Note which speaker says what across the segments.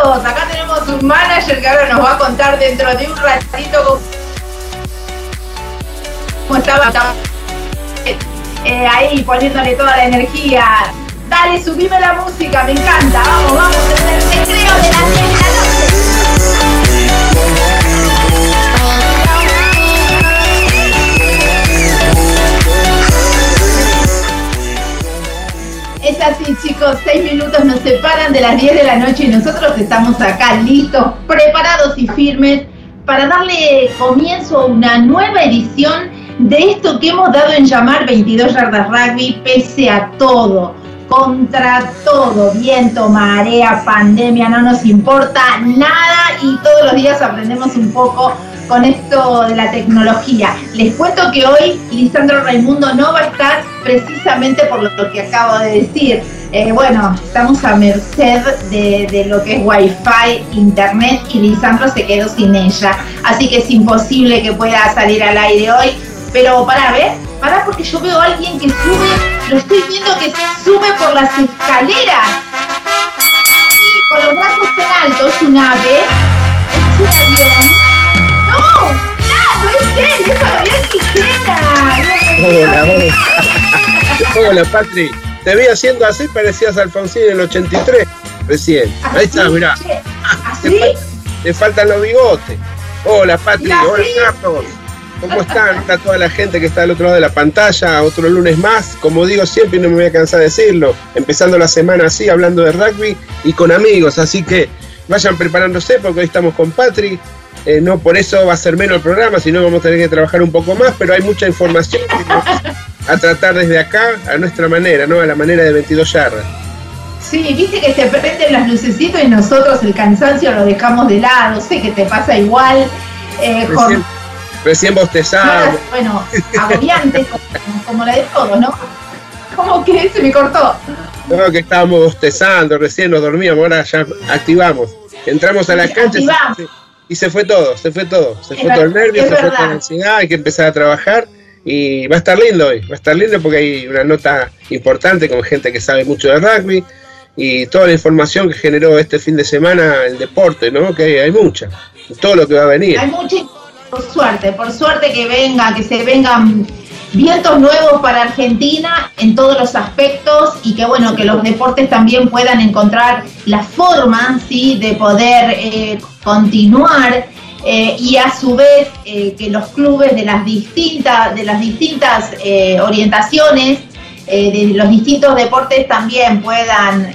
Speaker 1: Acá tenemos un manager que ahora nos va a contar dentro de un ratito cómo estaba, eh, ahí poniéndole toda la energía. Dale, subime la música, me encanta. Vamos, vamos, el recreo de la, Así, chicos, seis minutos nos separan de las 10 de la noche y nosotros estamos acá listos, preparados y firmes para darle comienzo a una nueva edición de esto que hemos dado en llamar 22 yardas rugby, pese a todo, contra todo, viento, marea, pandemia, no nos importa nada y todos los días aprendemos un poco con esto de la tecnología. Les cuento que hoy Lisandro Raimundo no va a estar precisamente por lo que acabo de decir. Eh, bueno, estamos a merced de, lo que es Wi-Fi, Internet y Lisandro se quedó sin ella. Así que es imposible que pueda salir al aire hoy. Pero para ver, para porque yo veo a alguien que sube, lo estoy viendo que sube por las escaleras. Y con los brazos en alto, es un ave, es
Speaker 2: Hola, hola. Hola, Patri. Te vi haciendo así, parecías Alfonsín en el 83, recién. Ahí estás, mirá.
Speaker 1: ¿Así?
Speaker 2: Te faltan los bigotes. Hola, Patri. Hola, Carlos. ¿Cómo están? Está toda la gente que está al otro lado de la pantalla. Otro lunes más. Como digo siempre, y no me voy a cansar de decirlo. Empezando la semana así, hablando de rugby y con amigos. Así que vayan preparándose porque hoy estamos con Patri. Eh, no por eso va a ser menos el programa, sino vamos a tener que trabajar un poco más, pero hay mucha información a tratar desde acá a nuestra manera, ¿no? A la manera de 22 yardas.
Speaker 1: Sí, viste que se prenden las lucecitas y nosotros el cansancio lo dejamos de lado, sé que te pasa igual.
Speaker 2: Eh, recién, recién bostezado.
Speaker 1: Bueno, agobiante, como, la de todos, ¿no? ¿Cómo que se me cortó?
Speaker 2: No, que estábamos bostezando, recién nos dormíamos, ahora ya activamos. Entramos a la cancha y se fue todo, se fue todo. Se fue todo el nervio, se fue toda la ansiedad, hay que empezar a trabajar y va a estar lindo hoy, va a estar lindo porque hay una nota importante con gente que sabe mucho de rugby y toda la información que generó este fin de semana el deporte, ¿no? Que hay, mucha, todo lo que va a venir.
Speaker 1: Hay mucha, por suerte, por suerte que venga, que se vengan vientos nuevos para Argentina en todos los aspectos y que bueno, que los deportes también puedan encontrar la forma ¿sí? de poder eh, continuar eh, y a su vez eh, que los clubes de las distintas, de las distintas orientaciones, de los distintos deportes también puedan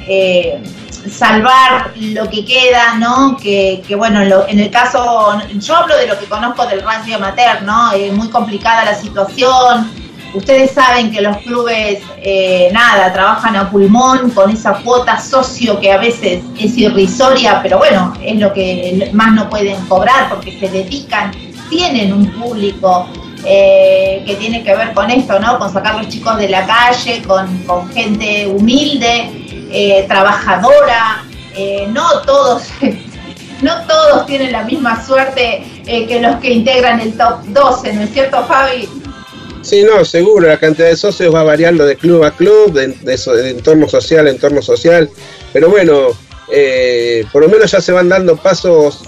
Speaker 1: salvar lo que queda, ¿no? Que, bueno, en, el caso, yo hablo de lo que conozco del rugby amateur, ¿no? Es muy complicada la situación. Ustedes saben que los clubes, eh, nada, trabajan a pulmón con esa cuota socio que a veces es irrisoria, pero bueno, es lo que más no pueden cobrar porque se dedican, tienen un público eh, que tiene que ver con esto, ¿no? Con sacar los chicos de la calle, con, con gente humilde eh, trabajadora, eh, no todos, no todos tienen la misma suerte eh, que los que integran el top 12, ¿no es cierto, Fabi?
Speaker 2: Sí, no, seguro, la cantidad de socios va variando de club a club, de, entorno social a entorno social, pero bueno, por lo menos ya se van dando pasos,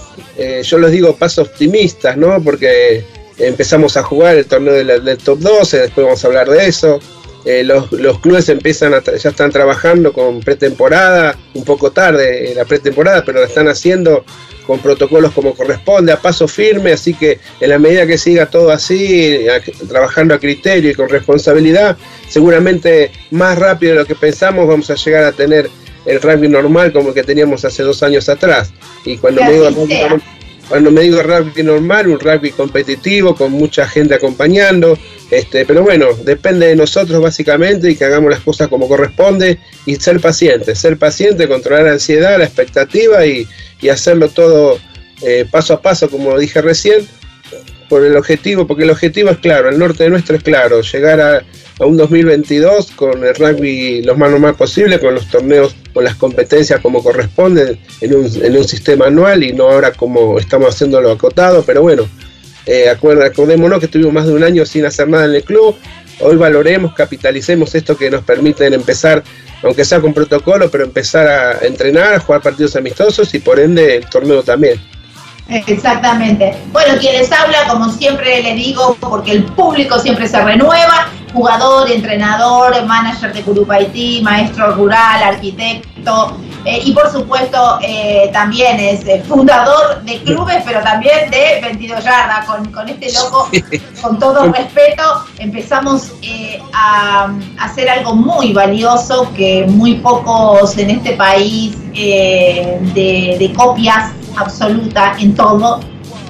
Speaker 2: yo les digo pasos optimistas, ¿no? Porque empezamos a jugar el torneo del top 12, después vamos a hablar de eso. Eh, los, clubes empiezan ya están trabajando con pretemporada, un poco tarde la pretemporada, pero la están haciendo con protocolos como corresponde, a paso firme, así que en la medida que siga todo así, trabajando a criterio y con responsabilidad, seguramente más rápido de lo que pensamos vamos a llegar a tener el rugby normal como el que teníamos hace dos años atrás. Y cuando me digo cuando me digo rugby normal, un rugby competitivo, con mucha gente acompañando, este, pero bueno, depende de nosotros básicamente y que hagamos las cosas como corresponde y ser pacientes, ser paciente, controlar la ansiedad, la expectativa y, hacerlo todo eh, paso a paso, como dije recién, por el objetivo, porque el objetivo es claro, el norte nuestro es claro, llegar a, a un 2022 con el rugby lo más normal posible, con los torneos, con las competencias como corresponden, en un, en un sistema anual y no ahora como estamos haciéndolo acotado, pero bueno, eh, acordémonos que estuvimos más de un año sin hacer nada en el club, hoy valoremos, capitalicemos esto que nos permiten empezar, aunque sea con protocolo, pero empezar a entrenar, a jugar partidos amistosos y por ende el torneo también.
Speaker 1: Exactamente. Bueno, quien les habla, como siempre les digo, porque el público siempre se renueva, jugador, entrenador, manager de Curupaití, maestro rural, arquitecto eh, y por supuesto eh, también es eh, fundador de clubes, pero también de 22 yardas. Con, con este loco, con todo respeto, empezamos a, hacer algo muy valioso que muy pocos en este país de, de copias absoluta en todo,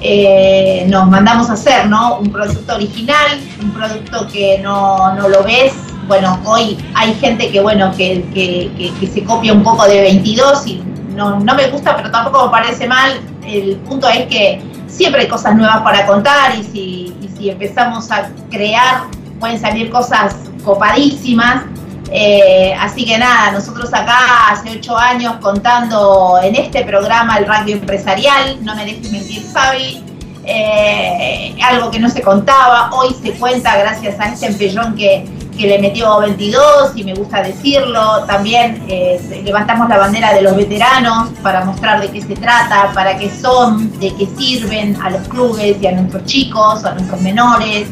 Speaker 1: eh, nos mandamos a hacer, ¿no? Un producto original, un producto que no, lo ves. Bueno, hoy hay gente que, bueno, que, que, se copia un poco de 22 y no, no me gusta, pero tampoco me parece mal. El punto es que siempre hay cosas nuevas para contar y si, si empezamos a crear, pueden salir cosas copadísimas. Eh, así que nada, nosotros acá hace ocho años contando en este programa el rugby empresarial, no me dejes mentir Fabi, eh, algo que no se contaba, hoy se cuenta gracias a este empellón que, le metió 22 y me gusta decirlo, también eh, levantamos la bandera de los veteranos para mostrar de qué se trata, para qué son, de qué sirven a los clubes y a nuestros chicos, a nuestros menores,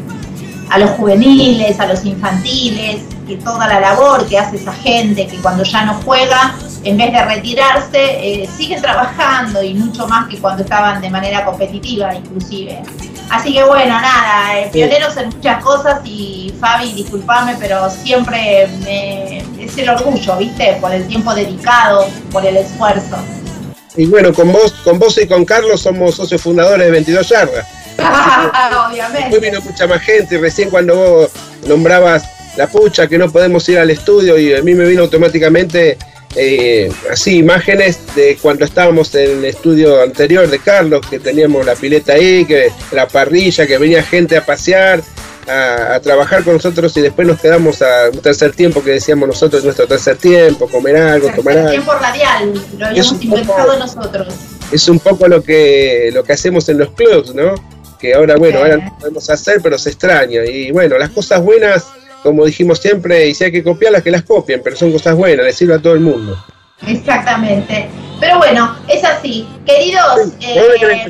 Speaker 1: a los juveniles, a los infantiles, que toda la labor que hace esa gente que cuando ya no juega, en vez de retirarse, eh, siguen trabajando y mucho más que cuando estaban de manera competitiva inclusive. Así que bueno, nada, eh, pioneros en muchas cosas y Fabi, disculpame, pero siempre es el orgullo, ¿viste? Por el tiempo dedicado, por el esfuerzo.
Speaker 2: Y bueno, con vos, con vos y con Carlos somos socios fundadores de 22 Yardas.
Speaker 1: Obviamente.
Speaker 2: Después vino mucha más gente recién cuando vos nombrabas la pucha, que no podemos ir al estudio y a mí me vino automáticamente eh, así imágenes de cuando estábamos en el estudio anterior de Carlos, que teníamos la pileta ahí, que la parrilla, que venía gente a pasear, a, trabajar con nosotros y después nos quedamos a un tercer tiempo que decíamos nosotros, nuestro tercer tiempo, comer algo, tomar algo.
Speaker 1: tiempo radial, lo habíamos inventado nosotros.
Speaker 2: Es un poco lo que, lo que hacemos en los clubs, ¿no? Que ahora, bueno, ahora no podemos hacer, pero se extraña. Y bueno, las cosas buenas como dijimos siempre, y si hay que copiarlas, que las copien, pero son cosas buenas, les sirve a todo el mundo.
Speaker 1: Exactamente. Pero bueno, es así. Queridos, eh,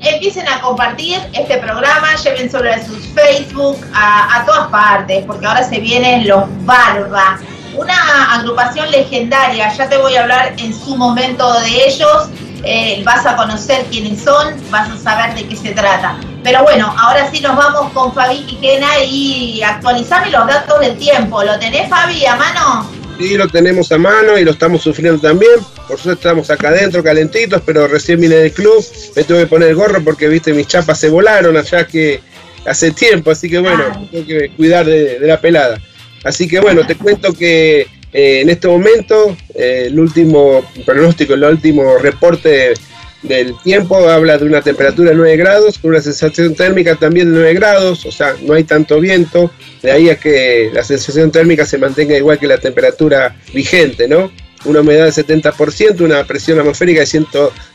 Speaker 1: empiecen a compartir este programa, lleven sobre a sus Facebook, a, todas partes, porque ahora se vienen los Barba, una agrupación legendaria, ya te voy a hablar en su momento de ellos, eh, vas a conocer quiénes son, vas a saber de qué se trata. Pero bueno, ahora sí nos vamos con Fabi Quiquena y actualizame los datos del tiempo. ¿Lo tenés, Fabi, a mano?
Speaker 2: Sí, lo tenemos a mano y lo estamos sufriendo también. Por suerte estamos acá adentro, calentitos, pero recién vine del club. Me tuve que poner el gorro porque, viste, mis chapas se volaron allá que hace tiempo. Así que bueno, tengo que cuidar de, la pelada. Así que bueno, te cuento que eh, en este momento eh, el último pronóstico, el último reporte del tiempo habla de una temperatura de 9 grados, con una sensación térmica también de 9 grados, o sea, no hay tanto viento, de ahí a que la sensación térmica se mantenga igual que la temperatura vigente, ¿no? Una humedad del 70%, una presión atmosférica de, 100,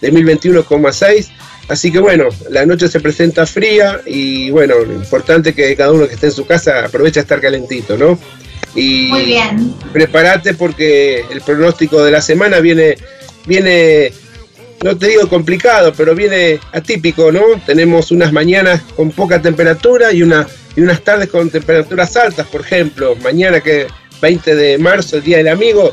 Speaker 2: de 1021,6, así que bueno, la noche se presenta fría y bueno, lo importante es que cada uno que esté en su casa aproveche a estar calentito, ¿no?
Speaker 1: Y Muy bien.
Speaker 2: Prepárate porque el pronóstico de la semana viene, viene no te digo complicado, pero viene atípico, ¿no? Tenemos unas mañanas con poca temperatura y, una, y unas tardes con temperaturas altas, por ejemplo, mañana que 20 de marzo, el Día del Amigo,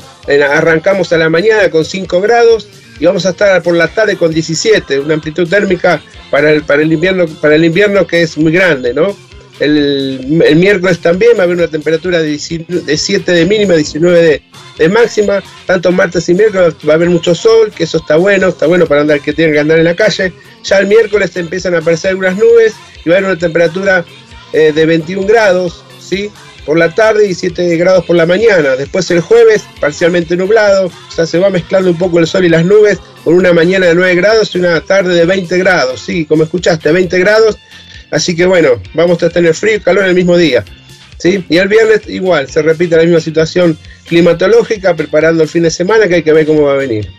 Speaker 2: arrancamos a la mañana con 5 grados y vamos a estar por la tarde con 17, una amplitud térmica para el, para el, invierno, para el invierno que es muy grande, ¿no? El, miércoles también va a haber una temperatura de, 7 de mínima, 19 de, máxima. Tanto martes y miércoles va a haber mucho sol, que eso está bueno, está bueno para andar que tienen que andar en la calle. Ya el miércoles empiezan a aparecer algunas nubes y va a haber una temperatura eh, de 21 grados, ¿sí? Por la tarde y 7 grados por la mañana. Después el jueves, parcialmente nublado, o sea, se va mezclando un poco el sol y las nubes con una mañana de 9 grados y una tarde de 20 grados, sí, como escuchaste, 20 grados Así que bueno, vamos a tener frío y calor el mismo día. ¿sí? Y el viernes igual, se repite la misma situación climatológica, preparando el fin de semana que hay que ver cómo va a venir.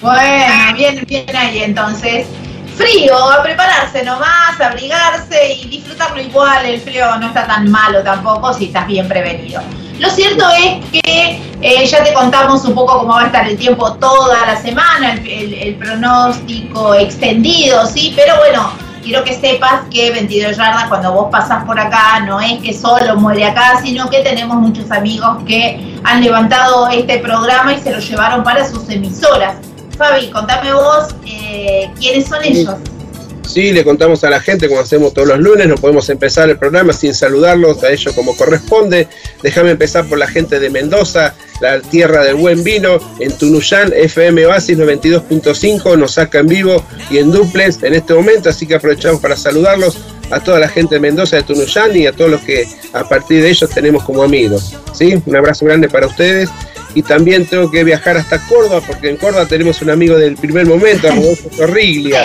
Speaker 1: Bueno, bien, bien ahí entonces. Frío, a prepararse nomás, a abrigarse y disfrutarlo igual. El frío no está tan malo tampoco si estás bien prevenido. Lo cierto es que eh, ya te contamos un poco cómo va a estar el tiempo toda la semana, el, el pronóstico extendido, ¿sí? Pero bueno, quiero que sepas que 22 yardas cuando vos pasás por acá no es que solo muere acá, sino que tenemos muchos amigos que han levantado este programa y se lo llevaron para sus emisoras. Fabi, contame vos eh, quiénes son ellos.
Speaker 2: Sí, le contamos a la gente como hacemos todos los lunes, no podemos empezar el programa sin saludarlos a ellos como corresponde. Déjame empezar por la gente de Mendoza, la tierra del buen vino, en Tunuyán, FM Oasis 92.5, nos saca en vivo y en duples en este momento, así que aprovechamos para saludarlos a toda la gente de Mendoza, de Tunuyán y a todos los que a partir de ellos tenemos como amigos. ¿sí? Un abrazo grande para ustedes y también tengo que viajar hasta Córdoba, porque en Córdoba tenemos un amigo del primer momento, Rodolfo Torriglia.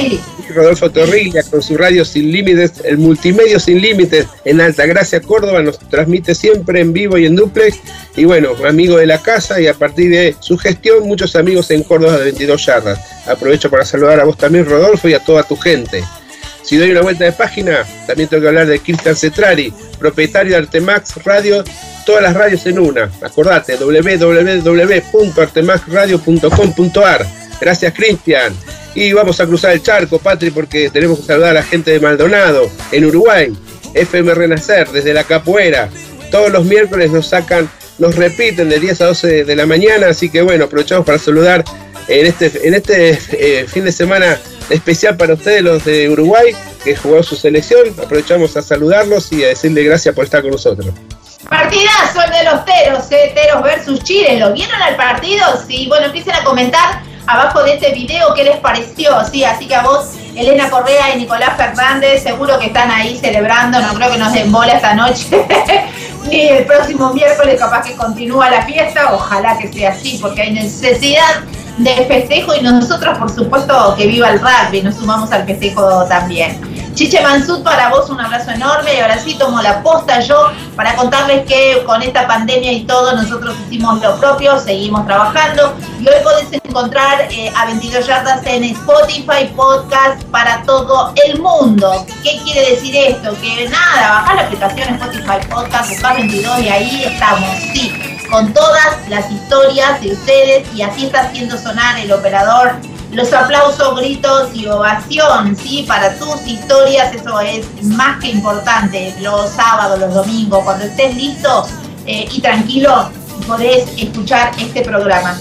Speaker 2: Rodolfo Torriglia con su radio Sin Límites, el multimedio Sin Límites en Altagracia, Córdoba, nos transmite siempre en vivo y en duplex. Y bueno, amigo de la casa y a partir de su gestión, muchos amigos en Córdoba de 22 yardas. Aprovecho para saludar a vos también, Rodolfo, y a toda tu gente. Si doy una vuelta de página, también tengo que hablar de Cristian Cetrari, propietario de Artemax Radio, todas las radios en una. Acordate, www.artemaxradio.com.ar. Gracias, Cristian. Y vamos a cruzar el charco, Patri, porque tenemos que saludar a la gente de Maldonado, en Uruguay. FM Renacer, desde la Capoeira. Todos los miércoles nos sacan, nos repiten de 10 a 12 de la mañana, así que bueno, aprovechamos para saludar en este, este eh, fin de semana especial para ustedes, los de Uruguay, que jugó su selección. Aprovechamos a saludarlos y a decirle gracias por estar con nosotros.
Speaker 1: Partidazo el de los Teros, eh, Teros versus Chile. ¿Lo vieron al partido? Sí, bueno, empiecen a comentar abajo de este video qué les pareció. Sí, así que a vos, Elena Correa y Nicolás Fernández, seguro que están ahí celebrando. No creo que nos den bola esta noche. Ni el próximo miércoles capaz que continúa la fiesta. Ojalá que sea así, porque hay necesidad de festejo y nosotros, por supuesto, que viva el rugby, nos sumamos al festejo también. Chiche Mansud, para vos un abrazo enorme y ahora sí tomo la posta yo para contarles que con esta pandemia y todo nosotros hicimos lo propio, seguimos trabajando y hoy podés encontrar eh, a 22 yardas en Spotify, podcast para todo el mundo. ¿Qué quiere decir esto? Que nada, bajá la aplicación Spotify Podcast, buscá 22 y ahí estamos, sí con todas las historias de ustedes y así está haciendo sonar el operador los aplausos, gritos y ovación, ¿sí? Para tus historias, eso es más que importante. Los sábados, los domingos, cuando estés listo eh, y tranquilo, podés escuchar este programa.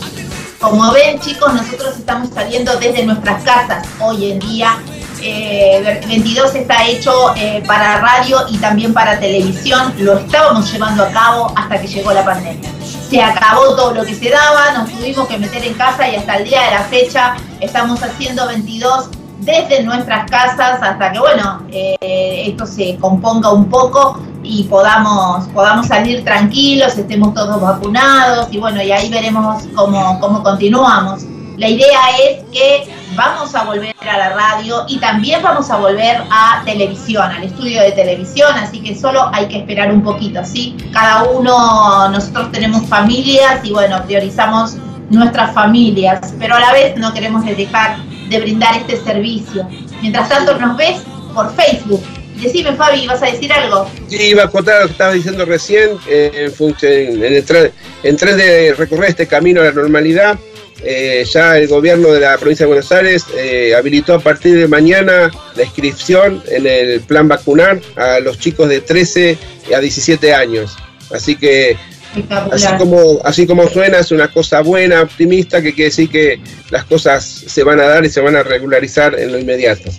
Speaker 1: Como ven, chicos, nosotros estamos saliendo desde nuestras casas hoy en día. Eh, 22 está hecho eh, para radio y también para televisión. Lo estábamos llevando a cabo hasta que llegó la pandemia se acabó todo lo que se daba, nos tuvimos que meter en casa y hasta el día de la fecha estamos haciendo 22 desde nuestras casas hasta que, bueno, eh, esto se componga un poco y podamos, podamos salir tranquilos, estemos todos vacunados y bueno, y ahí veremos cómo, cómo continuamos. La idea es que vamos a volver a la radio y también vamos a volver a televisión, al estudio de televisión, así que solo hay que esperar un poquito, ¿sí? Cada uno, nosotros tenemos familias y bueno, priorizamos nuestras familias, pero a la vez no queremos dejar de brindar este servicio. Mientras tanto nos ves por Facebook. Decime, Fabi, ¿vas a decir algo?
Speaker 2: Sí, iba a contar lo que estaba diciendo recién, eh, en, en tren de recorrer este camino a la normalidad. Eh, ya el gobierno de la provincia de Buenos Aires eh, habilitó a partir de mañana la inscripción en el plan vacunar a los chicos de 13 a 17 años. Así que, así como, así como suena, es una cosa buena, optimista, que quiere decir que las cosas se van a dar y se van a regularizar en lo inmediato.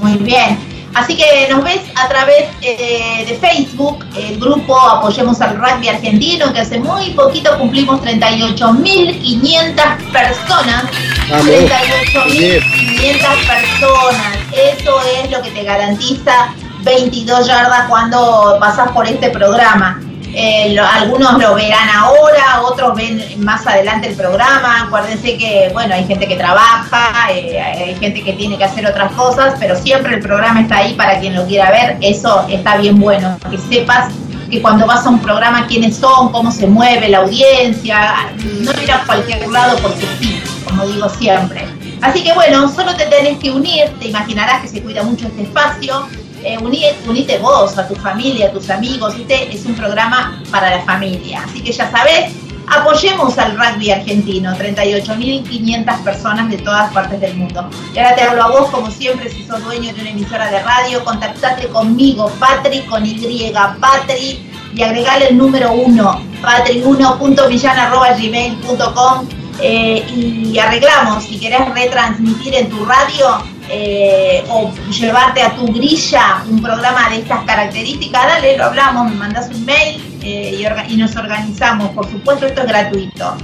Speaker 1: Muy bien. Así que nos ves a través eh, de Facebook, el grupo Apoyemos al Rugby Argentino, que hace muy poquito cumplimos 38.500 personas. 38.500 personas. Eso es lo que te garantiza 22 yardas cuando pasas por este programa. Eh, algunos lo verán ahora, otros ven más adelante el programa. Acuérdense que, bueno, hay gente que trabaja, eh, hay gente que tiene que hacer otras cosas, pero siempre el programa está ahí para quien lo quiera ver. Eso está bien bueno, que sepas que cuando vas a un programa quiénes son, cómo se mueve la audiencia, no ir a cualquier lado porque sí, como digo siempre. Así que bueno, solo te tenés que unir, te imaginarás que se cuida mucho este espacio, eh, unite, vos, a tu familia, a tus amigos, este es un programa para la familia. Así que ya sabes, apoyemos al rugby argentino, 38.500 personas de todas partes del mundo. Y ahora te hablo a vos, como siempre, si sos dueño de una emisora de radio, contactate conmigo, Patri, con Y, Patri, y agregale el número 1, patri1.millan.gmail.com eh, y arreglamos, si querés retransmitir en tu radio, eh, o llevarte a tu grilla un programa de estas características, dale, lo hablamos, me mandas un mail eh, y, nos organizamos. Por supuesto, esto es gratuito.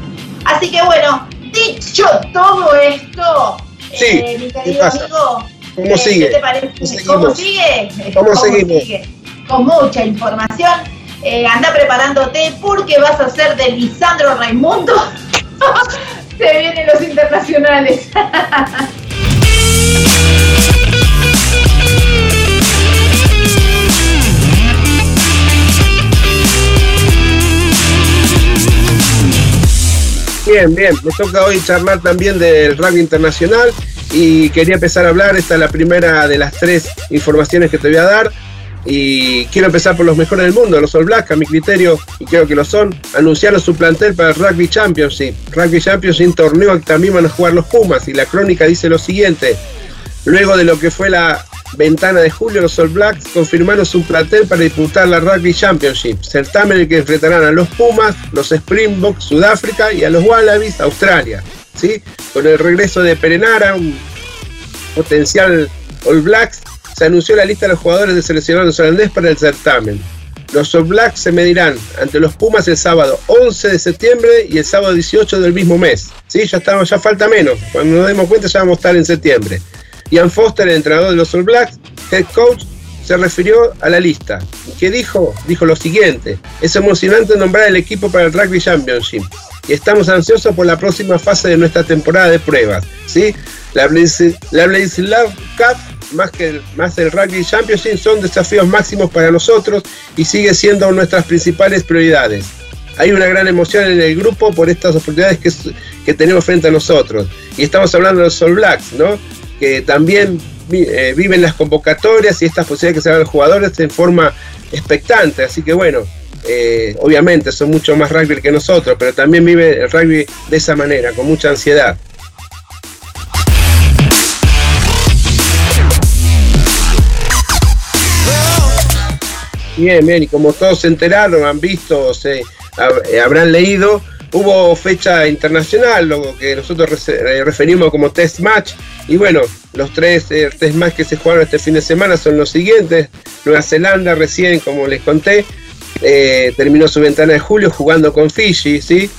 Speaker 1: Así que bueno, dicho todo esto,
Speaker 2: eh, mi querido amigo, ¿cómo sigue?
Speaker 1: ¿qué te parece? ¿Cómo sigue? ¿Cómo, sigue? Con mucha información. anda preparándote porque vas a ser de Lisandro Raimundo. Se vienen los internacionales.
Speaker 2: Bien, bien, me toca hoy charlar también del rugby internacional y quería empezar a hablar, esta es la primera de las tres informaciones que te voy a dar. Y quiero empezar por los mejores del mundo, los All Blacks, a mi criterio, y creo que lo son, anunciaron su plantel para el Rugby Championship. Rugby Championship, torneo que también van a jugar los Pumas y la crónica dice lo siguiente, luego de lo que fue la ventana de julio, los All Blacks confirmaron su plantel para disputar la Rugby Championship, certamen en el que enfrentarán a los Pumas, los Springboks, Sudáfrica y a los Wallabies, Australia. ¿sí? Con el regreso de Perenara, un potencial All Blacks, se anunció la lista de los jugadores de seleccionado holandés para el certamen. Los All Blacks se medirán ante los Pumas el sábado 11 de septiembre y el sábado 18 del mismo mes. ¿Sí? Ya, estamos, ya falta menos. Cuando nos demos cuenta ya vamos a estar en septiembre. Ian Foster, el entrenador de los All Blacks, head coach, se refirió a la lista. ¿Qué dijo? Dijo lo siguiente: Es emocionante nombrar el equipo para el Rugby Championship y estamos ansiosos por la próxima fase de nuestra temporada de pruebas. ¿sí? La Love Cup más que el, más el Rugby Championship son desafíos máximos para nosotros y sigue siendo nuestras principales prioridades. Hay una gran emoción en el grupo por estas oportunidades que, que tenemos frente a nosotros. Y estamos hablando de los All Blacks, ¿no? que también eh, viven las convocatorias y estas posibilidades que se dan los jugadores en forma expectante. Así que bueno, eh, obviamente son mucho más rugby que nosotros, pero también vive el rugby de esa manera, con mucha ansiedad. Bien, bien, y como todos se enteraron, han visto, se, eh, habrán leído, hubo fecha internacional, lo que nosotros eh, referimos como test match, y bueno, los tres eh, test match que se jugaron este fin de semana son los siguientes. Nueva Zelanda recién, como les conté, terminó su ventana de julio jugando con Fiji, ¿sí?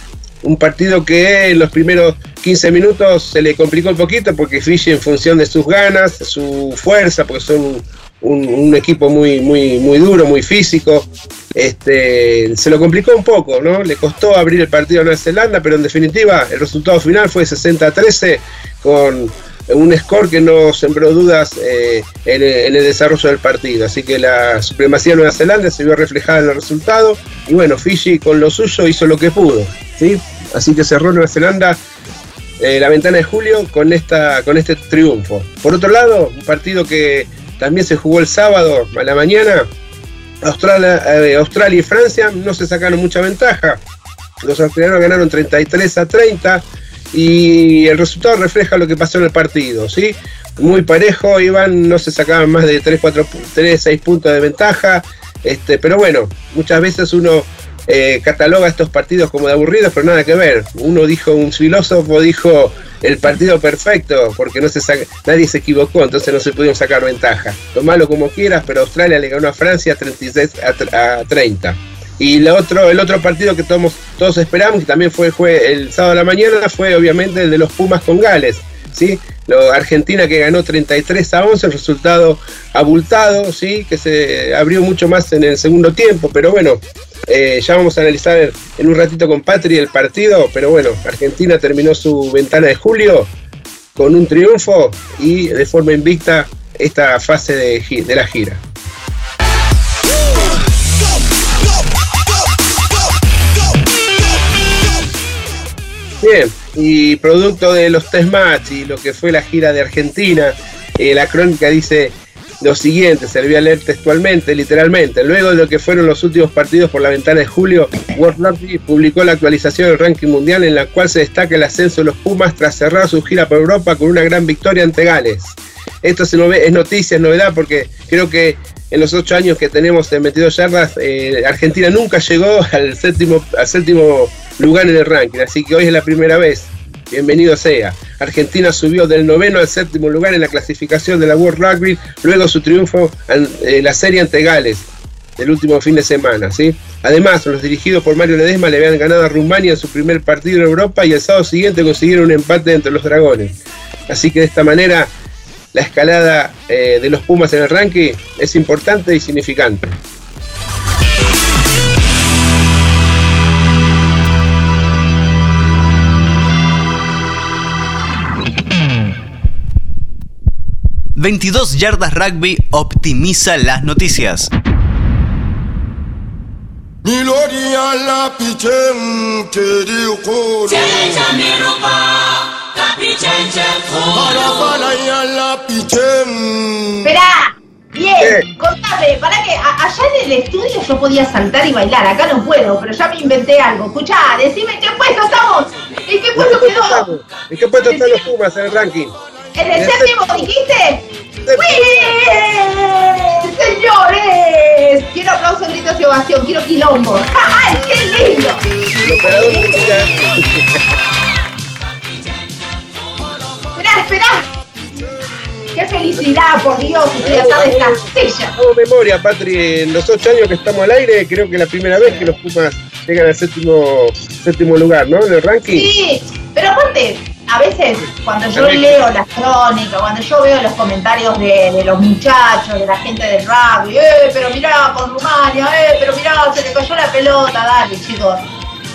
Speaker 2: Un partido que en los primeros 15 minutos se le complicó un poquito porque Fiji en función de sus ganas, su fuerza, porque son un, equipo muy, muy, muy duro, muy físico. Este, se lo complicó un poco, ¿no? Le costó abrir el partido a Nueva Zelanda, pero en definitiva el resultado final fue 60-13 con un score que no sembró dudas eh, en, el desarrollo del partido. Así que la supremacía de Nueva Zelanda se vio reflejada en el resultado. Y bueno, Fiji con lo suyo hizo lo que pudo. ¿sí? Así que cerró Nueva Zelanda eh, la ventana de julio con, esta, con este triunfo. Por otro lado, un partido que también se jugó el sábado a la mañana. Australia, eh, Australia y Francia no se sacaron mucha ventaja. Los australianos ganaron 33 a 30 y el resultado refleja lo que pasó en el partido, ¿sí? Muy parejo, iban, no se sacaban más de 3, 4, 3, 6 puntos de ventaja, este, pero bueno, muchas veces uno eh, cataloga estos partidos como de aburridos, pero nada que ver. Uno dijo, un filósofo dijo, el partido perfecto, porque no se nadie se equivocó, entonces no se pudieron sacar ventaja. Tomalo como quieras, pero Australia le ganó a Francia 36 a, 30. Y el otro, el otro partido que todos, todos esperamos, que también fue, fue el sábado a la mañana, fue obviamente el de los Pumas con Gales. ¿Sí? Argentina que ganó 33 a 11, el resultado abultado, ¿sí? que se abrió mucho más en el segundo tiempo, pero bueno, eh, ya vamos a analizar en un ratito con Patri el partido, pero bueno, Argentina terminó su ventana de julio con un triunfo y de forma invicta esta fase de la gira. Bien, y producto de los test match y lo que fue la gira de Argentina, eh, la crónica dice lo siguiente, se a leer textualmente, literalmente. Luego de lo que fueron los últimos partidos por la ventana de julio, World Rugby publicó la actualización del ranking mundial en la cual se destaca el ascenso de los Pumas tras cerrar su gira por Europa con una gran victoria ante Gales. Esto es noticia, es novedad, porque creo que en los ocho años que tenemos en 22 yardas, eh, Argentina nunca llegó al séptimo, al séptimo lugar en el ranking, así que hoy es la primera vez bienvenido sea. Argentina subió del noveno al séptimo lugar en la clasificación de la World Rugby, luego su triunfo en eh, la serie ante Gales del último fin de semana. ¿sí? Además, los dirigidos por Mario Ledesma le habían ganado a Rumania en su primer partido en Europa y el sábado siguiente consiguieron un empate entre los dragones. Así que de esta manera la escalada eh, de los Pumas en el ranking es importante y significante.
Speaker 3: 22 Yardas Rugby optimiza las noticias.
Speaker 1: Espera, bien, contame, para que allá en el estudio yo podía saltar y bailar, acá no puedo, pero ya me inventé algo. Escuchá, decime en qué puesto estamos, en qué puesto quedó.
Speaker 2: ¿En qué puesto están los Pumas en el ranking?
Speaker 1: ¿En el séptimo dijiste? ¡Bien! ¡Señores! Quiero aplausos, gritos y ovación, quiero quilombo. ¡Ay, qué lindo! Esperá, esperá. ¡Qué felicidad, por Dios! Acá de Castilla.
Speaker 2: Hago memoria, Patri. En los ocho años que estamos al aire, creo que es la primera vez que los Pumas llegan al séptimo, séptimo lugar, ¿no? En el ranking.
Speaker 1: Sí, pero aparte, a veces cuando yo leo las crónicas, cuando yo veo los comentarios de, los muchachos, de la gente del rugby, eh, pero mirá con Rumania, eh, pero mirá, se le cayó la pelota, dale chicos.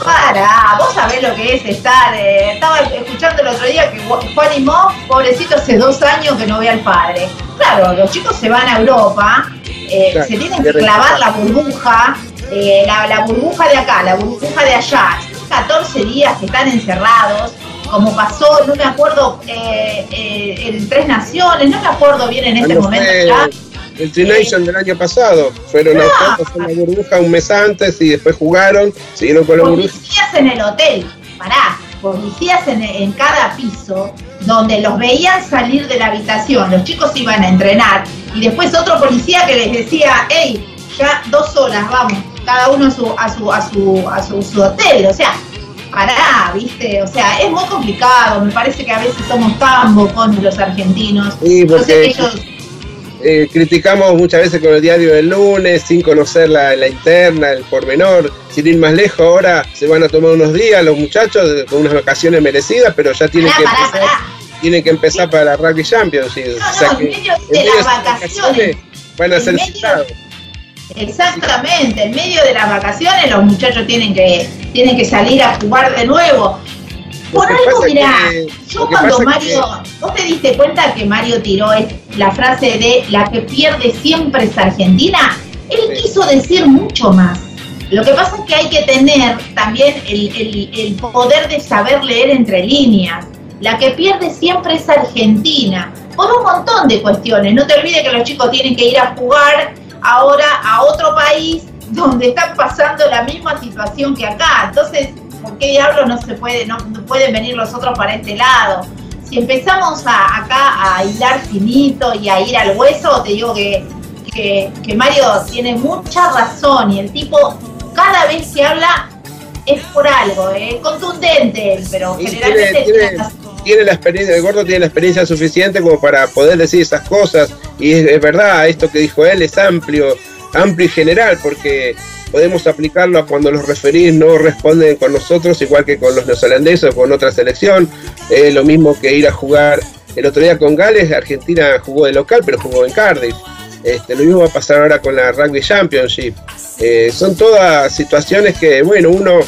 Speaker 1: Para, vos sabés lo que es estar. Eh, estaba escuchando el otro día que Juan y Mo, pobrecito, hace dos años que no ve al padre. Claro, los chicos se van a Europa, eh, se tienen que clavar la burbuja, eh, la, la burbuja de acá, la burbuja de allá. 14 días que están encerrados, como pasó, no me acuerdo, eh, eh, el Tres Naciones, no me acuerdo bien en este momento ya.
Speaker 2: El Tri Nation del año pasado, fueron no, a la burbuja un mes antes y después jugaron, siguieron con la burbuja.
Speaker 1: Policías en el hotel, pará, policías en, en cada piso, donde los veían salir de la habitación, los chicos iban a entrenar, y después otro policía que les decía, hey, ya dos horas, vamos, cada uno a su, a su, a su, a su, hotel, o sea, pará, viste, o sea, es muy complicado, me parece que a veces somos tan bocones los argentinos.
Speaker 2: Sí, porque ellos... Eh, criticamos muchas veces con el diario del lunes, sin conocer la, interna, el pormenor, sin ir más lejos, ahora se van a tomar unos días los muchachos con unas vacaciones merecidas, pero ya tienen que empezar, tienen que empezar para la Rugby Champions.
Speaker 1: en medio de las vacaciones
Speaker 2: van a ser citados.
Speaker 1: Exactamente, en medio de las vacaciones los muchachos tienen que, tienen que salir a jugar de nuevo. Por algo, mirá, yo cuando Mario, vos te diste cuenta que Mario tiró la frase de la que pierde siempre es Argentina, él quiso decir mucho más. Lo que pasa es que hay que tener también el, el poder de saber leer entre líneas. La que pierde siempre es Argentina, por un montón de cuestiones. No te olvides que los chicos tienen que ir a jugar ahora a otro país donde están pasando la misma situación que acá. Entonces, ¿por qué diablos no se puede, no, pueden venir los otros para este lado? Si empezamos a, acá a hilar finito y a ir al hueso, te digo que, que, Mario tiene mucha razón y el tipo cada vez que habla es por algo, ¿eh? contundente, pero generalmente
Speaker 2: tiene, la experiencia, el gordo tiene la experiencia suficiente como para poder decir esas cosas y es, verdad, esto que dijo él es amplio, amplio y general porque podemos aplicarlo a cuando los referís no responden con nosotros, igual que con los neozelandeses o con otra selección. Es lo mismo que ir a jugar el otro día con Gales, Argentina jugó de local, pero jugó en Cardiff. Este, lo mismo va a pasar ahora con la Rugby Championship. Eh, son todas situaciones que, bueno, uno,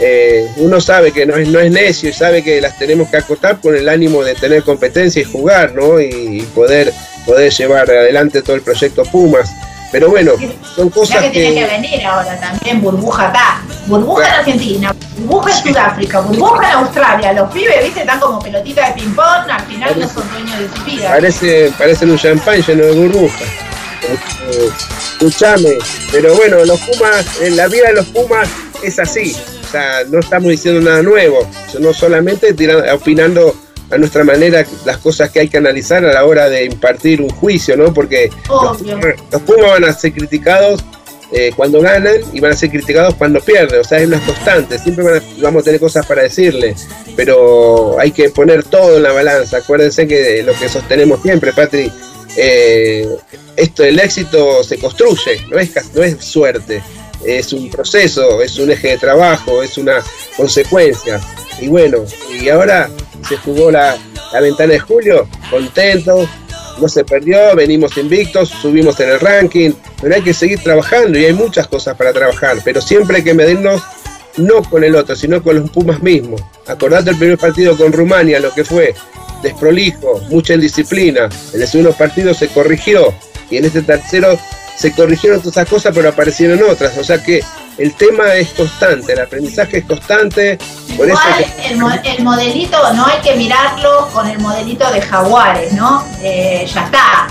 Speaker 2: eh, uno sabe que no es, no es necio y sabe que las tenemos que acotar con el ánimo de tener competencia y jugar, ¿no? Y, poder, poder llevar adelante todo el proyecto Pumas. Pero bueno, son cosas
Speaker 1: que... tiene que venir ahora también, burbuja acá, burbuja en Argentina, burbuja en Sudáfrica, burbuja en Australia. Los pibes, viste, están como pelotitas de ping-pong, al final no son dueños de su vida.
Speaker 2: Parece, parecen un champán lleno de burbuja. Este, escuchame, pero bueno, los Pumas, en la vida de los Pumas es así. O sea, no estamos diciendo nada nuevo, no solamente tirando, opinando a nuestra manera las cosas que hay que analizar a la hora de impartir un juicio, ¿no? Porque los Pumas, van a ser criticados eh, cuando ganan y van a ser criticados cuando pierden, o sea, es una constante, siempre vamos a tener cosas para decirle, pero hay que poner todo en la balanza, acuérdense que lo que sostenemos siempre, Patri, eh, esto, el éxito se construye, no es, no es suerte, es un proceso, es un eje de trabajo, es una consecuencia. Y bueno, y ahora se jugó la, ventana de julio, contento, no se perdió, venimos invictos, subimos en el ranking, pero hay que seguir trabajando y hay muchas cosas para trabajar, pero siempre hay que medirnos no con el otro, sino con los Pumas mismos. Acordate el primer partido con Rumania, lo que fue desprolijo, mucha indisciplina. En el segundo partido se corrigió y en este tercero se corrigieron todas esas cosas, pero aparecieron otras. O sea que el tema es constante, el aprendizaje es constante.
Speaker 1: Por eso el, modelito no hay que mirarlo con el modelito de jaguares, ¿no? Eh, ya está.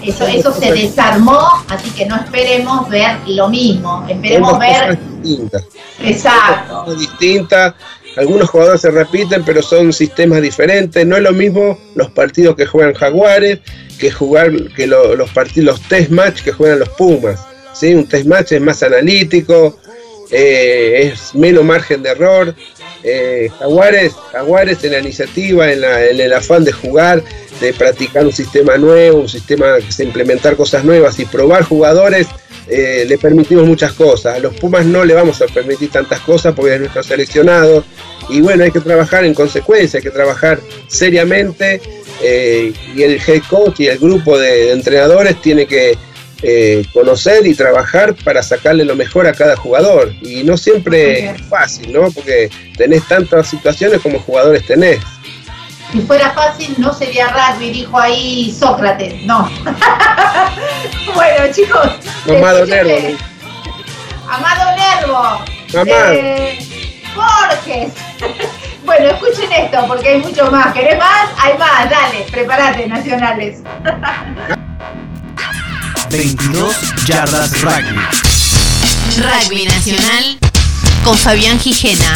Speaker 1: Eso, eso se desarmó, así que no esperemos ver lo mismo. Esperemos ver.
Speaker 2: Distintas.
Speaker 1: Exacto.
Speaker 2: Distintas. Algunos jugadores se repiten, pero son sistemas diferentes. No es lo mismo los partidos que juegan Jaguares que jugar que los partidos, los test match que juegan los Pumas. ¿sí? Un test match es más analítico, eh, es menos margen de error. Eh, Jaguares, Jaguares en la iniciativa, en, el afán de jugar, de practicar un sistema nuevo, un sistema de implementar cosas nuevas y probar jugadores, eh, le permitimos muchas cosas. A los Pumas no le vamos a permitir tantas cosas porque es nuestro seleccionado. Y bueno, hay que trabajar en consecuencia, hay que trabajar seriamente. y el head coach y el grupo de entrenadores tiene que eh, conocer y trabajar para sacarle lo mejor a cada jugador. Y no siempre es fácil, ¿no? Porque tenés tantas situaciones como jugadores tenés.
Speaker 1: Si fuera fácil no sería rugby, dijo ahí Sócrates. No. bueno, chicos.
Speaker 2: Amado Nervo.
Speaker 1: Amado Nervo.
Speaker 2: Amado.
Speaker 1: Eh, Borges. bueno, escuchen esto porque hay mucho más. ¿Querés más? Hay más, dale, prepárate, nacionales.
Speaker 3: 22 yardas rugby.
Speaker 4: Rugby Nacional con Fabián Gijena.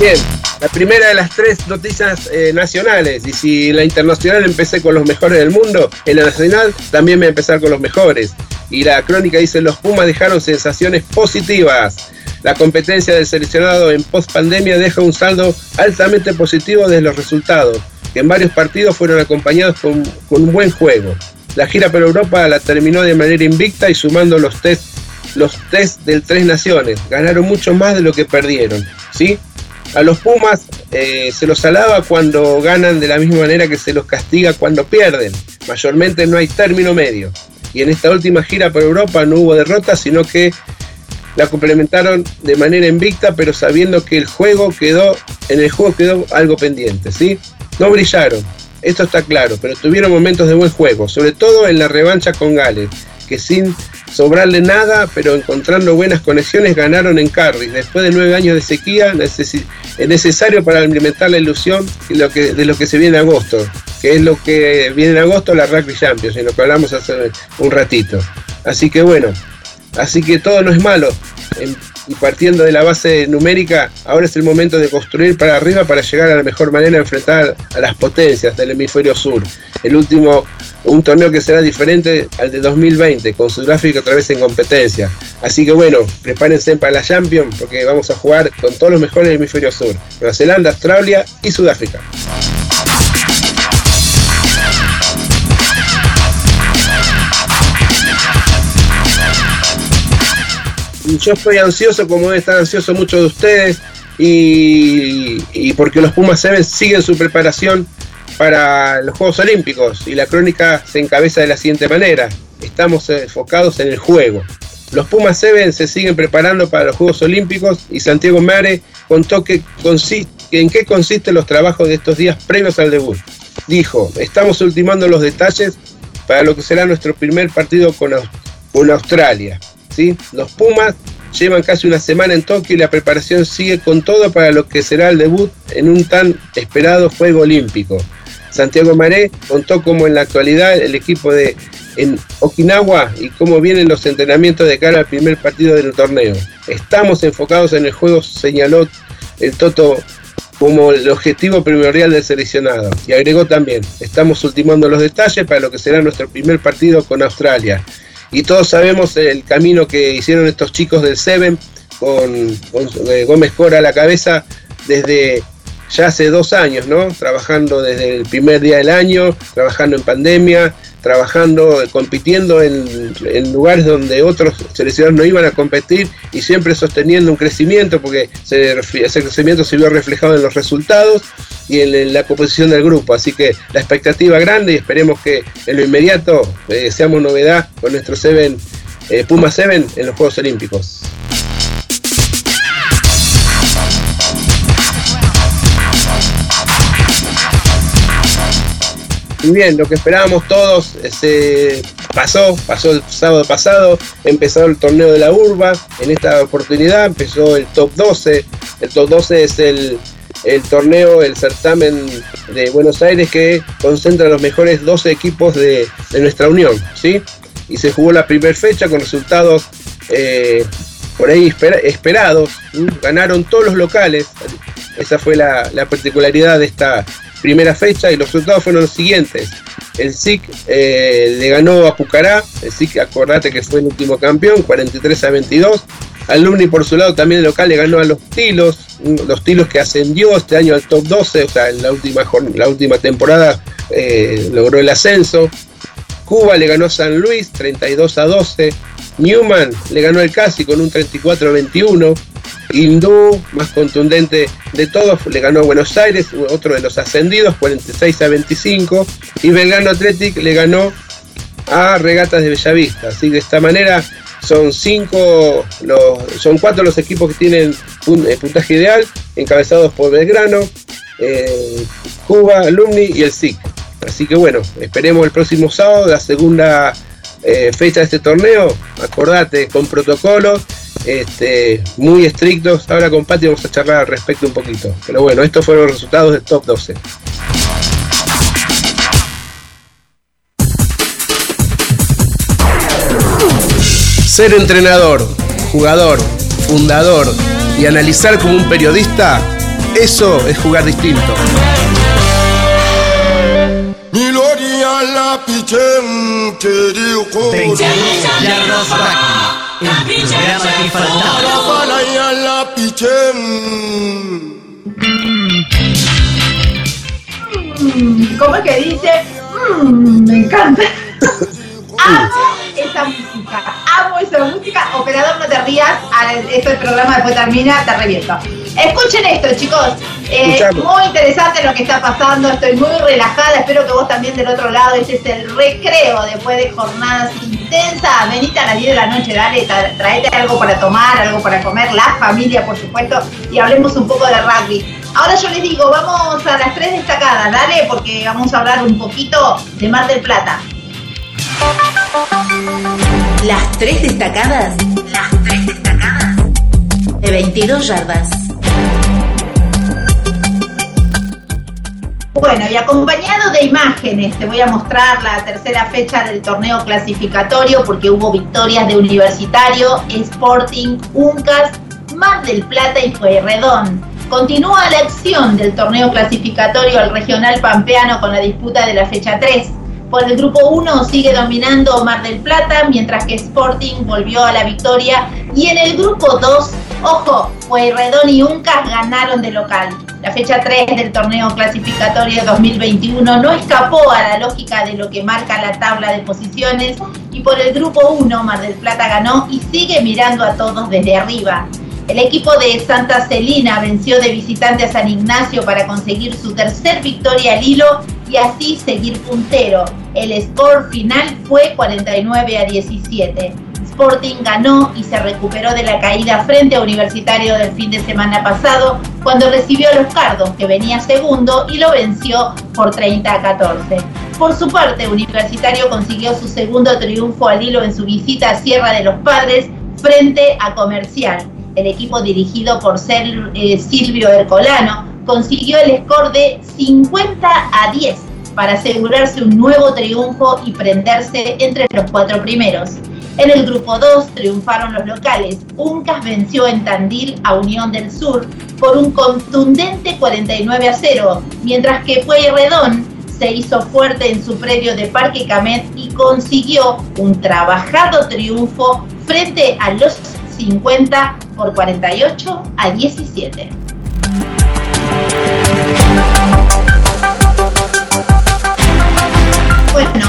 Speaker 2: Bien, La primera de las tres noticias eh, nacionales. Y si la internacional empecé con los mejores del mundo, en la nacional también voy a empezar con los mejores. Y la crónica dice, los Pumas dejaron sensaciones positivas. La competencia del seleccionado en post pandemia deja un saldo altamente positivo de los resultados, que en varios partidos fueron acompañados con, con un buen juego. La gira por Europa la terminó de manera invicta y sumando los test, los test del Tres Naciones. Ganaron mucho más de lo que perdieron. ¿sí? A los Pumas eh, se los alaba cuando ganan de la misma manera que se los castiga cuando pierden. Mayormente no hay término medio. Y en esta última gira por Europa no hubo derrota, sino que la complementaron de manera invicta, pero sabiendo que el juego quedó, en el juego quedó algo pendiente, ¿sí? No brillaron, esto está claro, pero tuvieron momentos de buen juego, sobre todo en la revancha con Gales, que sin sobrarle nada, pero encontrando buenas conexiones, ganaron en Carris. Después de nueve años de sequía, es necesario para alimentar la ilusión de lo, que, de lo que se viene en agosto, que es lo que viene en agosto la Rugby Champions, en lo que hablamos hace un ratito. Así que bueno, así que todo no es malo y partiendo de la base numérica, ahora es el momento de construir para arriba para llegar a la mejor manera de enfrentar a las potencias del hemisferio sur. El último, un torneo que será diferente al de 2020, con Sudáfrica otra vez en competencia. Así que bueno, prepárense para la Champions porque vamos a jugar con todos los mejores del hemisferio sur. Nueva Zelanda, Australia y Sudáfrica. Yo estoy ansioso, como debe estar ansioso muchos de ustedes, y, porque los Pumas Seven siguen su preparación para los Juegos Olímpicos y la crónica se encabeza de la siguiente manera. Estamos enfocados en el juego. Los Pumas Seven se siguen preparando para los Juegos Olímpicos y Santiago Mare contó que en qué consisten los trabajos de estos días previos al debut. Dijo, estamos ultimando los detalles para lo que será nuestro primer partido con, con Australia. Los Pumas llevan casi una semana en Tokio y la preparación sigue con todo para lo que será el debut en un tan esperado Juego Olímpico. Santiago Maré contó cómo en la actualidad el equipo de en Okinawa y cómo vienen los entrenamientos de cara al primer partido del torneo. Estamos enfocados en el juego, señaló el Toto como el objetivo primordial del seleccionado. Y agregó también, estamos ultimando los detalles para lo que será nuestro primer partido con Australia y todos sabemos el camino que hicieron estos chicos del Seven con, eh, Gómez Cora a la cabeza desde ya hace dos años, ¿no? Trabajando desde el primer día del año, trabajando en pandemia, trabajando, compitiendo en, lugares donde otros seleccionados no iban a competir y siempre sosteniendo un crecimiento, porque ese crecimiento se vio reflejado en los resultados y en, la composición del grupo. Así que la expectativa grande y esperemos que en lo inmediato eh, seamos novedad con nuestro Seven, eh, Puma 7 en los Juegos Olímpicos. Muy bien, lo que esperábamos todos se pasó, pasó el sábado pasado, empezó el torneo de la urba, en esta oportunidad empezó el top 12, el top 12 es el, el torneo, el certamen de Buenos Aires que concentra los mejores 12 equipos de, nuestra unión, ¿sí? Y se jugó la primera fecha con resultados eh, por ahí esperados, ganaron todos los locales, esa fue la, particularidad de esta primera fecha y los resultados fueron los siguientes. El SIC eh, le ganó a Pucará, el SIC acordate que fue el último campeón, 43 a 22. Alumni por su lado también el local le ganó a los Tilos, los Tilos que ascendió este año al top 12, o sea, en la última, la última temporada eh, logró el ascenso. Cuba le ganó a San Luis 32 a 12. Newman le ganó al Casi con un 34 a 21. Hindú, más contundente de todos, le ganó a Buenos Aires, otro de los ascendidos, 46 a 25. Y Belgrano Athletic le ganó a Regatas de Bellavista. Así de esta manera son cinco, los, son cuatro los equipos que tienen un, eh, puntaje ideal, encabezados por Belgrano, eh, Cuba, Alumni y el SIC. Así que bueno, esperemos el próximo sábado, la segunda eh, fecha de este torneo. Acordate, con protocolos este, muy estrictos. Ahora con Pati vamos a charlar al respecto un poquito. Pero bueno, estos fueron los resultados del top 12. Ser entrenador, jugador, fundador y analizar como un periodista Eso es jugar distinto.
Speaker 1: Mm, ¿Cómo es que dice? Mm, me encanta. Amo esa música, amo esa música. Operador, no te rías, esto el programa después termina, te reviento. Escuchen esto, chicos. Eh, muy interesante lo que está pasando, estoy muy relajada, espero que vos también del otro lado, este es el recreo después de jornadas intensas, venite a las 10 de la noche, dale, traete algo para tomar, algo para comer, la familia por supuesto, y hablemos un poco de rugby. Ahora yo les digo, vamos a las tres destacadas, dale, porque vamos a hablar un poquito de Mar del Plata.
Speaker 4: Las tres destacadas. Las tres destacadas. De 22 yardas.
Speaker 1: Bueno, y acompañado de imágenes, te voy a mostrar la tercera fecha del torneo clasificatorio porque hubo victorias de Universitario, Sporting, Uncas, Mar del Plata y Redón. Continúa la acción del torneo clasificatorio al regional pampeano con la disputa de la fecha 3. Por el grupo 1 sigue dominando Mar del Plata, mientras que Sporting volvió a la victoria. Y en el grupo 2, ojo, Pueyrredón y Uncas ganaron de local. La fecha 3 del torneo clasificatorio 2021 no escapó a la lógica de lo que marca la tabla de posiciones y por el grupo 1 Mar del Plata ganó y sigue mirando a todos desde arriba. El equipo de Santa Celina venció de visitante a San Ignacio para conseguir su tercer victoria al hilo y así seguir puntero. El score final fue 49 a 17. Sporting ganó y se recuperó de la caída frente a Universitario del fin de semana pasado cuando recibió a los Cardos, que venía segundo, y lo venció por 30 a 14. Por su parte, Universitario consiguió su segundo triunfo al hilo en su visita a Sierra de los Padres frente a Comercial el equipo dirigido por eh, Silvio Ercolano, consiguió el score de 50 a 10 para asegurarse un nuevo triunfo y prenderse entre los cuatro primeros. En el grupo 2 triunfaron los locales. Uncas venció en Tandil a Unión del Sur por un contundente 49 a 0, mientras que Pueyrredón se hizo fuerte en su predio de Parque Camet y consiguió un trabajado triunfo frente a los 50 por 48 a 17. Bueno,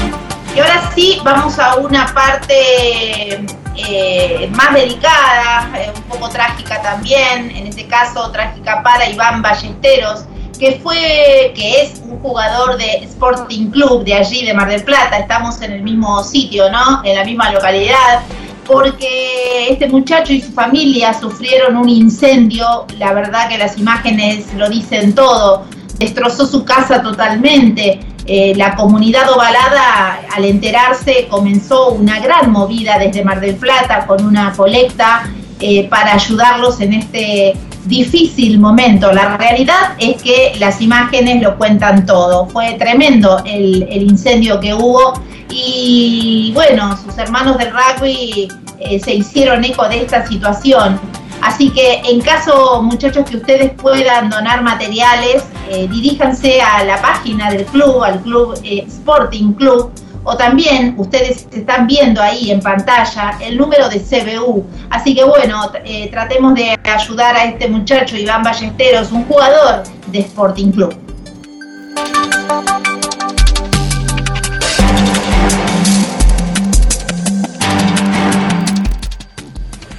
Speaker 1: y ahora sí vamos a una parte eh, más delicada, eh, un poco trágica también, en este caso trágica para Iván Ballesteros, que fue, que es un jugador de Sporting Club de allí, de Mar del Plata, estamos en el mismo sitio, ¿no? En la misma localidad porque este muchacho y su familia sufrieron un incendio, la verdad que las imágenes lo dicen todo, destrozó su casa totalmente. Eh, la comunidad ovalada, al enterarse, comenzó una gran movida desde Mar del Plata con una colecta eh, para ayudarlos en este difícil momento. La realidad es que las imágenes lo cuentan todo. Fue tremendo el, incendio que hubo y bueno, sus hermanos del rugby eh, se hicieron eco de esta situación. Así que en caso, muchachos, que ustedes puedan donar materiales, eh, diríjanse a la página del club, al club eh, Sporting Club, o también ustedes están viendo ahí en pantalla el número de CBU. Así que bueno, tratemos de ayudar a este muchacho, Iván Ballesteros, un jugador de Sporting Club.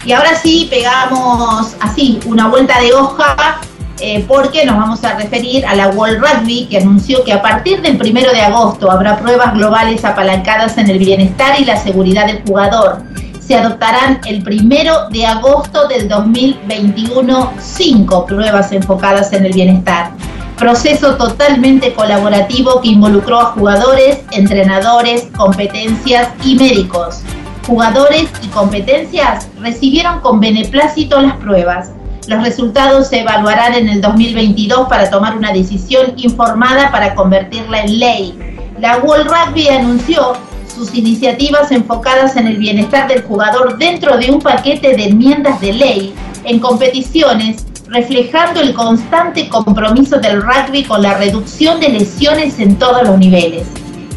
Speaker 1: Y ahora sí pegamos así una vuelta de hoja eh, porque nos vamos a referir a la World Rugby que anunció que a partir del primero de agosto habrá pruebas globales apalancadas en el bienestar y la seguridad del jugador. Se adoptarán el primero de agosto del 2021 cinco pruebas enfocadas en el bienestar. Proceso totalmente colaborativo que involucró a jugadores, entrenadores, competencias y médicos jugadores y competencias recibieron con beneplácito las pruebas. Los resultados se evaluarán en el 2022 para tomar una decisión informada para convertirla en ley. La World Rugby anunció sus iniciativas enfocadas en el bienestar del jugador dentro de un paquete de enmiendas de ley en competiciones reflejando el constante compromiso del rugby con la reducción de lesiones en todos los niveles.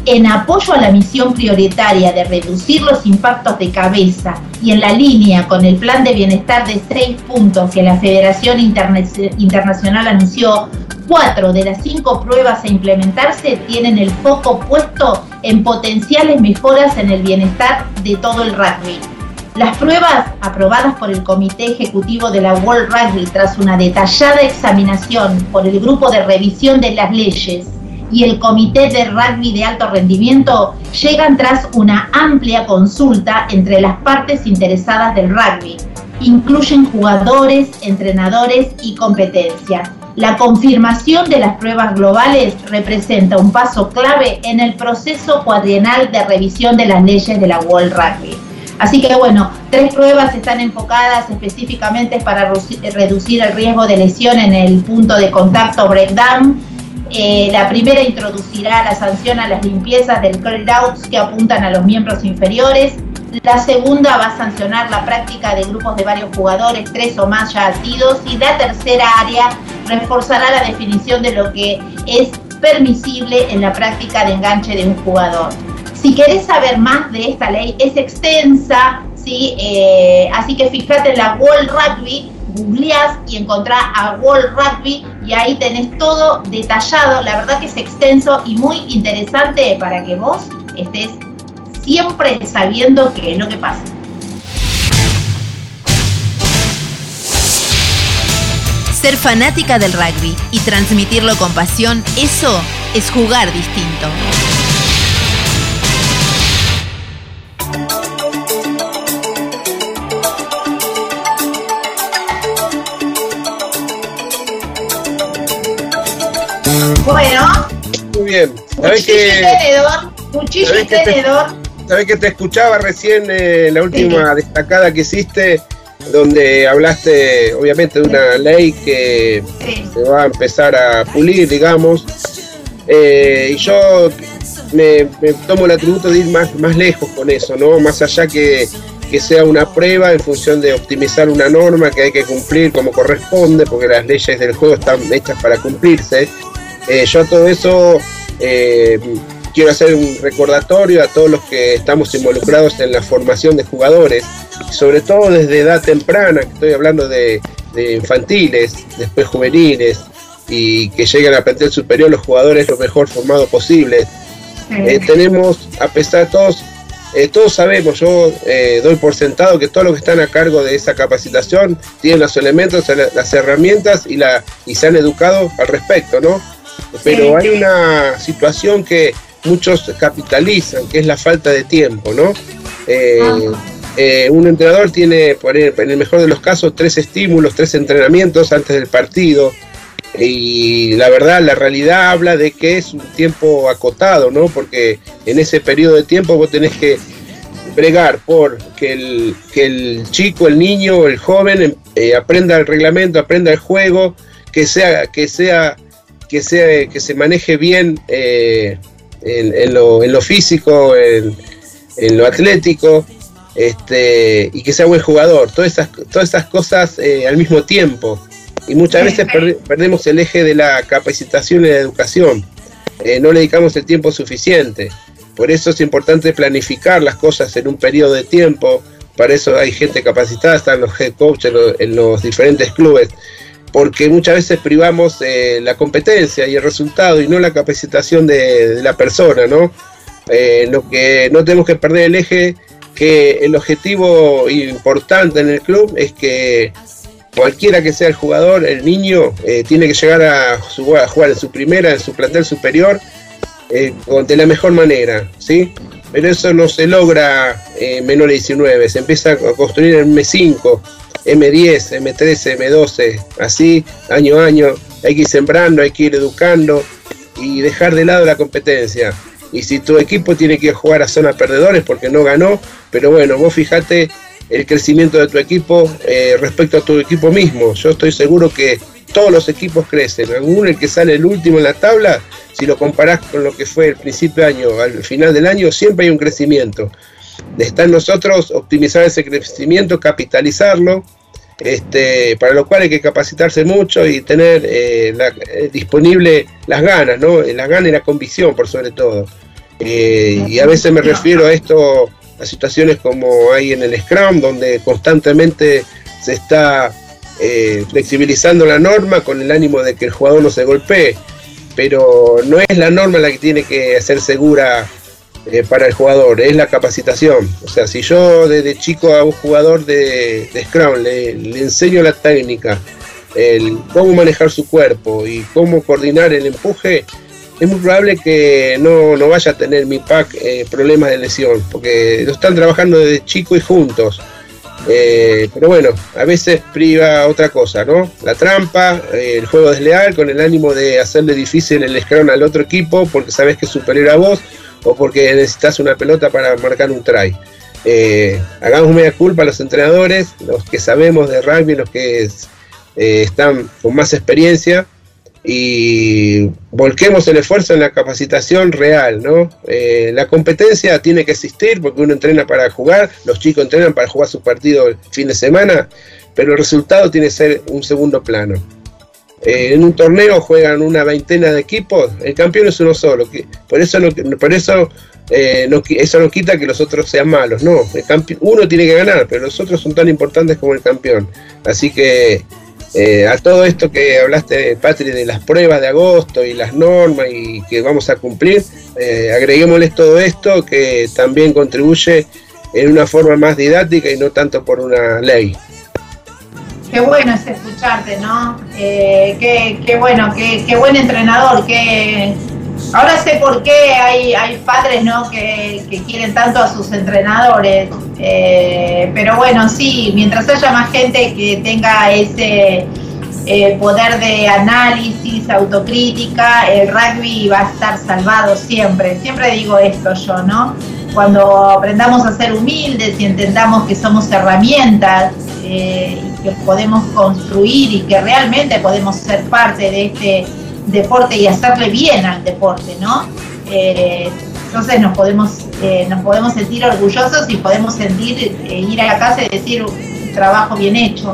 Speaker 1: En apoyo a la misión prioritaria de reducir los impactos de cabeza y en la línea con el plan de bienestar de seis puntos que la Federación Internacional anunció, cuatro de las cinco pruebas a implementarse tienen el foco puesto en potenciales mejoras en el bienestar de todo el rugby. Las pruebas aprobadas por el Comité Ejecutivo de la World Rugby tras una detallada examinación por el Grupo de Revisión de las Leyes y el Comité de Rugby de Alto Rendimiento llegan tras una amplia consulta entre las partes interesadas del rugby. Incluyen jugadores, entrenadores y competencia. La confirmación de las pruebas globales representa un paso clave en el proceso cuadrienal de revisión de las leyes de la World Rugby. Así que bueno, tres pruebas están enfocadas específicamente para reducir el riesgo de lesión en el punto de contacto breakdown. Eh, la primera introducirá la sanción a las limpiezas del outs que apuntan a los miembros inferiores. La segunda va a sancionar la práctica de grupos de varios jugadores, tres o más ya asidos. Y la tercera área reforzará la definición de lo que es permisible en la práctica de enganche de un jugador. Si querés saber más de esta ley, es extensa, ¿sí? Eh, así que fíjate en la World Rugby, googleás y encontrás a World Rugby y ahí tenés todo detallado. La verdad que es extenso y muy interesante para que vos estés siempre sabiendo qué es lo que pasa.
Speaker 4: Ser fanática del rugby y transmitirlo con pasión, eso es jugar distinto.
Speaker 1: ¿Sabes que, tenedor, tenedor.
Speaker 2: Sabes que te escuchaba recién eh, la última destacada que hiciste, donde hablaste obviamente de una ley que se va a empezar a pulir, digamos. Eh, y yo me, tomo el atributo de ir más, más lejos con eso, ¿no? Más allá que, que sea una prueba en función de optimizar una norma que hay que cumplir como corresponde, porque las leyes del juego están hechas para cumplirse. Eh, yo todo eso eh, quiero hacer un recordatorio a todos los que estamos involucrados en la formación de jugadores, sobre todo desde edad temprana, que estoy hablando de, infantiles, después juveniles, y que lleguen a plantel superior los jugadores lo mejor formados posible. Eh, tenemos, a pesar de todos, todos sabemos, yo doy por sentado que todos los que están a cargo de esa capacitación tienen los elementos, las herramientas y, la, y se han educado al respecto, ¿no? Pero hay una situación que muchos capitalizan, que es la falta de tiempo, ¿no? Eh, eh, un entrenador tiene, en el mejor de los casos, tres estímulos, tres entrenamientos antes del partido. Y la verdad, la realidad habla de que es un tiempo acotado, ¿no? Porque en ese periodo de tiempo vos tenés que bregar por que el, que el chico, el niño, el joven eh, aprenda el reglamento, aprenda el juego, que sea, que sea que, sea, que se maneje bien eh, en, lo, físico, en, lo atlético, este, y que sea buen jugador. Todas estas, todas estas cosas eh, al mismo tiempo. Y muchas veces perdemos el eje de la capacitación y la educación. Eh, no le dedicamos el tiempo suficiente. Por eso es importante planificar las cosas en un periodo de tiempo. Para eso hay gente capacitada, están los head coaches en los diferentes clubes porque muchas veces privamos eh, la competencia y el resultado y no la capacitación de, la persona, ¿no? Eh, lo que no tenemos que perder el eje que el objetivo importante en el club es que cualquiera que sea el jugador, el niño, eh, tiene que llegar a, jugar en su primera, en su plantel superior, de la mejor manera, ¿sí? Pero eso no se logra en menor de 19, se empieza a construir en M5, M10, M13, M12, así año a año. Hay que ir sembrando, hay que ir educando y dejar de lado la competencia. Y si tu equipo tiene que jugar a zona perdedores porque no ganó, pero bueno, vos fijate el crecimiento de tu equipo eh, respecto a tu equipo mismo. Yo estoy seguro que todos los equipos crecen. Aún el que sale el último en la tabla, si lo comparás con lo que fue el principio de año, al final del año, siempre hay un crecimiento. Está en nosotros optimizar ese crecimiento, capitalizarlo este, para lo cual hay que capacitarse mucho y tener eh, eh, disponible las ganas, ¿no? Las ganas y la convicción por sobre todo. Eh, y a veces me refiero a esto, a situaciones como hay en el Scrum, donde constantemente se está flexibilizando la norma con el ánimo de que el jugador no se golpee, pero no es la norma la que tiene que ser segura eh, para el jugador, es la capacitación. O sea, si yo desde chico a un jugador de, Scrum le, enseño la técnica, el cómo manejar su cuerpo y cómo coordinar el empuje, es muy probable que no, vaya a tener mi pack eh, problemas de lesión, porque lo están trabajando desde chico y juntos. Eh, pero bueno, a veces priva otra cosa, ¿no? La trampa, el juego desleal con el ánimo de hacerle difícil el scrum al otro equipo porque sabes que es superior a vos o porque necesitas una pelota para marcar un try. Eh, hagamos media culpa a los entrenadores, los que sabemos de rugby, los que eh, están con más experiencia y volquemos el esfuerzo en la capacitación real, ¿no? Eh, la competencia tiene que existir porque uno entrena para jugar, los chicos entrenan para jugar su partido el fin de semana, pero el resultado tiene que ser un segundo plano. Eh, en un torneo juegan una veintena de equipos, el campeón es uno solo. por eso, no, por eso, eh, eso no quita que los otros sean malos. No, el uno tiene que ganar, pero los otros son tan importantes como el campeón. Así que eh, a todo esto que hablaste, Patri, de las pruebas de agosto y las normas y que vamos a cumplir, agreguémosles todo esto que también contribuye en una forma más didáctica y no tanto por una ley.
Speaker 1: Qué bueno es escucharte, ¿no? Eh, qué, bueno, qué, buen entrenador. Que ahora sé por qué hay, hay padres, ¿no? Que, quieren tanto a sus entrenadores. Eh, pero bueno, sí, mientras haya más gente que tenga ese eh, poder de análisis, autocrítica, el rugby va a estar salvado siempre. Siempre digo esto yo, ¿no? Cuando aprendamos a ser humildes y entendamos que somos herramientas que podemos construir y que realmente podemos ser parte de este deporte y hacerle bien al deporte, ¿no? Eh, entonces nos podemos, eh, nos podemos sentir orgullosos y podemos sentir, eh, ir a la casa y decir un trabajo bien hecho.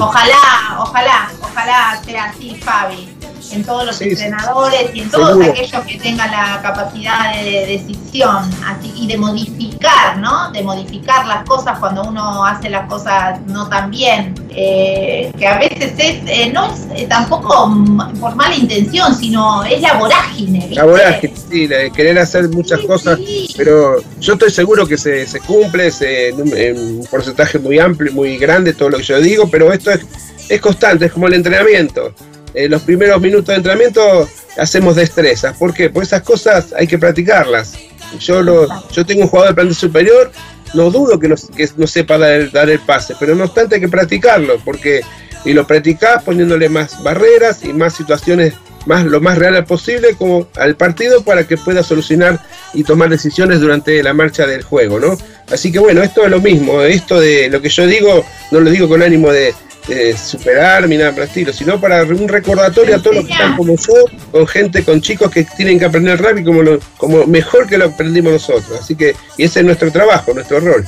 Speaker 1: Ojalá, ojalá, ojalá sea así, Fabi en todos los entrenadores y en todos aquellos que tengan la capacidad de decisión así, y de modificar, ¿no? De modificar las cosas cuando uno hace las cosas no tan bien, eh, que a veces es, eh, no es eh, tampoco por mala intención, sino es la vorágine.
Speaker 2: La vorágine, sí, de querer hacer muchas cosas, pero yo estoy seguro que se, se cumple en, un porcentaje muy amplio, muy grande todo lo que yo digo, pero esto es, es constante, es como el entrenamiento en los primeros minutos de entrenamiento hacemos destrezas. ¿Por qué? Porque esas cosas hay que practicarlas. Yo, lo, yo tengo un jugador de plan superior, no dudo que no, que no sepa dar el, pase, pero no obstante hay que practicarlo, porque y lo practicás poniéndole más barreras y más situaciones más lo más real posible como al partido para que pueda solucionar y tomar decisiones durante la marcha del juego, ¿no? Así que bueno, esto es lo mismo, esto de lo que yo digo, no lo digo con ánimo de, eh, superar ni nada por el estilo, sino para un recordatorio a todos los que están como yo, con gente, con chicos que tienen que aprender rap como, como mejor que lo aprendimos nosotros. Así que, y ese es nuestro trabajo, nuestro rol.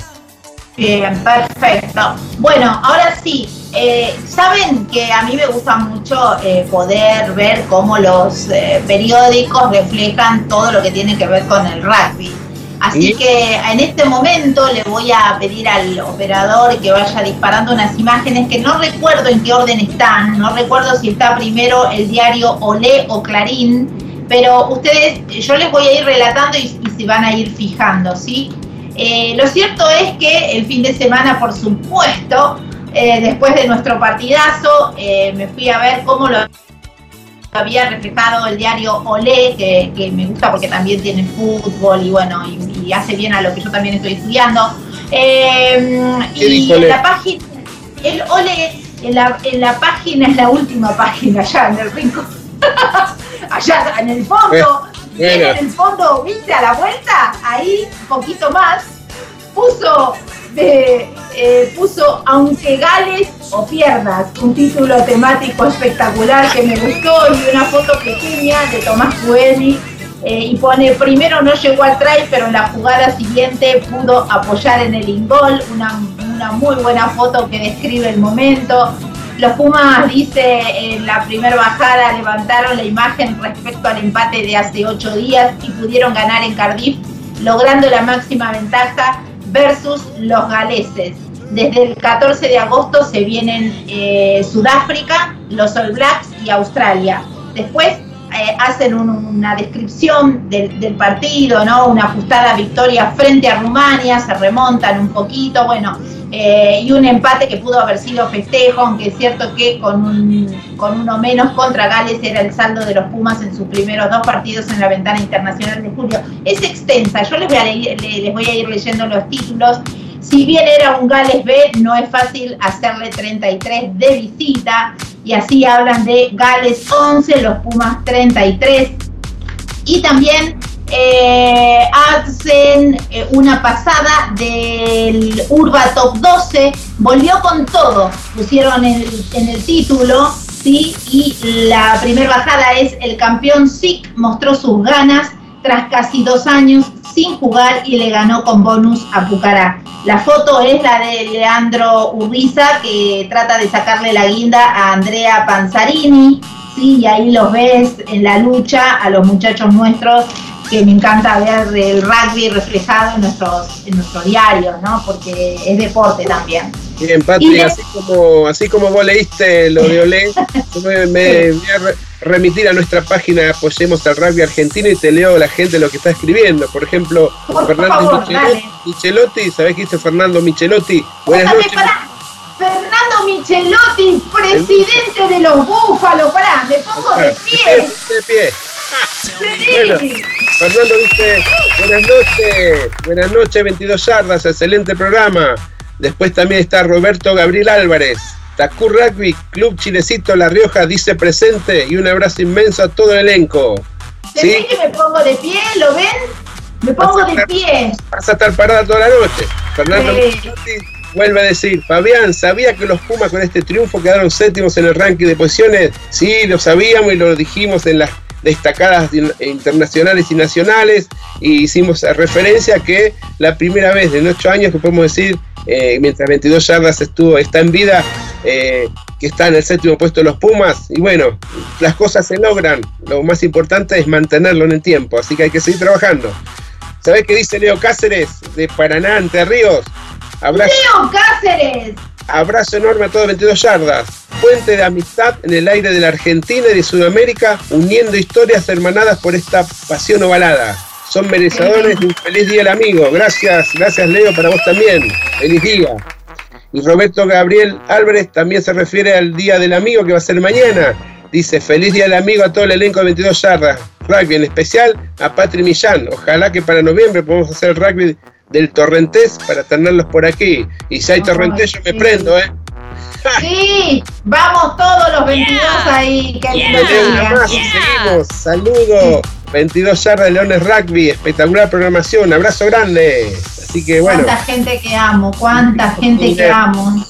Speaker 1: Bien, perfecto. Bueno, ahora sí, eh, saben que a mí me gusta mucho eh, poder ver cómo los periódicos reflejan todo lo que tiene que ver con el rugby. Así que en este momento le voy a pedir al operador que vaya disparando unas imágenes que no recuerdo en qué orden están, no recuerdo si está primero el diario Olé o Clarín, pero ustedes, yo les voy a ir relatando y, se van a ir fijando, ¿sí? Eh, lo cierto es que el fin de semana, por supuesto, eh, después de nuestro partidazo, eh, me fui a ver cómo lo había reflejado el diario Olé, que, me gusta porque también tiene fútbol y bueno, y, hace bien a lo que yo también estoy estudiando. Eh, y en la página, el Olé, en la, en la página, en la última página, allá en el rincón, allá en el fondo, en el fondo, viste, a la vuelta, ahí, un poquito más, puso de eh, puso Aunque Gales o Pierdas, un título temático espectacular que me gustó y una foto pequeña de Tomás Puelli eh, y pone primero no llegó al try pero en la jugada siguiente pudo apoyar en el ingol, una, una muy buena foto que describe el momento. Los Pumas, dice, en la primera bajada levantaron la imagen respecto al empate de hace ocho días y pudieron ganar en Cardiff, logrando la máxima ventaja versus los galeses. Desde el 14 de agosto se vienen eh, Sudáfrica, los All Blacks y Australia. Después eh, hacen una descripción del, partido. Una ajustada victoria frente a Rumania, se remontan un poquito, bueno, eh, y un empate que pudo haber sido festejo, aunque es cierto que con, con uno menos contra Gales era el saldo de los Pumas en sus primeros dos partidos en la ventana internacional de julio. Es extensa, yo les voy a, les voy a ir leyendo los títulos. Si bien era un Gales B, no es fácil hacerle 33 de visita y así hablan de Gales 11, los Pumas 33. Y también eh, hacen eh, una pasada del Urba Top 12, volvió con todo, pusieron en el título, ¿sí? y la primera bajada es el campeón SIC mostró sus ganas tras casi dos años sin jugar y le ganó con bonus a Pucará. La foto es la de Leandro Urriza que trata de sacarle la guinda a Andrea Panzarini, ¿sí? y ahí los ves en la lucha a los muchachos nuestros que me encanta ver el rugby reflejado en nuestros, en nuestros diarios, ¿no? Porque es deporte también.
Speaker 2: Bien, Patrick, así, como, así como vos leíste lo de Olé, me, me, voy a remitir a nuestra página Apoyemos al Rugby Argentino y te leo la gente lo que está escribiendo. Por ejemplo, Fernando Michelotti, ¿sabés qué dice Fernando Michelotti?
Speaker 1: Buenas noches. Fernando Michelotti, presidente de los Búfalos, pará, me pongo de pie. De pie.
Speaker 2: Bueno, Fernando dice, buenas noches, buenas noches, 22 yardas, excelente programa. Después también está Roberto Gabriel Álvarez. Tacur Rugby, Club Chilecito La Rioja dice presente y un abrazo inmenso a todo el elenco.
Speaker 1: ¿Sí? que me pongo de pie? ¿Lo ven? Me pongo de pie.
Speaker 2: Vas a estar parada toda la noche. Fernando vuelve a decir, Fabián, ¿sabía que los Pumas con este triunfo quedaron séptimos en el ranking de posiciones? Sí, lo sabíamos y lo dijimos en las destacadas internacionales y nacionales y hicimos referencia que la primera vez en ocho años que podemos decir, eh, mientras 22 yardas estuvo, está en vida, eh, que está en el séptimo puesto de los Pumas y bueno, las cosas se logran, lo más importante es mantenerlo en el tiempo, así que hay que seguir trabajando. ¿Sabés qué dice Leo Cáceres de Paraná, Entre Ríos?
Speaker 1: Leo Cáceres.
Speaker 2: Abrazo enorme a todos 22 yardas. Fuente de amistad en el aire de la Argentina y de Sudamérica, uniendo historias hermanadas por esta pasión ovalada. Son merecedores de un feliz día el amigo. Gracias, gracias Leo, para vos también. Feliz día. Y Roberto Gabriel Álvarez también se refiere al Día del Amigo que va a ser mañana. Dice, feliz Día del Amigo a todo el elenco de 22 yardas. Rugby, en especial a Patri Millán. Ojalá que para noviembre podamos hacer el rugby del Torrentés para tenerlos por aquí. Y si hay Torrentés, yo me prendo, ¿eh?
Speaker 1: Sí, vamos todos los 22 ahí. Que
Speaker 2: Seguimos, saludos. 22 yardas de Leones Rugby, espectacular programación, abrazo grande. Así que bueno.
Speaker 1: Cuánta gente que amo, cuánta gente que amo.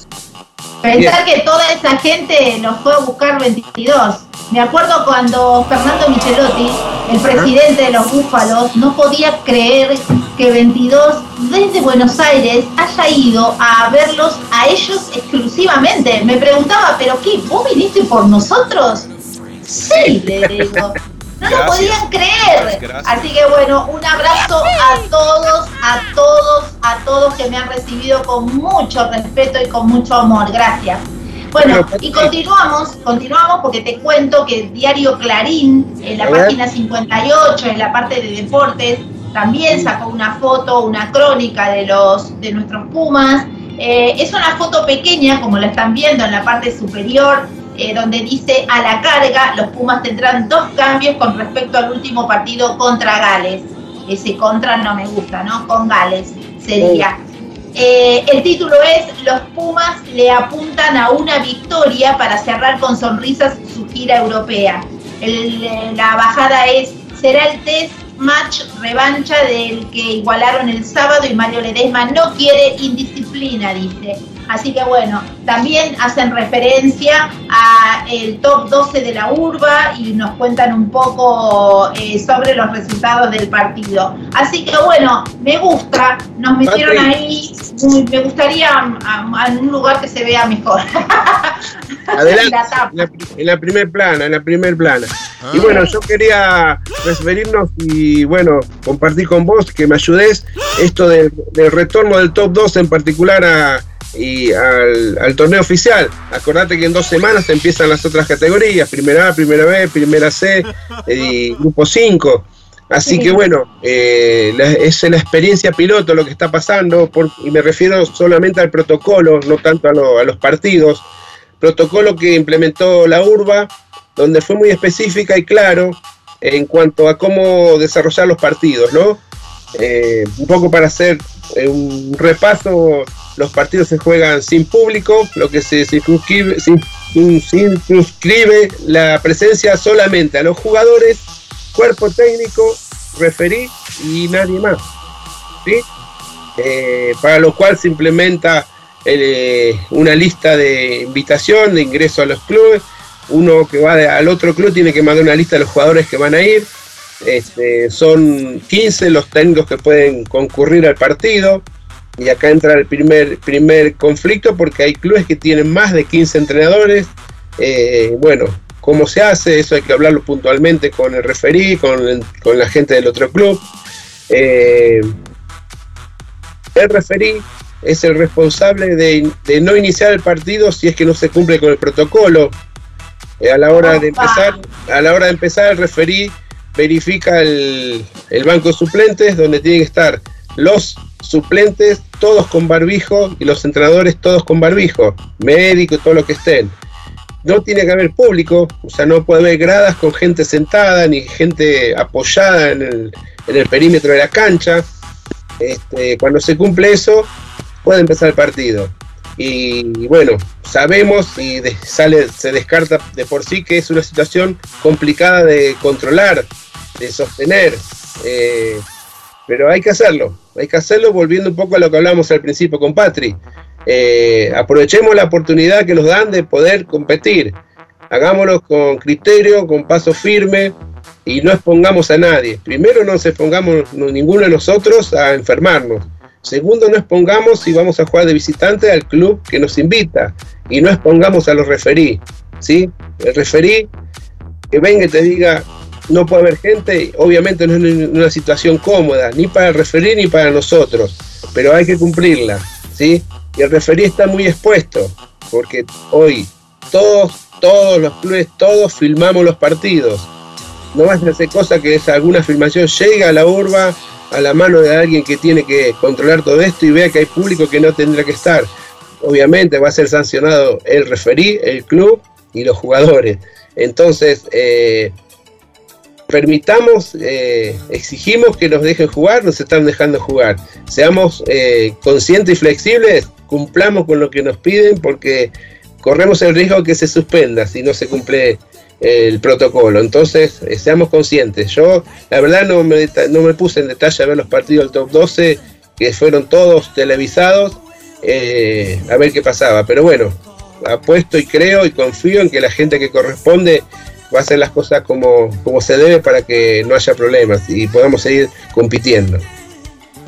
Speaker 1: Pensar que toda esa gente nos fue a buscar 22. Me acuerdo cuando Fernando Michelotti, el presidente de los Búfalos, no podía creer que 22 desde Buenos Aires haya ido a verlos a ellos exclusivamente. Me preguntaba, ¿pero qué? ¿Vos viniste por nosotros? Sí, le digo. No lo podían creer. Así que bueno, un abrazo a todos, a todos, a todos que me han recibido con mucho respeto y con mucho amor. Gracias. Bueno, y continuamos, continuamos porque te cuento que el diario Clarín, en la página 58, en la parte de deportes, también sacó una foto, una crónica de los de nuestros Pumas. Eh, es una foto pequeña, como la están viendo en la parte superior, eh, donde dice a la carga, los Pumas tendrán dos cambios con respecto al último partido contra Gales. Ese contra no me gusta, ¿no? Con Gales sería. Eh, el título es Los Pumas le apuntan a una victoria para cerrar con sonrisas su gira europea. la bajada es, será el test match revancha del que igualaron el sábado y Mario Ledesma no quiere indisciplina, dice. Así que bueno, también hacen referencia a el top 12 de la urba y nos cuentan un poco eh, sobre los resultados del partido. Así que bueno, me gusta, nos metieron ahí, me gustaría en un lugar que se vea mejor.
Speaker 2: Adelante, en la, primer plana, en la primer plana. Y bueno, yo quería referirnos y bueno, compartir con vos, que me ayudes esto del, del retorno del top 2 en particular a y al, torneo oficial. Acordate que en dos semanas empiezan las otras categorías, primera A, primera B, primera C y grupo 5. Así que bueno, eh, es la experiencia piloto lo que está pasando, y me refiero solamente al protocolo, no tanto a, los partidos. Protocolo que implementó la URBA, donde fue muy específica y claro en cuanto a cómo desarrollar los partidos, ¿no? Eh, un poco para hacer un repaso los partidos se juegan sin público, lo que se circunscribe, la presencia solamente a los jugadores, cuerpo técnico, referí y nadie más. Eh, para lo cual se implementa eh, una lista de invitación, de ingreso a los clubes. Uno que va al otro club tiene que mandar una lista de los jugadores que van a ir. Este, son 15 los técnicos que pueden concurrir al partido. Y acá entra el primer, primer conflicto porque hay clubes que tienen más de 15 entrenadores. Eh, bueno, ¿cómo se hace? Eso hay que hablarlo puntualmente con el referí, con, la gente del otro club. Eh, el referí es el responsable de, no iniciar el partido si es que no se cumple con el protocolo. Eh, a la hora de empezar, a la hora de empezar el referí verifica el, el banco de suplentes donde tienen que estar los suplentes todos con barbijo y los entrenadores todos con barbijo, médico y todo lo que estén. No tiene que haber público, o sea, no puede haber gradas con gente sentada ni gente apoyada en el, en el perímetro de la cancha. Este, cuando se cumple eso, puede empezar el partido. Y, bueno, sabemos y sale, se descarta de por sí que es una situación complicada de controlar, de sostener. Eh, pero hay que hacerlo, hay que hacerlo volviendo un poco a lo que hablamos al principio con Patri. Eh, aprovechemos la oportunidad que nos dan de poder competir. Hagámoslo con criterio, con paso firme y no expongamos a nadie. Primero, no expongamos ninguno de nosotros a enfermarnos. Segundo, no expongamos si vamos a jugar de visitante al club que nos invita y no expongamos a los referí. ¿sí? El referí que venga y te diga, no puede haber gente, obviamente no es una situación cómoda, ni para el referí ni para nosotros, pero hay que cumplirla, ¿sí? Y el referí está muy expuesto, porque hoy todos, todos los clubes, todos filmamos los partidos. No a ser cosa que esa, alguna filmación llegue a la urba, a la mano de alguien que tiene que controlar todo esto y vea que hay público que no tendrá que estar. Obviamente va a ser sancionado el referí, el club y los jugadores. Entonces, eh, permitamos, eh, exigimos que nos dejen jugar, nos están dejando jugar. Seamos eh, conscientes y flexibles, cumplamos con lo que nos piden porque corremos el riesgo de que se suspenda si no se cumple el protocolo. Entonces, eh, seamos conscientes. Yo, la verdad, no me, no me puse en detalle a ver los partidos del top 12, que fueron todos televisados, a ver qué pasaba. Pero bueno, apuesto y creo y confío en que la gente que corresponde va a hacer las cosas como, como se debe para que no haya problemas y podamos seguir compitiendo.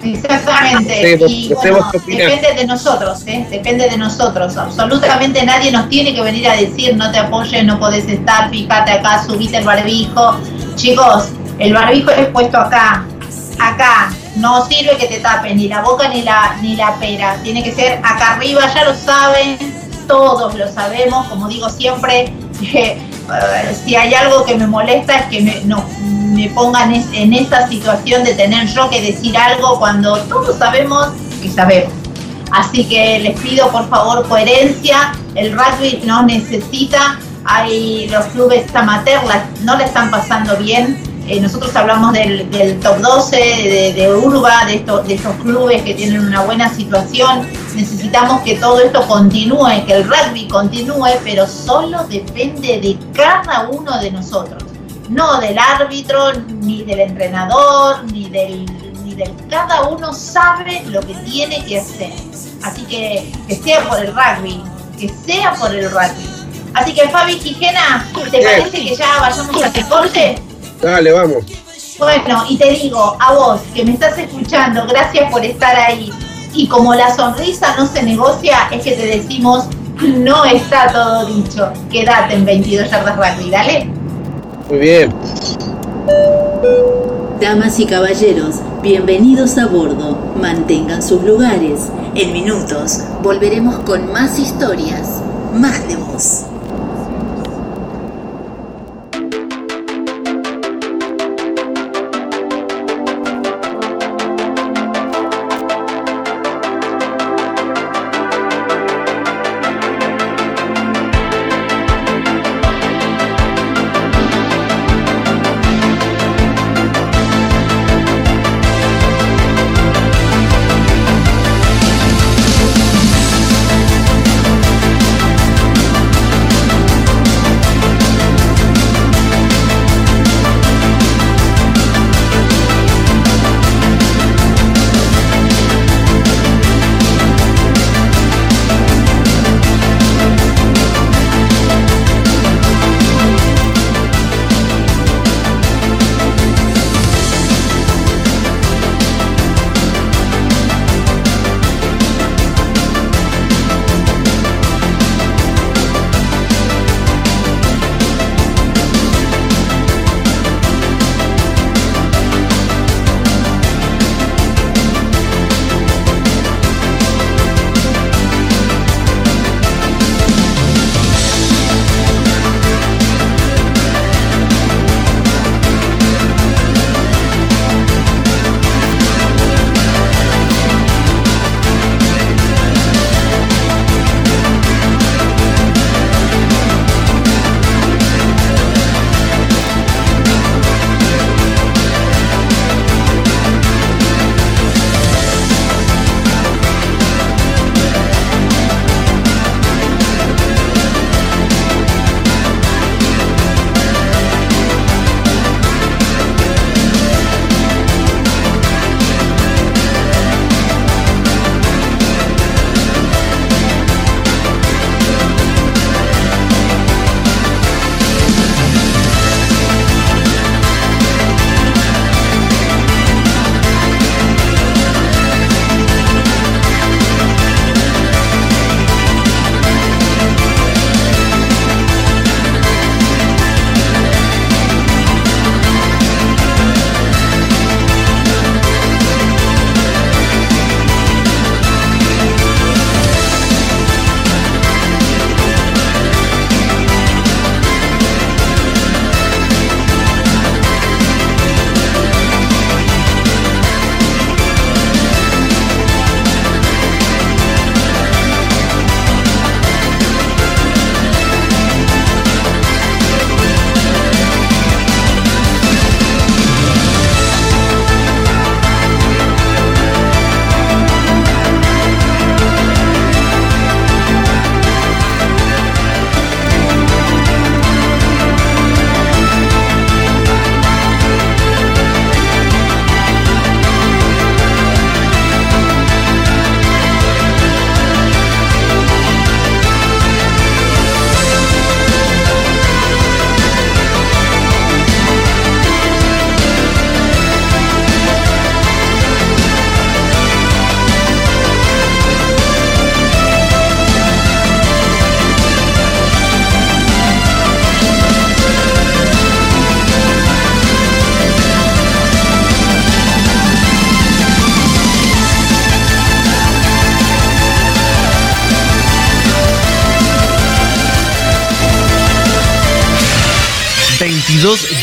Speaker 1: Exactamente. y depende de nosotros, ¿eh? depende de nosotros. Absolutamente nadie nos tiene que venir a decir no te apoyes, no podés estar, fíjate acá, subite el barbijo. Chicos, el barbijo es puesto acá, acá. No sirve que te tapen ni la boca ni la, ni la pera. Tiene que ser acá arriba, ya lo saben, todos lo sabemos, como digo siempre. Si hay algo que me molesta es que me, no, me pongan en esa situación de tener yo que decir algo cuando todos sabemos que sabemos. Así que les pido por favor coherencia, el rugby no necesita, hay los clubes amateur no le están pasando bien, eh, nosotros hablamos del, top 12, de, de Urba, de, de estos clubes que tienen una buena situación. Necesitamos que todo esto continúe, que el rugby continúe, pero solo depende de cada uno de nosotros. No del árbitro, ni del entrenador, ni del, líder, cada uno sabe lo que tiene que hacer. Así que que sea por el rugby, que sea por el rugby. Así que Fabi Quijena, ¿te parece que ya vayamos a este corte?
Speaker 2: Dale, vamos.
Speaker 1: Bueno, y te digo, a vos que me estás escuchando, gracias por estar ahí. Y como la sonrisa no se negocia, es que te decimos, no está todo dicho. Quédate en 22 yardas rugby, dale.
Speaker 2: Muy bien.
Speaker 5: Damas y caballeros, bienvenidos a bordo. Mantengan sus lugares. En minutos volveremos con más historias, más de vos.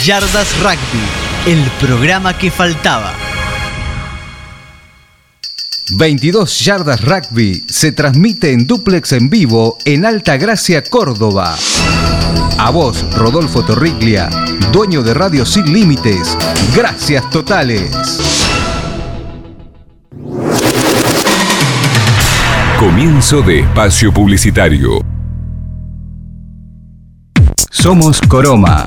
Speaker 3: Yardas Rugby, el programa que faltaba.
Speaker 6: 22 Yardas Rugby se transmite en duplex en vivo en Alta Gracia, Córdoba. A vos, Rodolfo Torriglia, dueño de Radio Sin Límites. Gracias totales.
Speaker 7: Comienzo de espacio publicitario.
Speaker 6: Somos Coroma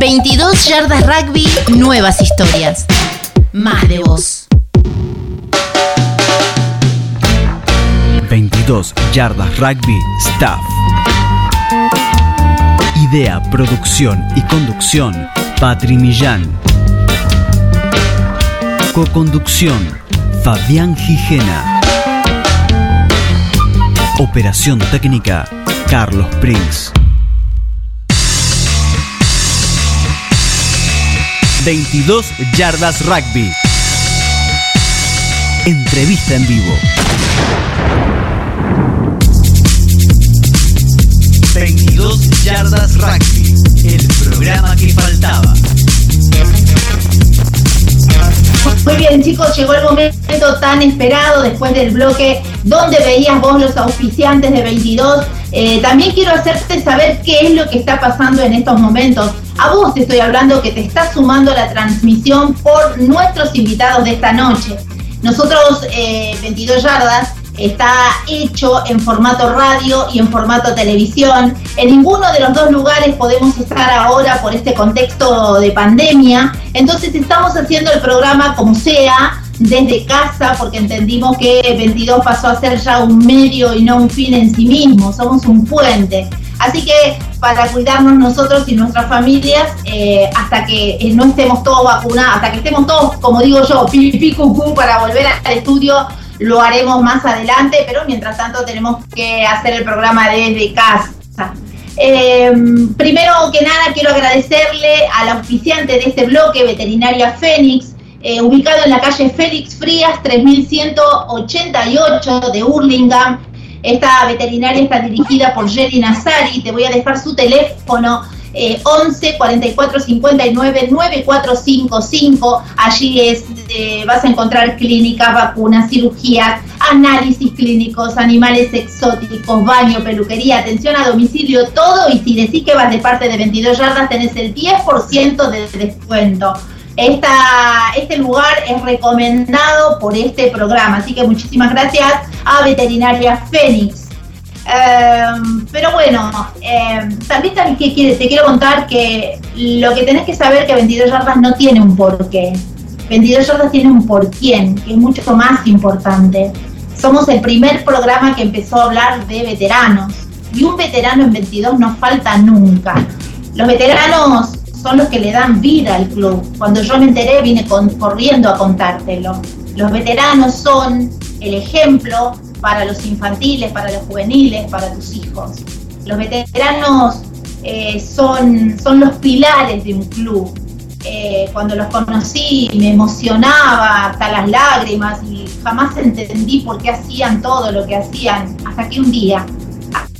Speaker 4: 22 yardas rugby, nuevas historias. Más de vos.
Speaker 3: 22 yardas rugby staff. Idea, producción y conducción, Patri Millán. Coconducción, Fabián Gijena. Operación técnica, Carlos Prince. 22 yardas rugby. Entrevista en vivo. 22 yardas rugby. El programa que faltaba.
Speaker 1: Muy bien chicos, llegó el momento tan esperado después del bloque donde veías vos los auspiciantes de 22. Eh, también quiero hacerte saber qué es lo que está pasando en estos momentos. A vos te estoy hablando que te está sumando la transmisión por nuestros invitados de esta noche. Nosotros, 22 eh, yardas, está hecho en formato radio y en formato televisión. En ninguno de los dos lugares podemos estar ahora por este contexto de pandemia. Entonces estamos haciendo el programa como sea, desde casa, porque entendimos que 22 pasó a ser ya un medio y no un fin en sí mismo. Somos un puente. Así que para cuidarnos nosotros y nuestras familias eh, hasta que eh, no estemos todos vacunados, hasta que estemos todos, como digo yo, pipi cucú para volver al estudio, lo haremos más adelante, pero mientras tanto tenemos que hacer el programa desde casa. Eh, primero que nada quiero agradecerle al auspiciante de este bloque, Veterinaria Fénix, ubicado en la calle Félix Frías 3188 de Hurlingham, esta veterinaria está dirigida por Jerry Nazari. Te voy a dejar su teléfono. 11 44 59 9455. Allí es, eh, vas a encontrar clínicas, vacunas, cirugías, análisis clínicos, animales exóticos, baño, peluquería, atención a domicilio, todo. Y si decís que vas de parte de 22 yardas, tenés el 10% de descuento. Esta, este lugar es recomendado por este programa, así que muchísimas gracias a Veterinaria Fénix. Em, pero bueno, em, también, te quiero contar que lo que tenés que saber que 22 yardas no tiene un porqué. 22 yardas tiene un por quién, que es mucho más importante. Somos el primer programa que empezó a hablar de veteranos. Y un veterano en 22 no falta nunca. Los veteranos son los que le dan vida al club. Cuando yo me enteré vine corriendo a contártelo. Los veteranos son el ejemplo para los infantiles, para los juveniles, para tus hijos. Los veteranos eh, son, son los pilares de un club. Eh, cuando los conocí me emocionaba hasta las lágrimas y jamás entendí por qué hacían todo lo que hacían, hasta que un día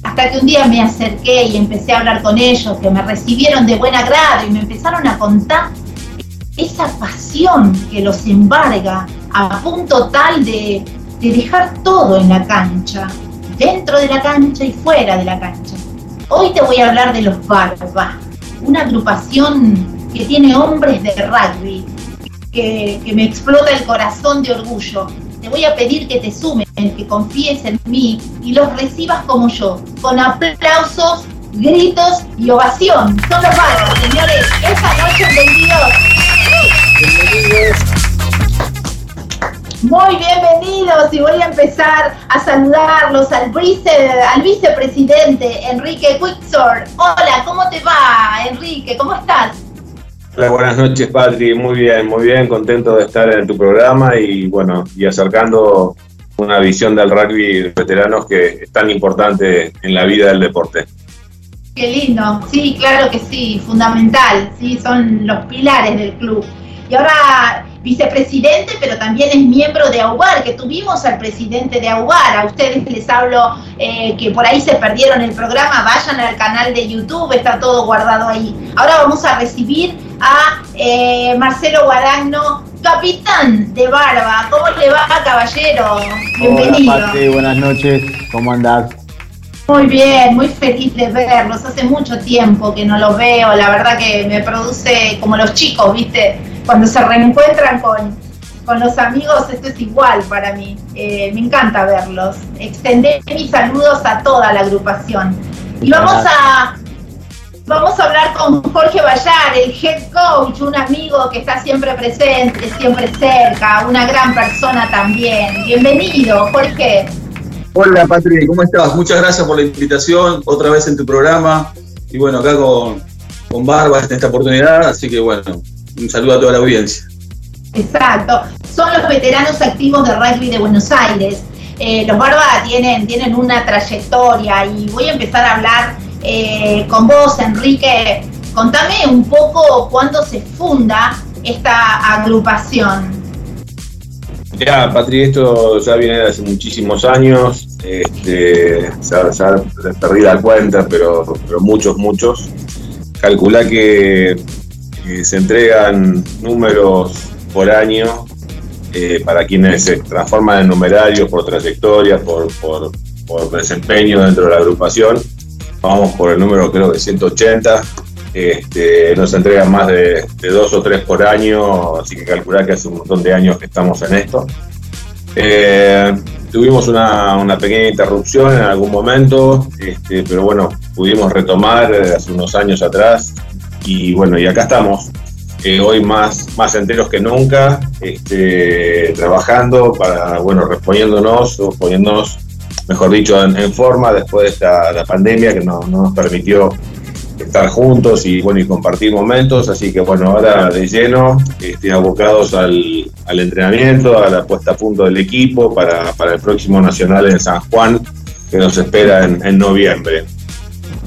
Speaker 1: hasta que un día me acerqué y empecé a hablar con ellos, que me recibieron de buen agrado y me empezaron a contar esa pasión que los embarga a punto tal de, dejar todo en la cancha, dentro de la cancha y fuera de la cancha. Hoy te voy a hablar de los Barba, una agrupación que tiene hombres de rugby, que, que me explota el corazón de orgullo. Te voy a pedir que te sumen, que confíes en mí y los recibas como yo, con aplausos, gritos y ovación. Son los Barba, señores. Esta noche bienvenidos. Muy bienvenidos y voy a empezar a saludarlos al, al vicepresidente Enrique Quixor. Hola, ¿cómo te va, Enrique? ¿Cómo estás?
Speaker 8: Hola, buenas noches, Patri. Muy bien, muy bien. Contento de estar en tu programa y bueno, y acercando una visión del rugby de veteranos que es tan importante en la vida del deporte.
Speaker 1: Qué lindo, sí, claro que sí, fundamental, sí, son los pilares del club. Y ahora vicepresidente, pero también es miembro de AUBAR, que tuvimos al presidente de AUBAR. A ustedes les hablo eh, que por ahí se perdieron el programa, vayan al canal de YouTube, está todo guardado ahí. Ahora vamos a recibir a eh, Marcelo Guadagno, capitán de Barba. ¿Cómo le va, caballero?
Speaker 9: Bienvenido. Hola, buenas noches, ¿cómo andás?
Speaker 1: Muy bien, muy feliz de verlos. Hace mucho tiempo que no los veo. La verdad que me produce como los chicos, ¿viste? Cuando se reencuentran con, con los amigos, esto es igual para mí. Eh, me encanta verlos. Extender mis saludos a toda la agrupación. Y vamos a, vamos a hablar con Jorge Bayar, el head coach, un amigo que está siempre presente, siempre cerca, una gran persona también. Bienvenido, Jorge.
Speaker 10: Hola Patri, ¿cómo estás? Muchas gracias por la invitación, otra vez en tu programa. Y bueno, acá con, con Barba en esta oportunidad, así que bueno, un saludo a toda la audiencia.
Speaker 1: Exacto, son los veteranos activos de rugby de Buenos Aires. Eh, los Barba tienen, tienen una trayectoria y voy a empezar a hablar eh, con vos, Enrique. Contame un poco cuándo se funda esta agrupación.
Speaker 8: Ya, Patri, esto ya viene de hace muchísimos años, este, ya, ya perdí la cuenta, pero, pero muchos, muchos. Calcula que se entregan números por año eh, para quienes se transforman en numerarios por trayectoria, por, por, desempeño dentro de la agrupación. Vamos por el número creo de 180 este, nos entregan más de, dos o tres por año, así que calcular que hace un montón de años que estamos en esto. Eh, tuvimos una, pequeña interrupción en algún momento, este, pero bueno, pudimos retomar hace unos años atrás y bueno, y acá estamos. Eh, hoy más, más enteros que nunca, este, trabajando para, bueno, reponiéndonos o poniéndonos, mejor dicho, en, forma después de esta pandemia que no nos permitió estar juntos y bueno y compartir momentos, así que bueno, ahora de lleno, este, abocados al, al, entrenamiento, a la puesta a punto del equipo para, para, el próximo Nacional en San Juan, que nos espera en, en noviembre.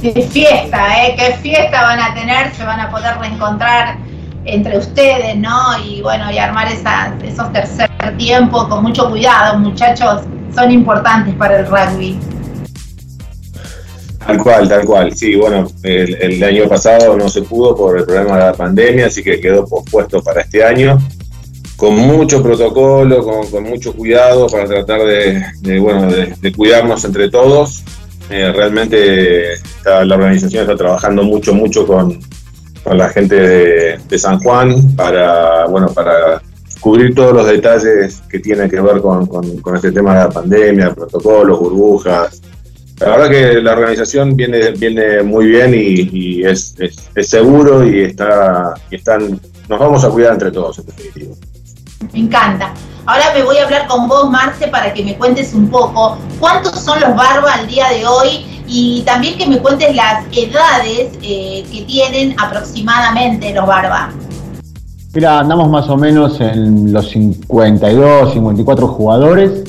Speaker 1: Qué fiesta, ¿eh? Qué fiesta van a tener, se van a poder reencontrar entre ustedes, ¿no? Y bueno, y armar esa, esos tercer tiempos con mucho cuidado, muchachos, son importantes para el rugby.
Speaker 8: Tal cual, tal cual. Sí, bueno, el, año pasado no se pudo por el problema de la pandemia, así que quedó pospuesto para este año. Con mucho protocolo, con, mucho cuidado para tratar de, bueno, de, cuidarnos entre todos. Eh, realmente la organización está trabajando mucho, mucho con, la gente de, San Juan para, bueno, para cubrir todos los detalles que tienen que ver con, con este tema de la pandemia, protocolos, burbujas, la verdad que la organización viene, viene muy bien y, es, seguro y está están nos vamos a cuidar entre todos en definitiva.
Speaker 1: Me encanta. Ahora me voy a hablar con vos, Marce, para que me cuentes un poco cuántos son los Barba al día de hoy y también que me cuentes las edades eh, que tienen aproximadamente los Barba.
Speaker 9: Mira, andamos más o menos en los 52, 54 jugadores.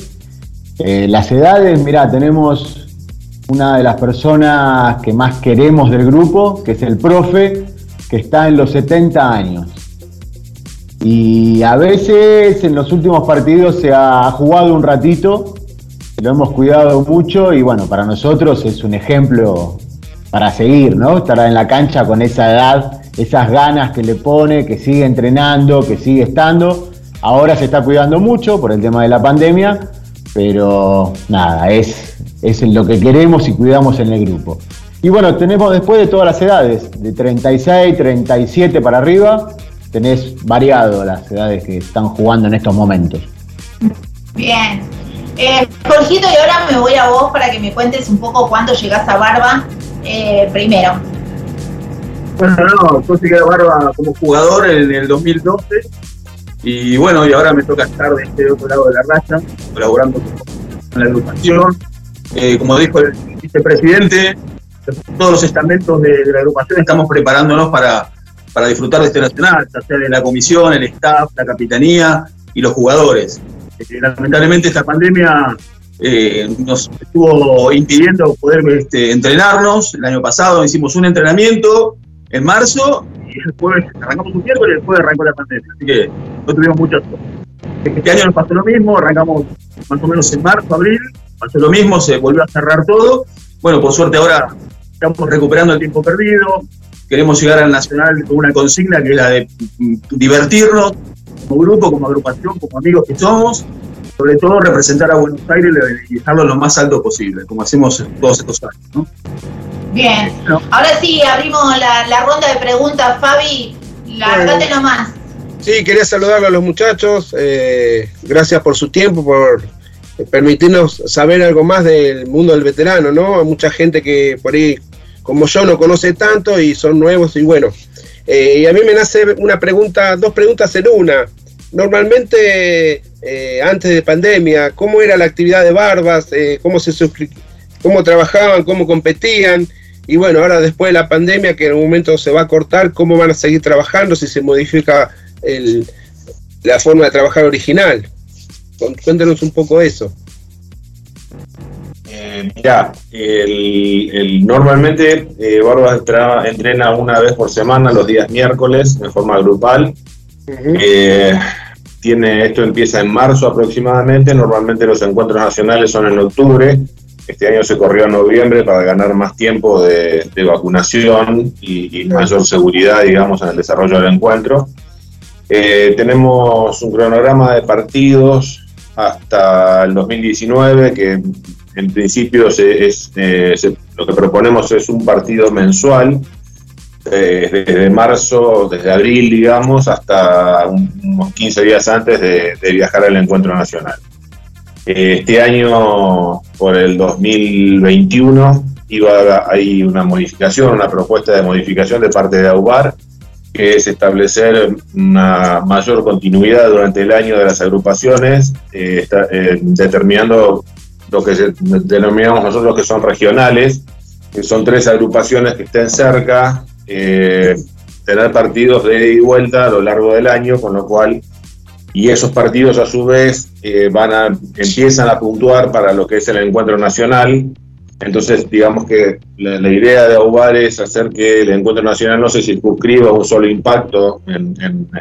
Speaker 9: Eh, las edades, mira, tenemos una de las personas que más queremos del grupo, que es el profe, que está en los 70 años. Y a veces en los últimos partidos se ha jugado un ratito, lo hemos cuidado mucho y bueno, para nosotros es un ejemplo para seguir, ¿no? Estar en la cancha con esa edad, esas ganas que le pone, que sigue entrenando, que sigue estando. Ahora se está cuidando mucho por el tema de la pandemia, pero nada, es, es lo que queremos y cuidamos en el grupo. Y bueno, tenemos después de todas las edades, de 36, 37 para arriba, tenés variado las edades que están jugando en estos momentos.
Speaker 1: Bien. Eh, Jorgito, y ahora me voy a vos para que me cuentes un poco cuándo llegás a Barba eh, primero.
Speaker 10: Bueno, no, yo llegué a Barba como jugador en el 2012 y bueno, y ahora me toca estar de este otro lado de la raya, colaborando con la agrupación. Eh, como dijo el vicepresidente, todos los estamentos de, la agrupación estamos preparándonos para, para disfrutar de este nacional, ya sea de la comisión, el staff, la capitanía y los jugadores. Eh, lamentablemente esta pandemia eh, nos estuvo impidiendo poder este, entrenarnos. El año pasado hicimos un entrenamiento en marzo y después arrancamos un miércoles y después arrancó la pandemia. Así que no tuvimos mucha Este año nos pasó lo mismo, arrancamos más o menos en marzo, abril, pasó lo mismo, se volvió a cerrar todo. Bueno, por suerte ahora estamos recuperando el tiempo perdido, queremos llegar al Nacional con una consigna que es la de mm, divertirnos como grupo, como agrupación, como amigos que somos, sobre todo representar a Buenos Aires y dejarlo lo más alto posible, como hacemos todos estos años.
Speaker 1: Bien, ahora sí, abrimos la, ronda de preguntas, Fabi, largate nomás.
Speaker 2: Sí, quería saludar a los muchachos, eh, gracias por su tiempo, por permitirnos saber algo más del mundo del veterano, ¿no? Hay mucha gente que por ahí, como yo, no conoce tanto y son nuevos y bueno. Eh, y a mí me nace una pregunta, dos preguntas en una. Normalmente, eh, antes de pandemia, ¿cómo era la actividad de Barbas? Eh, ¿Cómo se cómo trabajaban? ¿Cómo competían? Y bueno, ahora después de la pandemia, que en un momento se va a cortar, ¿cómo van a seguir trabajando si se modifica la forma de trabajar original? Cuéntanos un poco eso.
Speaker 8: Eh, mira, el, normalmente eh, Barba entrena una vez por semana, los días miércoles, de forma grupal. Eh, tiene, esto empieza en marzo aproximadamente, normalmente los encuentros nacionales son en octubre. Este año se corrió en noviembre para ganar más tiempo de, vacunación y, y, mayor seguridad, digamos, en el desarrollo del encuentro. tenemos un cronograma de partidos hasta el 2019, que en principio eh, lo que proponemos es un partido mensual, eh, desde marzo, desde abril, digamos, hasta unos 15 días antes de, viajar al encuentro nacional. Eh, este año, por el 2021, iba hay una modificación, una propuesta de modificación de parte de AUBAR, que es establecer una mayor continuidad durante el año de las agrupaciones, determinando lo que denominamos nosotros que son regionales, que son tres agrupaciones que estén cerca, eh, tener partidos de ida y vuelta a lo largo del año, con lo cual, y esos partidos a su vez van a, empiezan a puntuar para lo que es el encuentro nacional, entonces, digamos que la, idea de AUBAR es hacer que el encuentro nacional no se circunscriba a un solo impacto en,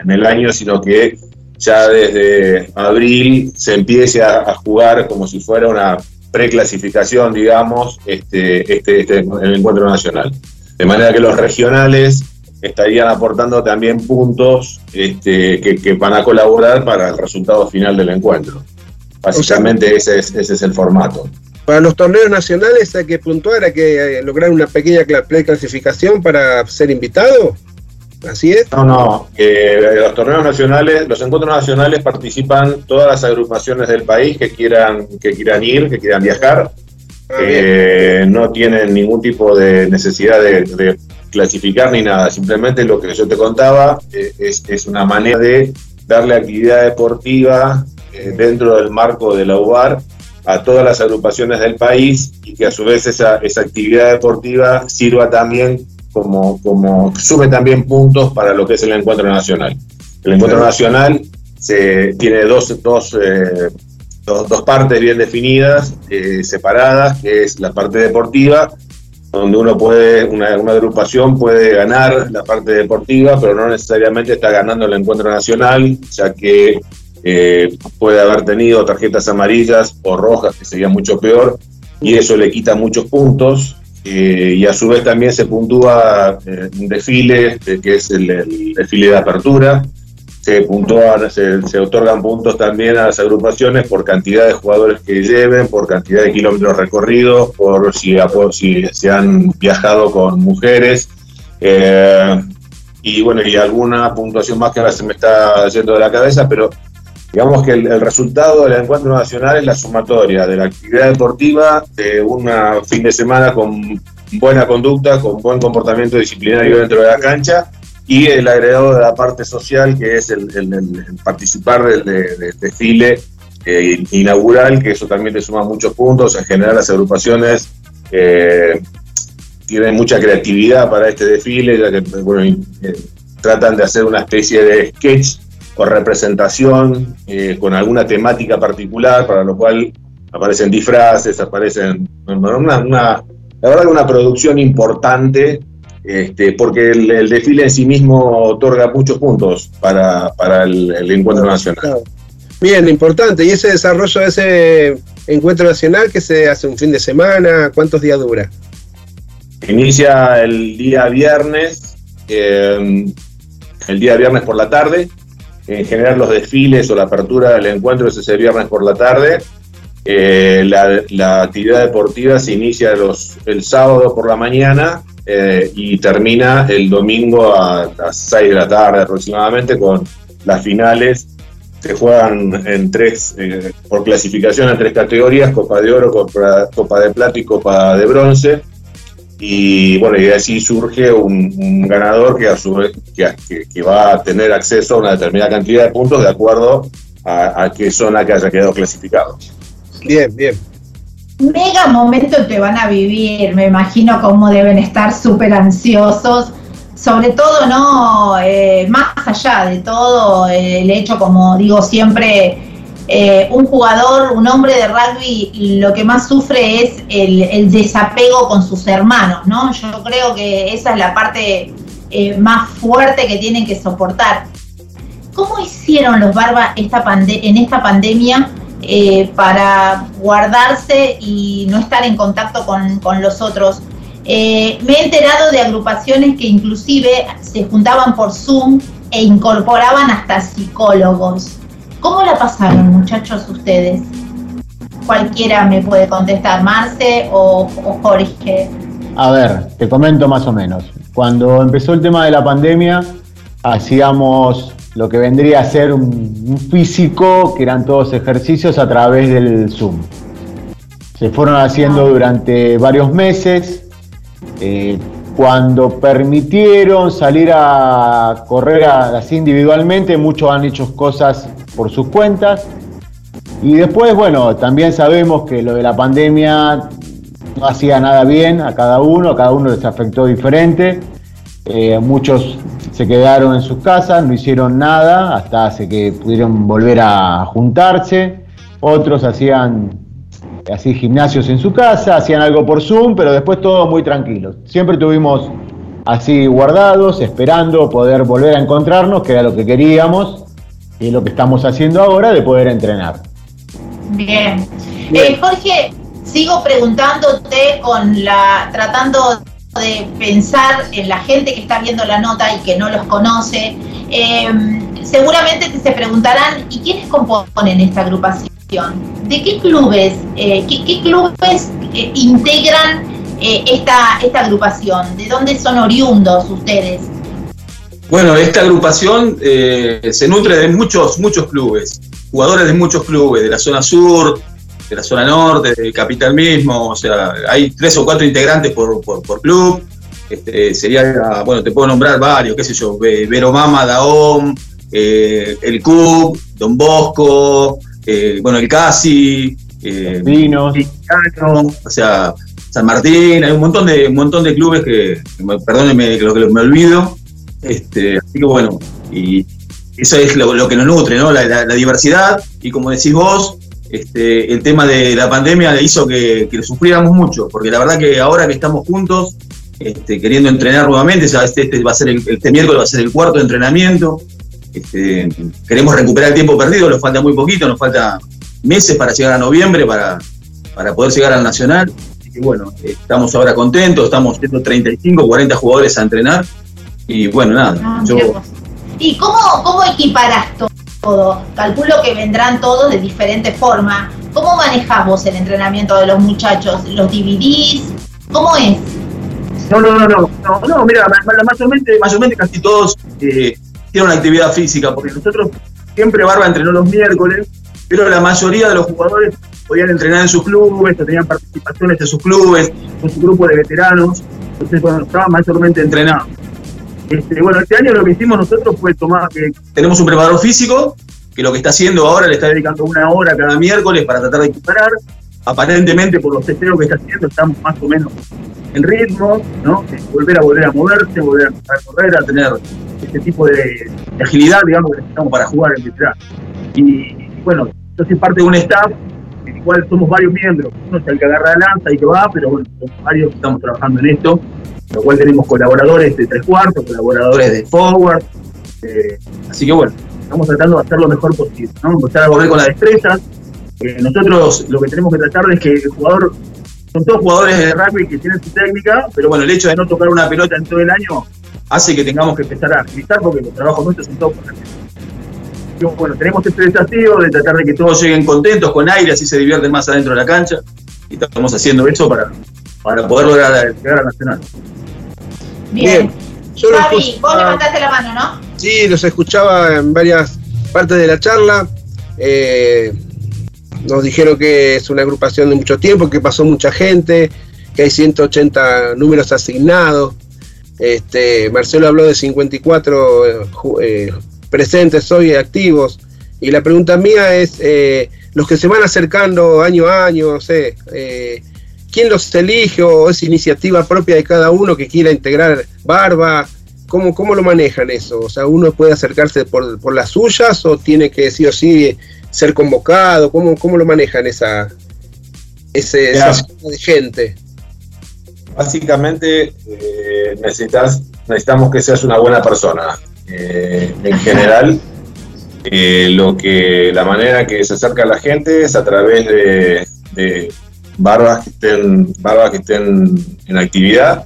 Speaker 8: el año, sino que ya desde abril se empiece a, jugar como si fuera una preclasificación, digamos, este, este, este, el encuentro nacional. De manera que los regionales estarían aportando también puntos este, que, van a colaborar para el resultado final del encuentro. Básicamente ese es, ese es el formato.
Speaker 2: Para los torneos nacionales hay que puntuar, hay que eh, lograr una pequeña clasificación para ser invitado. ¿Así es?
Speaker 8: No, no. los torneos nacionales, los encuentros nacionales participan todas las agrupaciones del país que quieran, que quieran ir, que quieran viajar. Eh, no tienen ningún tipo de necesidad de, clasificar ni nada. Simplemente lo que yo te contaba eh, es, una manera de darle actividad deportiva dentro del marco de la UBAR a todas las agrupaciones del país y que a su vez esa, esa actividad deportiva sirva también como, como sume también puntos para lo que es el encuentro nacional. El encuentro nacional se, tiene dos, dos, eh, dos, partes bien definidas, eh, separadas, que es la parte deportiva, donde uno puede, una, una, agrupación puede ganar la parte deportiva, pero no necesariamente está ganando el encuentro nacional, ya que eh, puede haber tenido tarjetas amarillas o rojas, que sería mucho peor, y eso le quita muchos puntos. Eh, y a su vez también se puntúa eh, un desfile, que es el, desfile de apertura, se puntúan, se, se, otorgan puntos también a las agrupaciones por cantidad de jugadores que lleven, por cantidad de kilómetros recorridos, por si, por si se han viajado con mujeres. Eh, y bueno, y alguna puntuación más que ahora se me está yendo de la cabeza, pero digamos que el, resultado del encuentro nacional es la sumatoria de la actividad deportiva, de un fin de semana con buena conducta, con buen comportamiento disciplinario dentro de la cancha y el agregado de la parte social, que es el, participar del, desfile eh, inaugural, que eso también te suma muchos puntos. En general, las agrupaciones eh, tienen mucha creatividad para este desfile, ya que eh, tratan de hacer una especie de sketch con representación, con alguna temática particular, para lo cual aparecen disfraces, aparecen una, una la verdad que una producción importante este, porque el, desfile en sí mismo otorga muchos puntos para, el, encuentro nacional.
Speaker 2: Bien, importante. ¿Y ese desarrollo de ese encuentro nacional que se hace un fin de semana? ¿Cuántos días dura?
Speaker 8: Inicia el día viernes, em, el día viernes por la tarde. En general los desfiles o la apertura del encuentro es ese viernes por la tarde. Eh, la, actividad deportiva se inicia el sábado por la mañana eh, y termina el domingo a las 6 de la tarde aproximadamente con las finales. Se juegan en tres, eh, por clasificación en tres categorías, Copa de Oro, Copa, de Plata y Copa de Bronce. Y bueno, y así surge un, ganador que a su vez que, va a tener acceso a una determinada cantidad de puntos de acuerdo a, a qué zona que haya quedado clasificado.
Speaker 2: Bien, bien
Speaker 1: mega momento que van a vivir, me imagino cómo deben estar súper ansiosos, sobre todo, ¿no? Eh, más allá de todo, el hecho, como digo siempre, eh, un jugador, un hombre de rugby, lo que más sufre es el, desapego con sus hermanos, ¿no? Yo creo que esa es la parte eh, más fuerte que tienen que soportar. ¿Cómo hicieron los Barba esta en esta pandemia? Eh, para guardarse y no estar en contacto con, los otros. Me he enterado de agrupaciones que inclusive se juntaban por Zoom e incorporaban hasta psicólogos. ¿Cómo la pasaron muchachos ustedes? Cualquiera me puede contestar, Marce o, o Jorge.
Speaker 9: A ver, te comento más o menos. Cuando empezó el tema de la pandemia, hacíamos lo que vendría a ser un, físico, que eran todos ejercicios a través del Zoom. Se fueron haciendo durante varios meses. Eh, cuando permitieron salir a correr así individualmente, muchos han hecho cosas por sus cuentas. Y después, bueno, también sabemos que lo de la pandemia no hacía nada bien a cada uno, a cada uno les afectó diferente. Eh, muchos se quedaron en sus casas, no hicieron nada hasta hace que pudieron volver a juntarse. Otros hacían así gimnasios en su casa, hacían algo por Zoom, pero después todos muy tranquilos. Siempre tuvimos así guardados, esperando poder volver a encontrarnos, que era lo que queríamos y lo que estamos haciendo ahora de poder entrenar.
Speaker 1: Bien. Eh, Jorge, sigo preguntándote con la, tratando de pensar en la gente que está viendo la nota y que no los conoce, em, seguramente se preguntarán, ¿y quiénes componen esta agrupación? ¿De qué clubes, eh, qué, clubes eh, integran eh, esta, esta agrupación? ¿De dónde son oriundos ustedes?
Speaker 10: Bueno, esta agrupación se nutre de muchos, muchos clubes, jugadores de muchos clubes, de la zona sur, de la zona norte, del capital mismo, o sea, hay tres o cuatro integrantes por, club. Este, sería, bueno, te puedo nombrar varios, qué sé yo, Vero Mama, Daom, eh, el Cub, Don Bosco, eh, bueno, el Casi, eh,
Speaker 9: Vinos,
Speaker 10: o sea, San Martín, hay un montón de, un montón de clubes que, perdónenme lo que me olvido, este, así que bueno, y eso es lo, que nos nutre, ¿no? la diversidad, y como decís vos, este, el tema de la pandemia hizo que, que, lo sufriéramos mucho, porque la verdad que ahora que estamos juntos, este, queriendo entrenar nuevamente, este, este, va a ser el, este miércoles va a ser el cuarto entrenamiento, este, queremos recuperar el tiempo perdido, nos falta muy poquito, nos falta meses para llegar a noviembre, para, para poder llegar al Nacional. Y bueno, estamos ahora contentos, estamos 35, 40 jugadores a entrenar. Y bueno, nada.
Speaker 1: Ah, ¿Y cómo, cómo equiparás todo? Calculo que vendrán todos de diferente forma. ¿Cómo manejas vos el entrenamiento de los muchachos? ¿Los dividís? ¿Cómo es?
Speaker 10: No, no, no, no, no, no mira, mayormente, mayormente casi todos eh, tienen una actividad física, porque nosotros siempre Barba entrenó los miércoles, pero la mayoría de los jugadores podían entrenar en sus clubes, tenían participaciones en sus clubes, con su grupo de veteranos, entonces bueno, estaban mayormente entrenados. Este, bueno, este año lo que hicimos nosotros fue tomar, que tenemos un preparador físico, que lo que está haciendo ahora le está dedicando una hora cada miércoles para tratar de equiparar. Aparentemente, por los testeos que está haciendo, estamos más o menos en ritmo, ¿no? Volver a volver a moverse, volver a correr, a tener este tipo de, agilidad, digamos, que necesitamos para jugar en veterano. Y bueno, yo soy parte de un staff el cual somos varios miembros. Uno es el que agarra la lanza y que va, pero bueno, varios que estamos trabajando en esto, lo cual tenemos colaboradores de tres cuartos, colaboradores de forward. Así que bueno, estamos tratando de hacer lo mejor posible, ¿no? Empezar a volver con la destreza. Eh, nosotros lo que tenemos que tratar es que el jugador son todos jugadores de rugby que tienen su técnica, pero bueno, el hecho de no tocar una pelota en todo el año hace que tengamos que empezar a agilizar porque los trabajos nuestros son todos Bueno, tenemos este desafío de tratar de que todos lleguen contentos, con aire, así se divierten más adentro de la cancha. Y estamos haciendo eso para, para poder lograr llegar a Nacional.
Speaker 1: Bien. Yo Fabi, vos levantaste la mano, ¿no?
Speaker 2: Sí, los escuchaba en varias partes de la charla. Eh, nos dijeron que es una agrupación de mucho tiempo, que pasó mucha gente, que hay 180 números asignados. Este, Marcelo habló de 54 eh, eh, presentes hoy activos. Y la pregunta mía es, eh, los que se van acercando año a año, no sé, ¿quién los elige o es iniciativa propia de cada uno que quiera integrar Barba? ¿Cómo, cómo lo manejan eso? O sea, ¿uno puede acercarse por, por las suyas o tiene que sí o sí ser convocado? ¿Cómo, cómo lo manejan esa, ese, de gente?
Speaker 8: Básicamente eh, necesitas, necesitamos que seas una buena persona. Eh, en general, eh, lo que la manera que se acerca a la gente es a través de, barbas que estén, barbas que estén en actividad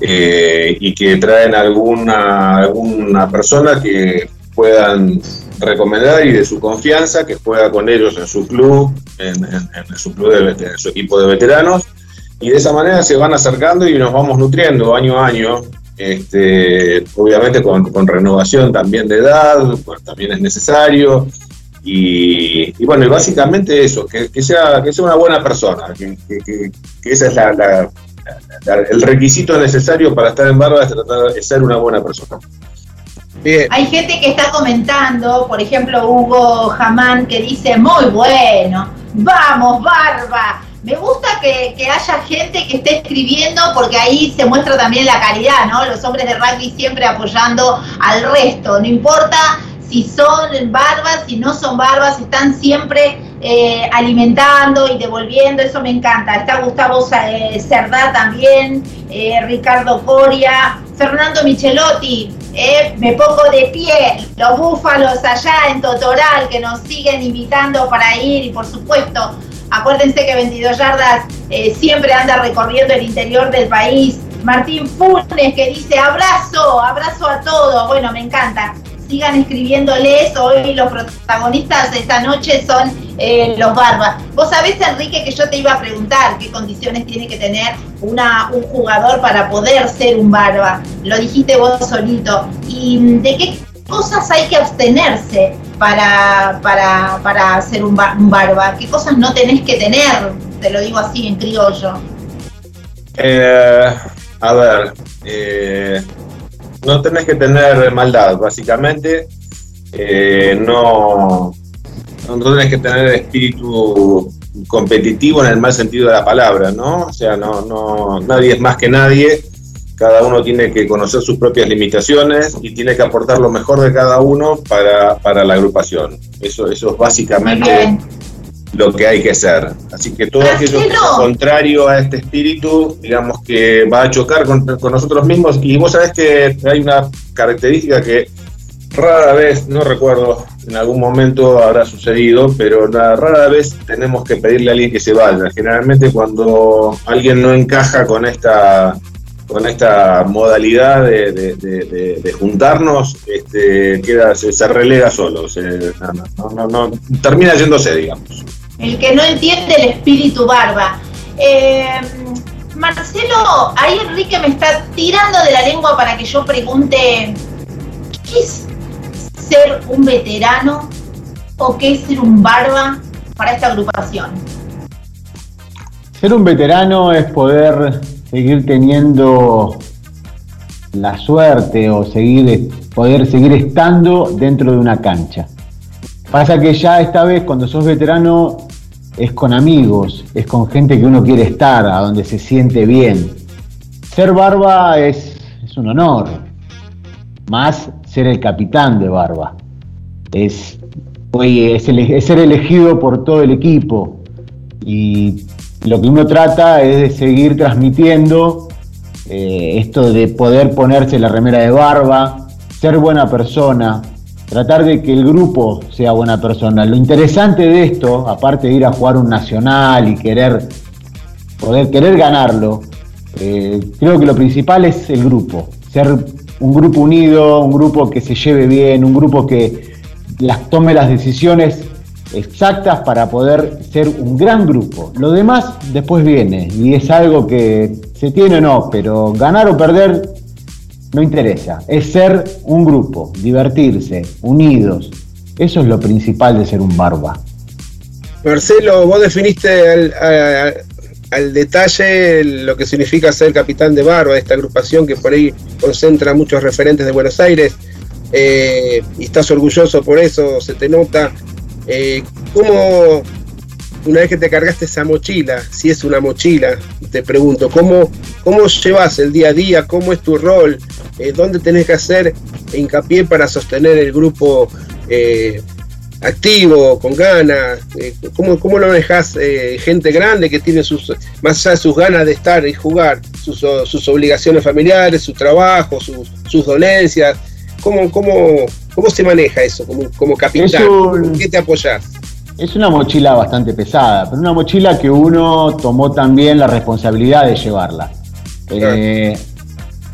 Speaker 8: y que traen alguna, alguna persona que puedan recomendar y de su confianza que juega con ellos en su club, en, su club de, su equipo de veteranos, y de esa manera se van acercando y nos vamos nutriendo año a año, este, obviamente con, renovación también de edad, pues también es necesario, y, bueno, y básicamente eso, que, sea, que sea una buena persona, que, que, ese es la, el requisito necesario para estar en Barba, es tratar de ser una buena persona.
Speaker 1: Hay gente que está comentando, por ejemplo, Hugo Jamán, que dice, muy bueno, vamos, barba. Me gusta que, haya gente que esté escribiendo porque ahí se muestra también la calidad, ¿no? Los hombres de rugby siempre apoyando al resto, no importa si son barbas, si no son barbas, están siempre eh, alimentando y devolviendo, eso me encanta. Está Gustavo eh, Cerdá también, eh, Ricardo Coria, Fernando Michelotti, me pongo de pie, los búfalos allá en Totoral que nos siguen invitando para ir y por supuesto, acuérdense que 22 yardas eh, siempre anda recorriendo el interior del país. Martín Funes que dice abrazo, abrazo a todos, bueno, me encanta sigan escribiéndoles. Hoy los protagonistas de esta noche son eh, los barbas. Vos sabés, Enrique, que yo te iba a preguntar qué condiciones tiene que tener una, un jugador para poder ser un barba. Lo dijiste vos solito. ¿Y mm, de qué cosas hay que abstenerse para, para, para ser un, barba? ¿Qué cosas no tenés que tener? Te lo digo así en criollo.
Speaker 8: Eh, a ver, eh, no tenés que tener maldad, básicamente. Eh, no, no tenés que tener espíritu competitivo en el mal sentido de la palabra, ¿no? O sea, no, no, nadie es más que nadie, cada uno tiene que conocer sus propias limitaciones y tiene que aportar lo mejor de cada uno para, para la agrupación. Eso, eso es básicamente lo que hay que hacer. Así que todo aquello que contrario a este espíritu, digamos que va a chocar con, nosotros mismos. Y vos sabés que hay una característica que rara vez, no recuerdo, en algún momento habrá sucedido, pero rara vez tenemos que pedirle a alguien que se vaya. Generalmente cuando alguien no encaja con esta con esta modalidad de, juntarnos, este, queda, se, relega solo, no, termina yéndose, digamos.
Speaker 1: El que no entiende el espíritu barba. Eh, Marcelo, ahí Enrique me está tirando de la lengua para que yo pregunte, ¿qué es ser un veterano o qué es ser un barba para esta agrupación?
Speaker 9: Ser un veterano es poder seguir teniendo la suerte o seguir, poder seguir estando dentro de una cancha. Pasa que ya esta vez cuando sos veterano es con amigos, es con gente que uno quiere estar, a donde se siente bien. Ser barba es, un honor, más ser el capitán de barba. Es, es, ser elegido por todo el equipo y lo que uno trata es de seguir transmitiendo eh, esto de poder ponerse la remera de barba, ser buena persona, tratar de que el grupo sea buena persona. Lo interesante de esto, aparte de ir a jugar un nacional y querer poder querer ganarlo, eh, creo que lo principal es el grupo, ser un grupo unido, un grupo que se lleve bien, un grupo que las tome las decisiones exactas para poder ser un gran grupo. Lo demás después viene y es algo que se tiene o no, pero ganar o perder no interesa, es ser un grupo, divertirse, unidos. Eso es lo principal de ser un barba.
Speaker 2: Marcelo, vos definiste al, detalle lo que significa ser capitán de barba, esta agrupación que por ahí concentra muchos referentes de Buenos Aires, eh, y estás orgulloso por eso, se te nota. Eh, ¿Cómo una vez que te cargaste esa mochila, si es una mochila, te pregunto, ¿cómo, cómo llevas el día a día? ¿Cómo es tu rol? Eh, ¿Dónde tenés que hacer hincapié para sostener el grupo eh, activo, con ganas? ¿cómo, ¿cómo, lo manejas gente grande que tiene sus, más allá de sus ganas de estar y jugar, sus, obligaciones familiares, su trabajo, sus dolencias? ¿Cómo, cómo, cómo se maneja eso como, como capitán? ¿Qué te apoyas?
Speaker 9: Es una mochila bastante pesada, pero una mochila que uno tomó también la responsabilidad de llevarla. Eh,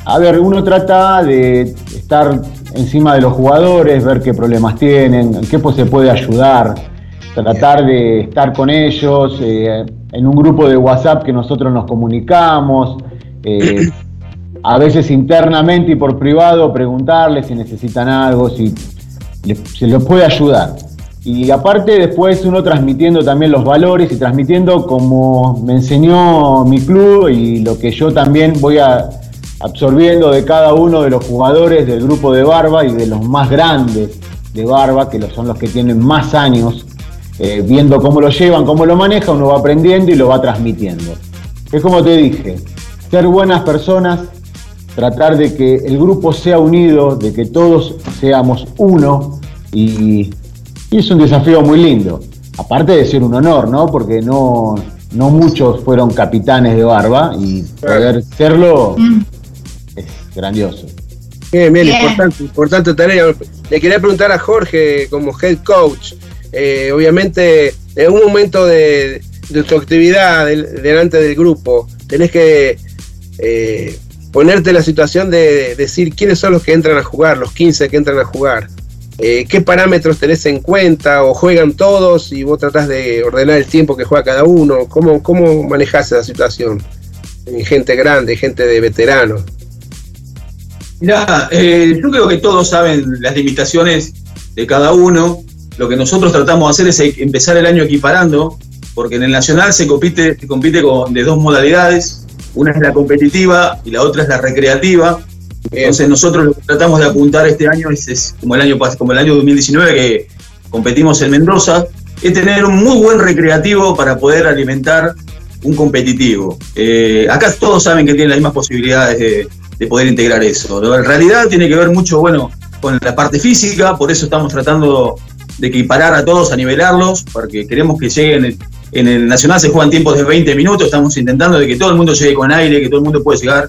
Speaker 9: a ver, uno trata de estar encima de los jugadores, ver qué problemas tienen, en qué se puede ayudar, tratar de estar con ellos, eh, en un grupo de WhatsApp que nosotros nos comunicamos, eh, a veces internamente y por privado preguntarles si necesitan algo, si se les puede ayudar. Y aparte después uno transmitiendo también los valores y transmitiendo como me enseñó mi club y lo que yo también voy absorbiendo de cada uno de los jugadores del grupo de Barba y de los más grandes de Barba, que son los que tienen más años, eh, viendo cómo lo llevan, cómo lo manejan, uno va aprendiendo y lo va transmitiendo. Es como te dije, ser buenas personas, tratar de que el grupo sea unido, de que todos seamos uno y y es un desafío muy lindo. Aparte de ser un honor, ¿no? Porque no, no muchos fueron capitanes de barba y poder serlo mm. es grandioso.
Speaker 2: Bien, bien, importante, importante tarea. Le quería preguntar a Jorge como head coach. Eh, obviamente, en un momento de, tu actividad delante del grupo, tenés que eh, ponerte en la situación de decir quiénes son los que entran a jugar, los 15 que entran a jugar. Eh, qué parámetros tenés en cuenta o juegan todos y vos tratás de ordenar el tiempo que juega cada uno. ¿Cómo, cómo manejás esa situación? Gente grande, gente de veterano.
Speaker 10: Mirá, eh, yo creo que todos saben las limitaciones de cada uno. Lo que nosotros tratamos de hacer es empezar el año equiparando, porque en el Nacional se compite, se compite con, de dos modalidades. Una es la competitiva y la otra es la recreativa entonces nosotros lo que tratamos de apuntar este año es, como el año como el año 2019 que competimos en Mendoza, es tener un muy buen recreativo para poder alimentar un competitivo. Eh, acá todos saben que tienen las mismas posibilidades de, poder integrar eso. En realidad tiene que ver mucho, bueno, con la parte física, por eso estamos tratando de equiparar a todos, a nivelarlos, porque queremos que lleguen, en el Nacional se juegan tiempos de 20 minutos, estamos intentando de que todo el mundo llegue con aire, que todo el mundo pueda llegar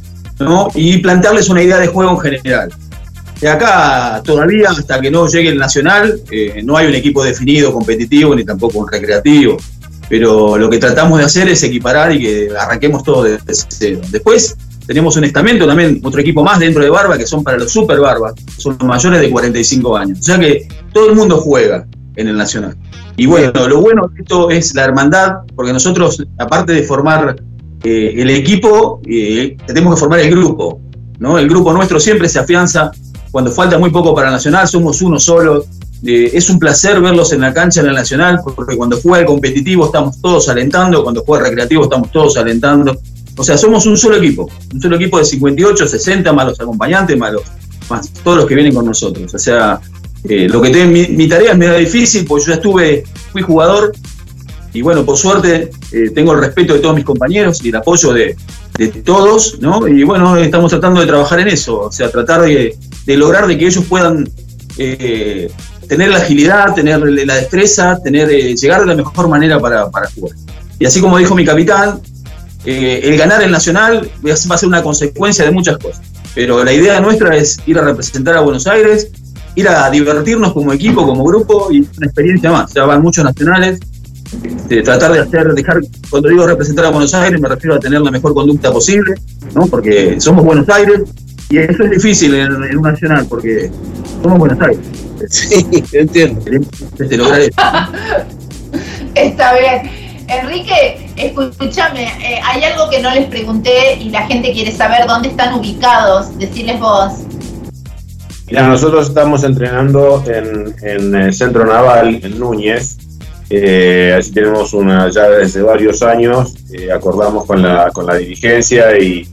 Speaker 10: y plantearles una idea de juego en general. De acá todavía, hasta que no llegue el Nacional, eh, no hay un equipo definido, competitivo, ni tampoco un recreativo. Pero lo que tratamos de hacer es equiparar y que arranquemos todo desde cero. Después, tenemos un estamento también, otro equipo más dentro de Barba, que son para los super Barbas, que son los mayores de 45 años. O sea que todo el mundo juega en el Nacional. Y bueno, lo bueno de esto es la hermandad, porque nosotros, aparte de formar eh, el equipo, eh, tenemos que formar el grupo. ¿no? El grupo nuestro siempre se afianza cuando falta muy poco para el Nacional, somos uno solo. Eh, es un placer verlos en la cancha en el Nacional, porque cuando juega el competitivo estamos todos alentando, cuando juega el recreativo estamos todos alentando. O sea, somos un solo equipo, un solo equipo de 58, 60, más los acompañantes, más, más todos los que vienen con nosotros. O sea, eh, lo que tengo, mi, tarea es medio difícil, porque yo ya estuve, fui jugador, y bueno, por suerte eh, tengo el respeto de todos mis compañeros y el apoyo de, todos, ¿no? Y bueno, estamos tratando de trabajar en eso, o sea, tratar de, lograr de que ellos puedan eh, tener la agilidad, tener la destreza, tener, llegar de la mejor manera para, para jugar. Y así como dijo mi capitán, el ganar el Nacional va a ser una consecuencia de muchas cosas. Pero la idea nuestra es ir a representar a Buenos Aires, ir a divertirnos como equipo, como grupo y una experiencia más. Ya van muchos nacionales. De tratar de hacer, dejar, cuando digo representar a Buenos Aires, me refiero a tener la mejor conducta posible, ¿no? Porque somos Buenos Aires y eso es difícil en, un nacional, porque somos Buenos Aires.
Speaker 2: Sí, entiendo.
Speaker 10: Este, lograr eso.
Speaker 1: Está bien. Enrique, escúchame, eh, hay algo que no les pregunté y la gente quiere saber dónde están ubicados. Decirles vos.
Speaker 8: Mira, nosotros estamos entrenando en, el Centro Naval, en Núñez. Eh, así tenemos una, ya desde varios años, eh, acordamos con la, con la dirigencia y,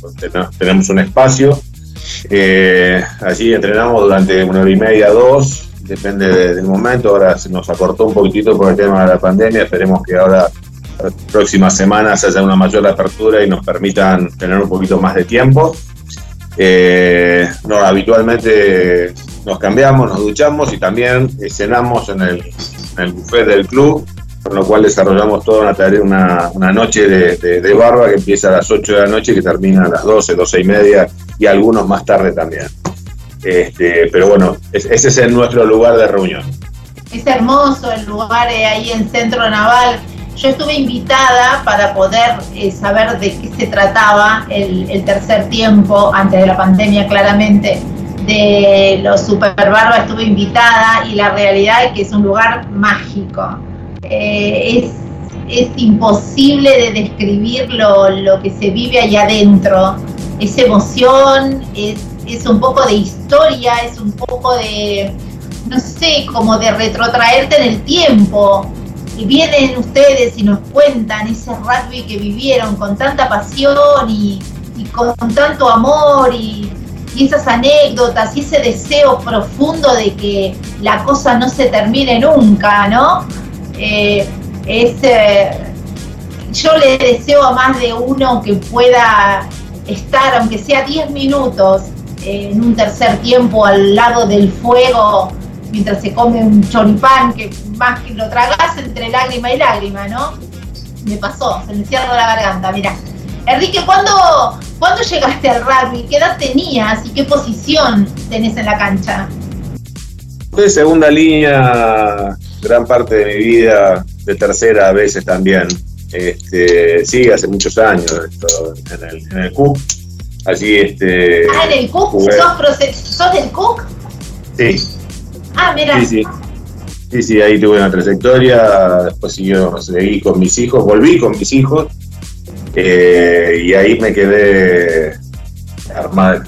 Speaker 8: pues, tenemos un espacio. Eh, allí entrenamos durante una hora y media, dos, depende del momento. Ahora se nos acortó un poquitito por el tema de la pandemia. Esperemos que ahora, las próximas semanas, haya una mayor apertura y nos permitan tener un poquito más de tiempo. Eh, no, habitualmente nos cambiamos, nos duchamos y también cenamos en el, buffet del club, con lo cual desarrollamos toda una tarea, una, noche de, barba que empieza a las 8 de la noche y que termina a las 12, 12 y media y algunos más tarde también. Este, pero bueno, ese es nuestro lugar de reunión.
Speaker 1: Es hermoso el lugar eh, ahí en Centro Naval yo estuve invitada para poder eh, saber de qué se trataba el, tercer tiempo, antes de la pandemia claramente, de los Super Barba, estuve invitada y la realidad es que es un lugar mágico. Eh, es, imposible de describir lo, que se vive allá adentro. Es emoción, es, es un poco de historia, es un poco de, no sé, como de retrotraerte en el tiempo y vienen ustedes y nos cuentan ese rugby que vivieron con tanta pasión y, con tanto amor y, esas anécdotas y ese deseo profundo de que la cosa no se termine nunca, ¿no? Eh, eh, yo le deseo a más de uno que pueda estar, aunque sea 10 minutos, en un tercer tiempo al lado del fuego mientras se come un choripán que más que lo tragas entre lágrima y lágrima, ¿no? Me pasó, se me cierra la garganta, mira. Enrique, ¿cuándo, ¿cuándo llegaste al rugby? ¿Qué edad tenías y qué posición tenés en la cancha?
Speaker 8: De segunda línea, gran parte de mi vida, de tercera a veces también. Este, sí, hace muchos años en, el, en el CUC. Allí este.
Speaker 1: Ah, en el CUC, ¿Sos, ¿sos del CUC?
Speaker 8: Sí.
Speaker 1: Ah, mira.
Speaker 8: Sí, sí. Sí, sí, ahí tuve una trayectoria, después siguió, seguí con mis hijos, volví con mis hijos eh, y ahí me quedé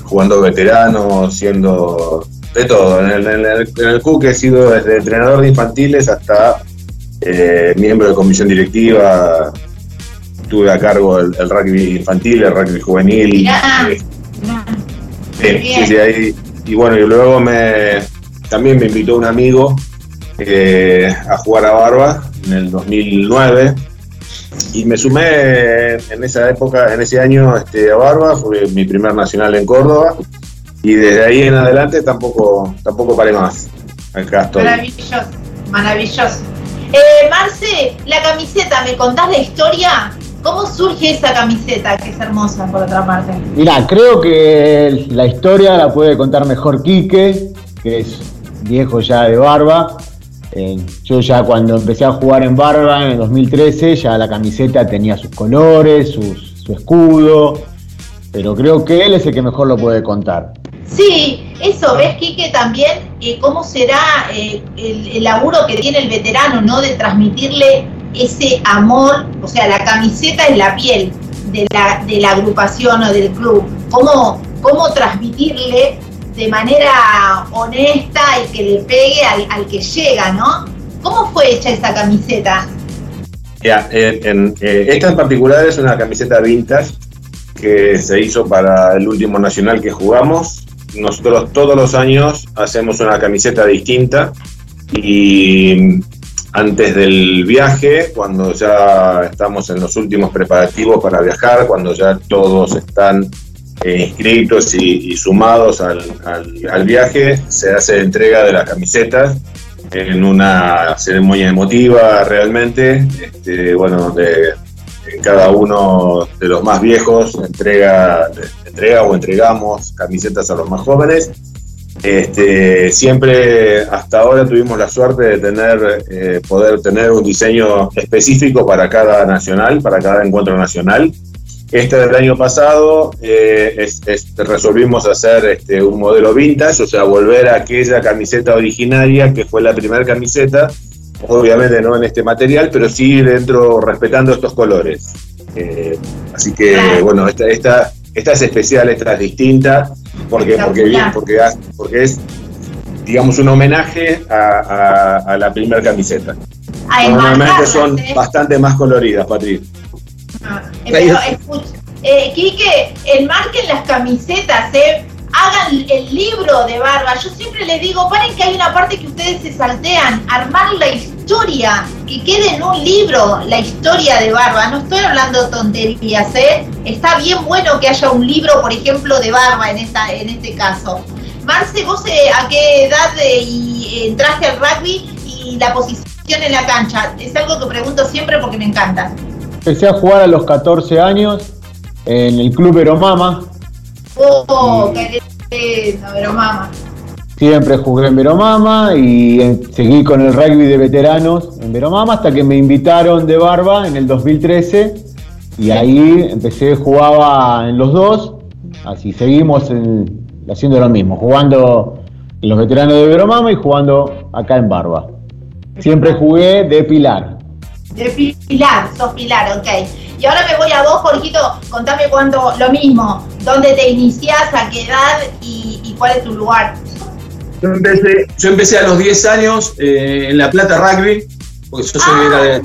Speaker 8: jugando veterano, siendo de todo. En el, en el, CUC he sido desde entrenador de infantiles hasta eh, miembro de comisión directiva, tuve a cargo el, rugby infantil, el rugby juvenil. sí, sí, sí, ahí, y bueno, y luego me, también me invitó un amigo eh, a jugar a Barba en el 2009 y me sumé en esa época, en ese año este, a Barba, fue mi primer nacional en Córdoba y desde ahí en adelante tampoco, tampoco paré más. Acá estoy.
Speaker 1: Maravilloso, maravilloso. Eh, Marce, la camiseta, ¿me contás la historia? ¿Cómo surge esa camiseta que es hermosa por otra parte?
Speaker 9: Mira, creo que la historia la puede contar mejor Quique, que es viejo ya de barba. Eh, yo ya cuando empecé a jugar en barba en el 2013, ya la camiseta tenía sus colores, su escudo. pero creo que él es el que mejor lo puede contar.
Speaker 1: Sí, eso, ves, Quique, también eh, cómo será eh, el, el, laburo que tiene el veterano, ¿no? De transmitirle ese amor, o sea, la camiseta es la piel de la, de la agrupación o del club. Cómo, cómo transmitirle de manera honesta y que le pegue al, que llega, ¿no? ¿Cómo fue hecha esa camiseta?
Speaker 8: Eh, esta en particular es una camiseta vintage que se hizo para el último nacional que jugamos. Nosotros todos los años hacemos una camiseta distinta y antes del viaje, cuando ya estamos en los últimos preparativos para viajar, cuando ya todos están eh, inscritos y, sumados al, viaje, se hace entrega de las camisetas en una ceremonia emotiva realmente, este, bueno, donde cada uno de los más viejos entrega, entrega o entregamos camisetas a los más jóvenes. Este, siempre hasta ahora tuvimos la suerte de tener, eh, poder tener un diseño específico para cada nacional, para cada encuentro nacional. Este del año pasado eh, es, es, resolvimos hacer este, un modelo vintage, o sea, volver a aquella camiseta originaria que fue la primera camiseta, obviamente no en este material, pero sí dentro, respetando estos colores. Eh, así que, bueno, esta, esta, esta es especial, esta es distinta, porque, porque, porque, porque es, digamos, un homenaje a, a, a la primera camiseta. Normalmente son bastante más coloridas, Patricia.
Speaker 1: Pero escucha, eh, Quique, enmarquen las camisetas, eh, hagan el libro de Barba. Yo siempre les digo, paren que hay una parte que ustedes se saltean, armar la historia, que quede en un libro la historia de Barba. No estoy hablando tonterías, ¿eh? Está bien bueno que haya un libro, por ejemplo, de Barba en, esta, en este caso. Marce, ¿vos eh, a qué edad eh, y, entraste al rugby y la posición en la cancha? Es algo que pregunto siempre porque me encanta.
Speaker 9: Empecé a jugar a los 14 años en el Club Veromama.
Speaker 1: ¡Oh, qué lindo, Veromama!
Speaker 9: Siempre jugué en Veromama y seguí con el rugby de veteranos en Veromama hasta que me invitaron de Barba en el 2013 y ahí empecé, jugaba en los dos, así seguimos en, haciendo lo mismo, jugando en los veteranos de Veromama y jugando acá en Barba. Siempre jugué de pilar.
Speaker 1: De Pilar, sos Pilar, ok. Y ahora me voy a vos, Jorgito, contame cuánto, lo mismo, dónde te iniciás, a qué edad y, y cuál es tu lugar.
Speaker 10: Yo empecé, yo empecé a los 10 años eh, en La Plata Rugby, porque yo soy
Speaker 1: Ah,
Speaker 10: de,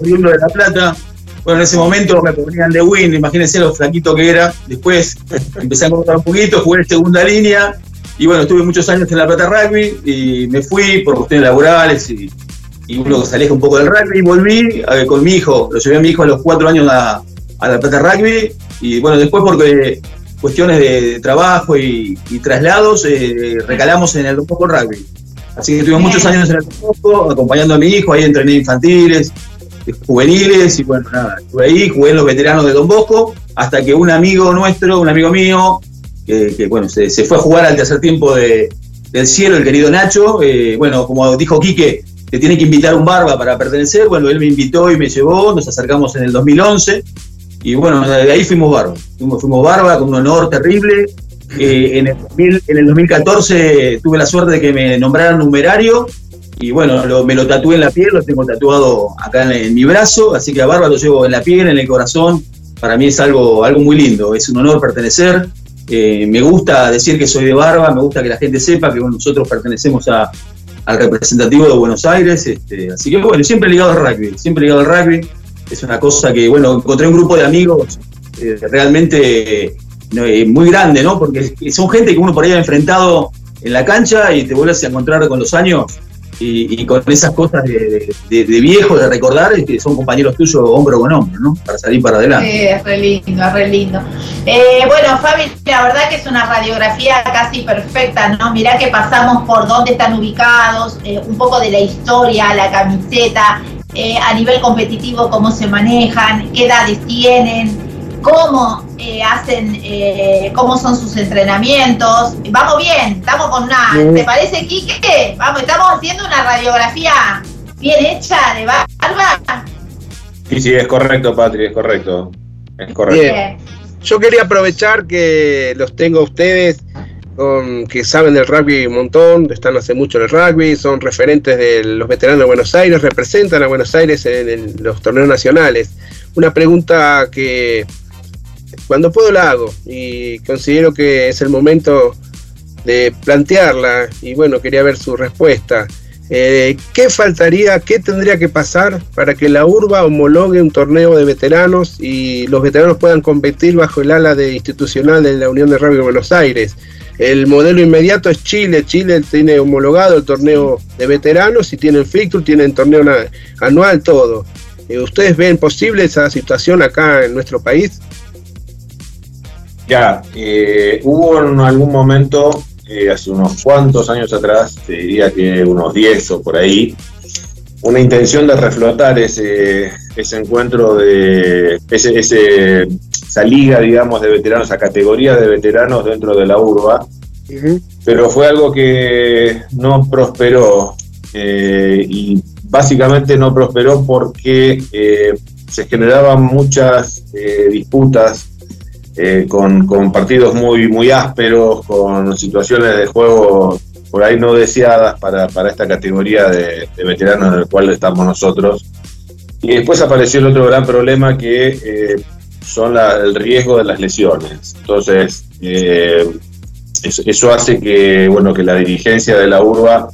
Speaker 10: oriundo de La Plata. Bueno, en ese momento me ponían de win, imagínense lo flaquito que era. Después empecé a cortar un poquito, jugué en segunda línea. Y bueno, estuve muchos años en La Plata Rugby y me fui por cuestiones laborales y, y uno se aleja un poco del rugby y volví eh, con mi hijo. Lo llevé a mi hijo a los cuatro años a, a La Plata Rugby y bueno, después porque cuestiones de trabajo y, y traslados, eh, recalamos en el Bosco Rugby. Así que estuvimos muchos años en el Bosco, acompañando a mi hijo, ahí entrené infantiles, eh, juveniles, y bueno, nada, estuve ahí, jugué en los veteranos de Don Bosco, hasta que un amigo nuestro, un amigo mío, que, que, bueno, se, se, fue a jugar al tercer tiempo de, del cielo, el querido Nacho, eh, bueno, como dijo Quique, te tiene que invitar un barba para pertenecer, bueno, él me invitó y me llevó, nos acercamos en el 2011, y bueno, de ahí fuimos barba. Fuimos, barba con un honor terrible. Eh, en, el 2000, en, el 2014 tuve la suerte de que me nombraran numerario y bueno, me lo tatué en la piel, lo tengo tatuado acá en, mi brazo, así que a barba lo llevo en la piel, en el corazón. Para mí es algo, algo muy lindo, es un honor pertenecer. Eh, me gusta decir que soy de barba, me gusta que la gente sepa que nosotros pertenecemos a, al representativo de Buenos Aires. Este, así que bueno, siempre ligado al rugby, siempre ligado al rugby es una cosa que, bueno, encontré un grupo de amigos eh, realmente eh, muy grande, ¿no? Porque son gente que uno por ahí ha enfrentado en la cancha y te vuelves a encontrar con los años y, y con esas cosas de, de, de viejos, de recordar, que son compañeros tuyos hombro con hombro, ¿no? Para salir para adelante.
Speaker 1: Sí, es re lindo, es re lindo. Eh, bueno, Fabi, la verdad que es una radiografía casi perfecta, ¿no? Mirá que pasamos por dónde están ubicados, eh, un poco de la historia, la camiseta, eh, a nivel competitivo cómo se manejan, qué edades tienen, cómo eh, hacen, eh, cómo son sus entrenamientos. Vamos bien, estamos con una. ¿te parece, Quique? Vamos, estamos haciendo una radiografía bien hecha de barba.
Speaker 8: Sí, sí, es correcto, Patri, es correcto. Es correcto.
Speaker 1: Bien.
Speaker 2: Yo quería aprovechar que los tengo a ustedes, que saben del rugby un montón, están hace mucho en el rugby, son referentes de los veteranos de Buenos Aires, representan a Buenos Aires en los torneos nacionales. Una pregunta que cuando puedo la hago y considero que es el momento de plantearla y bueno, quería ver su respuesta. Eh, ¿Qué faltaría, qué tendría que pasar para que la URBA homologue un torneo de veteranos y los veteranos puedan competir bajo el ala de institucional de la Unión de Rugby de Buenos Aires? El modelo inmediato es Chile. Chile tiene homologado el torneo de veteranos y tienen fixture, tienen torneo anual, todo. Eh, ¿Ustedes ven posible esa situación acá en nuestro país?
Speaker 8: Ya, eh, hubo en algún momento hace unos cuantos años atrás, te diría que unos 10 o por ahí, una intención de reflotar ese, ese encuentro de ese, esa liga, digamos, de veteranos, esa categoría de veteranos dentro de la urba, pero fue algo que no prosperó eh, y básicamente no prosperó porque eh, se generaban muchas eh, disputas eh, con, partidos muy, muy ásperos, con situaciones de juego por ahí no deseadas para, esta categoría de, veteranos en el cual estamos nosotros. Y después apareció el otro gran problema que eh, son el riesgo de las lesiones. Entonces, eh, eso, hace que, bueno, que la dirigencia de la urba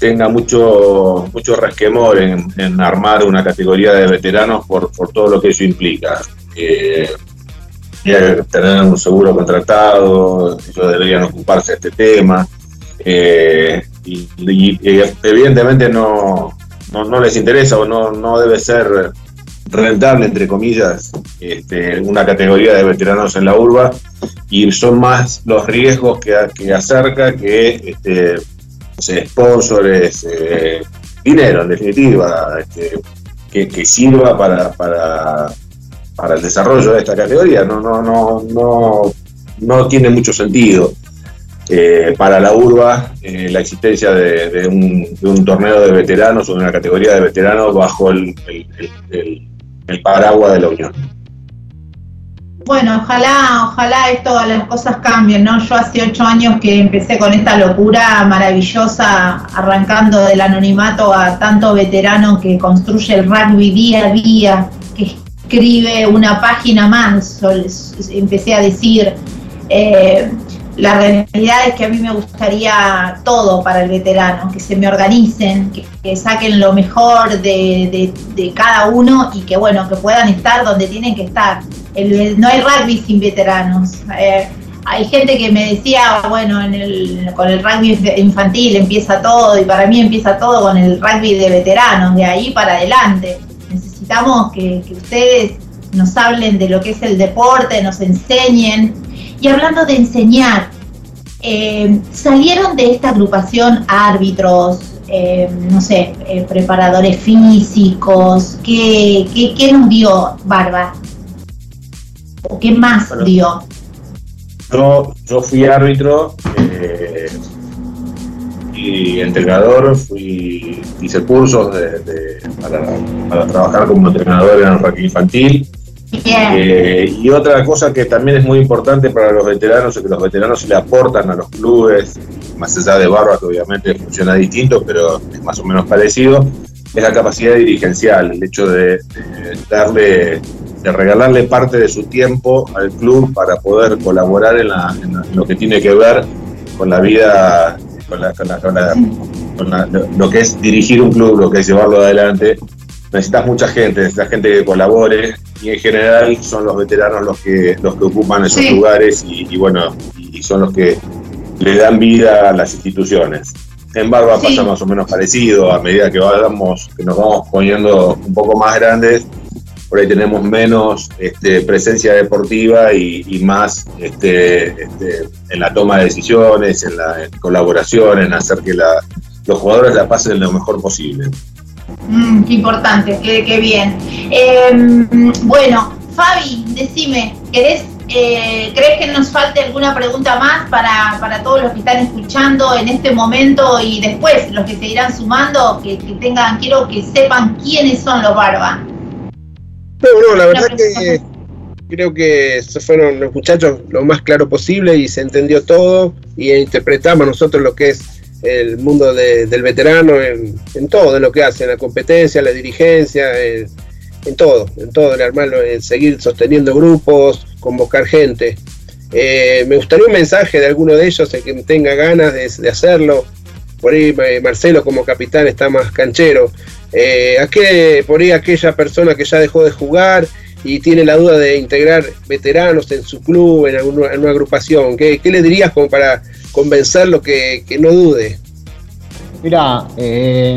Speaker 8: tenga mucho, mucho resquemor en, armar una categoría de veteranos por, por todo lo que eso implica tener un seguro contratado, ellos deberían ocuparse de este tema. Eh, y, evidentemente no, no, les interesa o no, no debe ser rentable, entre comillas, este, una categoría de veteranos en la urba y son más los riesgos que, que acerca que este, eh, dinero en definitiva, este, que, que, sirva para, para para el desarrollo de esta categoría. No, no, no, no, no tiene mucho sentido. Eh, para la urba eh, la existencia de, un, torneo de veteranos o de una categoría de veteranos bajo el, el, paraguas de la Unión.
Speaker 1: Bueno, ojalá, ojalá esto, las cosas cambien, ¿no? Yo hace ocho años que empecé con esta locura maravillosa, arrancando del anonimato a tanto veterano que construye el rugby día a día, escribe una página más, empecé a decir, eh, la realidad es que a mí me gustaría todo para el veterano, que se me organicen, que, saquen lo mejor de, cada uno y que bueno, que puedan estar donde tienen que estar. no hay rugby sin veteranos. Eh, hay gente que me decía, bueno, en el, con el rugby infantil empieza todo y para mí empieza todo con el rugby de veteranos, de ahí para adelante necesitamos que, ustedes nos hablen de lo que es el deporte, nos enseñen. Y hablando de enseñar, eh, salieron de esta agrupación árbitros, eh, no sé, eh, preparadores físicos, ¿qué, qué, nos dio Barba? ¿O qué más dio?
Speaker 8: Yo, yo fui árbitro y entrenador, fui, hice cursos de, para, trabajar como entrenador en el infantil. Eh, y otra cosa que también es muy importante para los veteranos es que los veteranos se le aportan a los clubes, más allá de Barba, que obviamente funciona distinto, pero es más o menos parecido, es la capacidad dirigencial, el hecho de, darle, de regalarle parte de su tiempo al club para poder colaborar en lo que tiene que ver con la vida con, lo que es dirigir un club, lo que es llevarlo adelante, necesitas mucha gente, necesitas gente que colabore y en general son los veteranos los que los que ocupan esos lugares y, bueno, y son los que le dan vida a las instituciones. En Barba pasa más o menos parecido, a medida que vamos, que nos vamos poniendo un poco más grandes, por ahí tenemos menos este, presencia deportiva y, más este, este, en la toma de decisiones, en la colaboración, en hacer que los jugadores la pasen lo mejor posible.
Speaker 1: Mm, qué importante, qué, bien. Em, bueno, Fabi, decime, ¿querés, eh, ¿crees que nos falte alguna pregunta más para, todos los que están escuchando en este momento y después los que se irán sumando, que tengan, quiero que sepan quiénes son los Barba?
Speaker 2: No, no, la verdad que creo que se fueron los muchachos lo más claro posible y se entendió todo y interpretamos nosotros lo que es el mundo del veterano en, todo, en lo que hace, en la competencia, en la dirigencia, en, todo, en todo, en armarlo, en seguir sosteniendo grupos, convocar gente. Eh, me gustaría un mensaje de alguno de ellos, el que tenga ganas de, hacerlo. Por ahí eh, Marcelo como capitán está más canchero. Eh, ¿a qué, por ahí aquella persona que ya dejó de jugar y tiene la duda de integrar veteranos en su club, en, alguna, en una agrupación, ¿qué, le dirías como para convencerlo que, que no dude?
Speaker 9: Mira,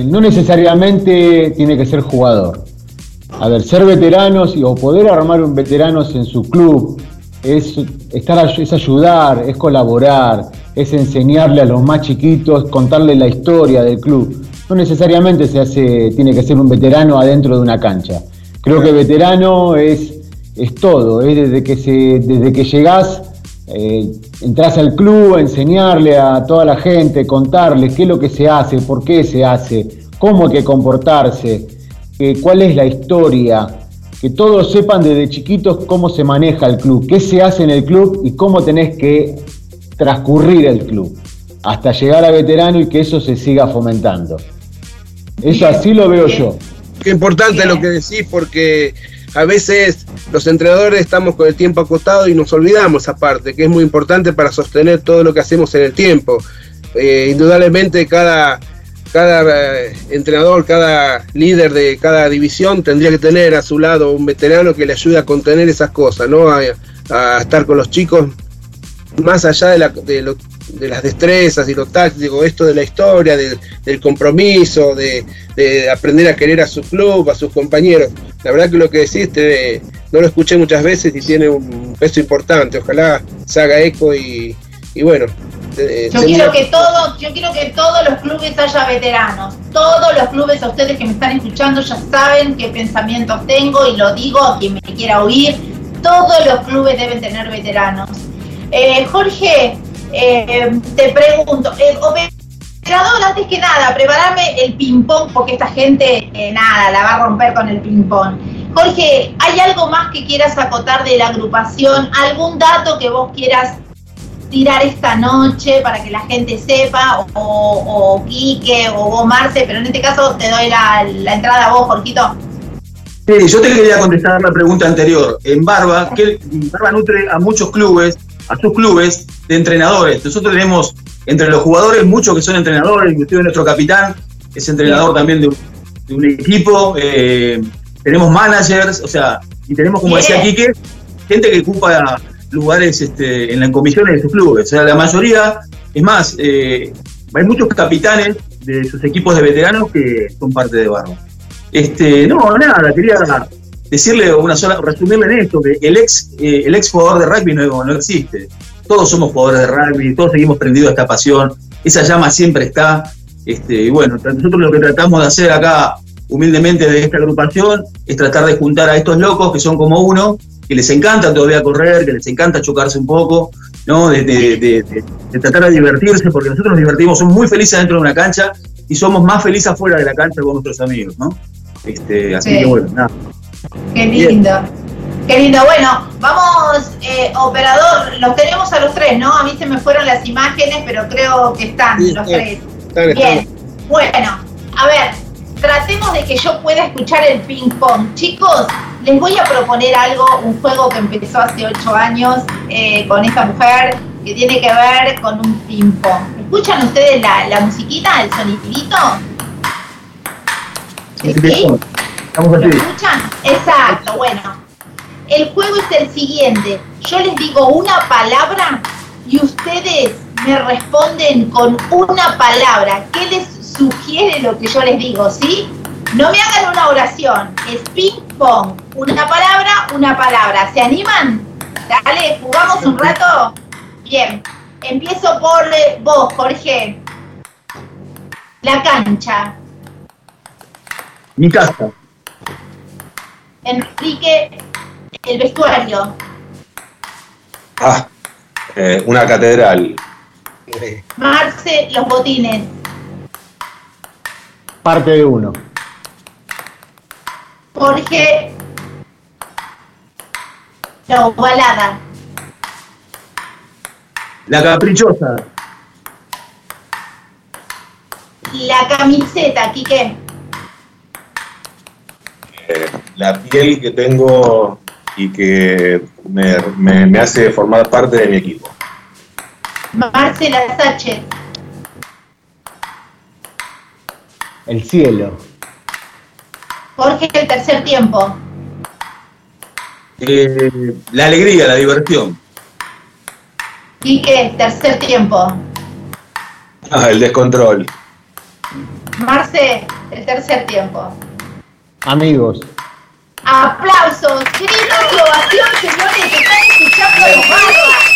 Speaker 9: no necesariamente tiene que ser jugador. A ver, ser veteranos y, o poder armar un veteranos en su club es, estar, es ayudar, es colaborar, es enseñarle a los más chiquitos, contarle la historia del club. No necesariamente se hace, tiene que ser un veterano adentro de una cancha. Creo que veterano es, es todo, es desde que, se, desde que llegás, eh, entras al club, enseñarle a toda la gente, contarle qué es lo que se hace, por qué se hace, cómo hay que comportarse, cuál es la historia, que todos sepan desde chiquitos cómo se maneja el club, qué se hace en el club y cómo tenés que transcurrir el club hasta llegar a veterano y que eso se siga fomentando. Eso así lo veo yo.
Speaker 2: Qué importante lo que decís porque a veces los entrenadores estamos con el tiempo acotado y nos olvidamos esa parte, que es muy importante para sostener todo lo que hacemos en el tiempo. Eh, indudablemente cada cada eh, entrenador, cada líder de cada división tendría que tener a su lado un veterano que le ayude a contener esas cosas, ¿no? A, estar con los chicos más allá de, la, de, las destrezas y lo táctico, esto de la historia, del compromiso, de, aprender a querer a su club, a sus compañeros. La verdad que lo que decís no lo escuché muchas veces y tiene un peso importante. Ojalá se haga eco y, y bueno,
Speaker 1: yo quiero que todo, yo quiero que todos los clubes haya veteranos. Todos los clubes, a ustedes que me están escuchando, ya saben qué pensamientos tengo y lo digo a quien me quiera oír. Todos los clubes deben tener veteranos. Eh, Jorge, eh, te pregunto, eh, operador, antes que nada, preparame el ping-pong porque esta gente, nada, la va a romper con el ping-pong. Jorge, ¿hay algo más que quieras acotar de la agrupación? ¿Algún dato que vos quieras tirar esta noche para que la gente sepa, o, o Quique, o vos Marce, pero en este caso te doy la, entrada a vos, Jorquito.
Speaker 10: Sí, yo te quería contestar la pregunta anterior. En Barba, que Barba nutre a muchos clubes, a sus clubes de entrenadores. Nosotros tenemos entre los jugadores muchos que son entrenadores, inclusive nuestro capitán es entrenador también de un, equipo. Eh, tenemos managers, o sea, y tenemos, como decía Quique, gente que ocupa lugares este, en las comisiones de sus clubes. O sea, la mayoría, es más, eh, hay muchos capitanes de sus equipos de veteranos que son parte de Barro. Este, no, nada, quería decirle una sola, resumirle en esto, que el ex, eh, el ex jugador de rugby no, no existe. Todos somos jugadores de rugby, todos seguimos prendidos a esta pasión, esa llama siempre está. Este, y bueno, nosotros lo que tratamos de hacer acá humildemente de esta agrupación es tratar de juntar a estos locos que son como uno que les encanta todavía correr, que les encanta chocarse un poco, ¿no? De, tratar de divertirse, porque nosotros nos divertimos, somos muy felices dentro de una cancha y somos más felices afuera de la cancha con nuestros amigos, ¿no? Este, así que bueno, nada.
Speaker 1: Qué lindo. Qué lindo. Bueno, vamos, eh, operador, los tenemos a los tres, ¿no? A mí se me fueron las imágenes, pero creo que están los tres. Bien. Bueno, a ver, tratemos de que yo pueda escuchar el ping pong. Chicos, les voy a proponer algo, un juego que empezó hace ocho años eh, con esta mujer que tiene que ver con un ping pong. ¿Escuchan ustedes la, musiquita, el sonidito? ¿Sí? ¿Lo escuchan? Exacto, bueno. El juego es el siguiente. Yo les digo una palabra y ustedes me responden con una palabra. ¿Qué les sugiere lo que yo les digo, ¿sí? No me hagan una oración, es ping pong. Una palabra, una palabra. ¿Se animan? Dale, jugamos un rato. Bien, empiezo por vos, Jorge. La cancha.
Speaker 10: Mi casa.
Speaker 1: Enrique, el vestuario.
Speaker 8: Ah, eh, una catedral.
Speaker 1: Marce, los botines.
Speaker 9: Parte de uno.
Speaker 1: Jorge, La ovalada.
Speaker 10: La caprichosa.
Speaker 1: La camiseta, Quique.
Speaker 8: Eh, la piel que tengo y que me, me- me hace formar parte de mi equipo.
Speaker 1: Marcela Sánchez.
Speaker 9: El cielo.
Speaker 1: Jorge el tercer tiempo.
Speaker 10: Eh, la alegría, la diversión.
Speaker 1: Quique, tercer tiempo.
Speaker 8: Ah, el descontrol.
Speaker 1: Marce, el tercer tiempo.
Speaker 9: Amigos.
Speaker 1: Aplausos, gritos y ovación, señores, están escuchando los barbas.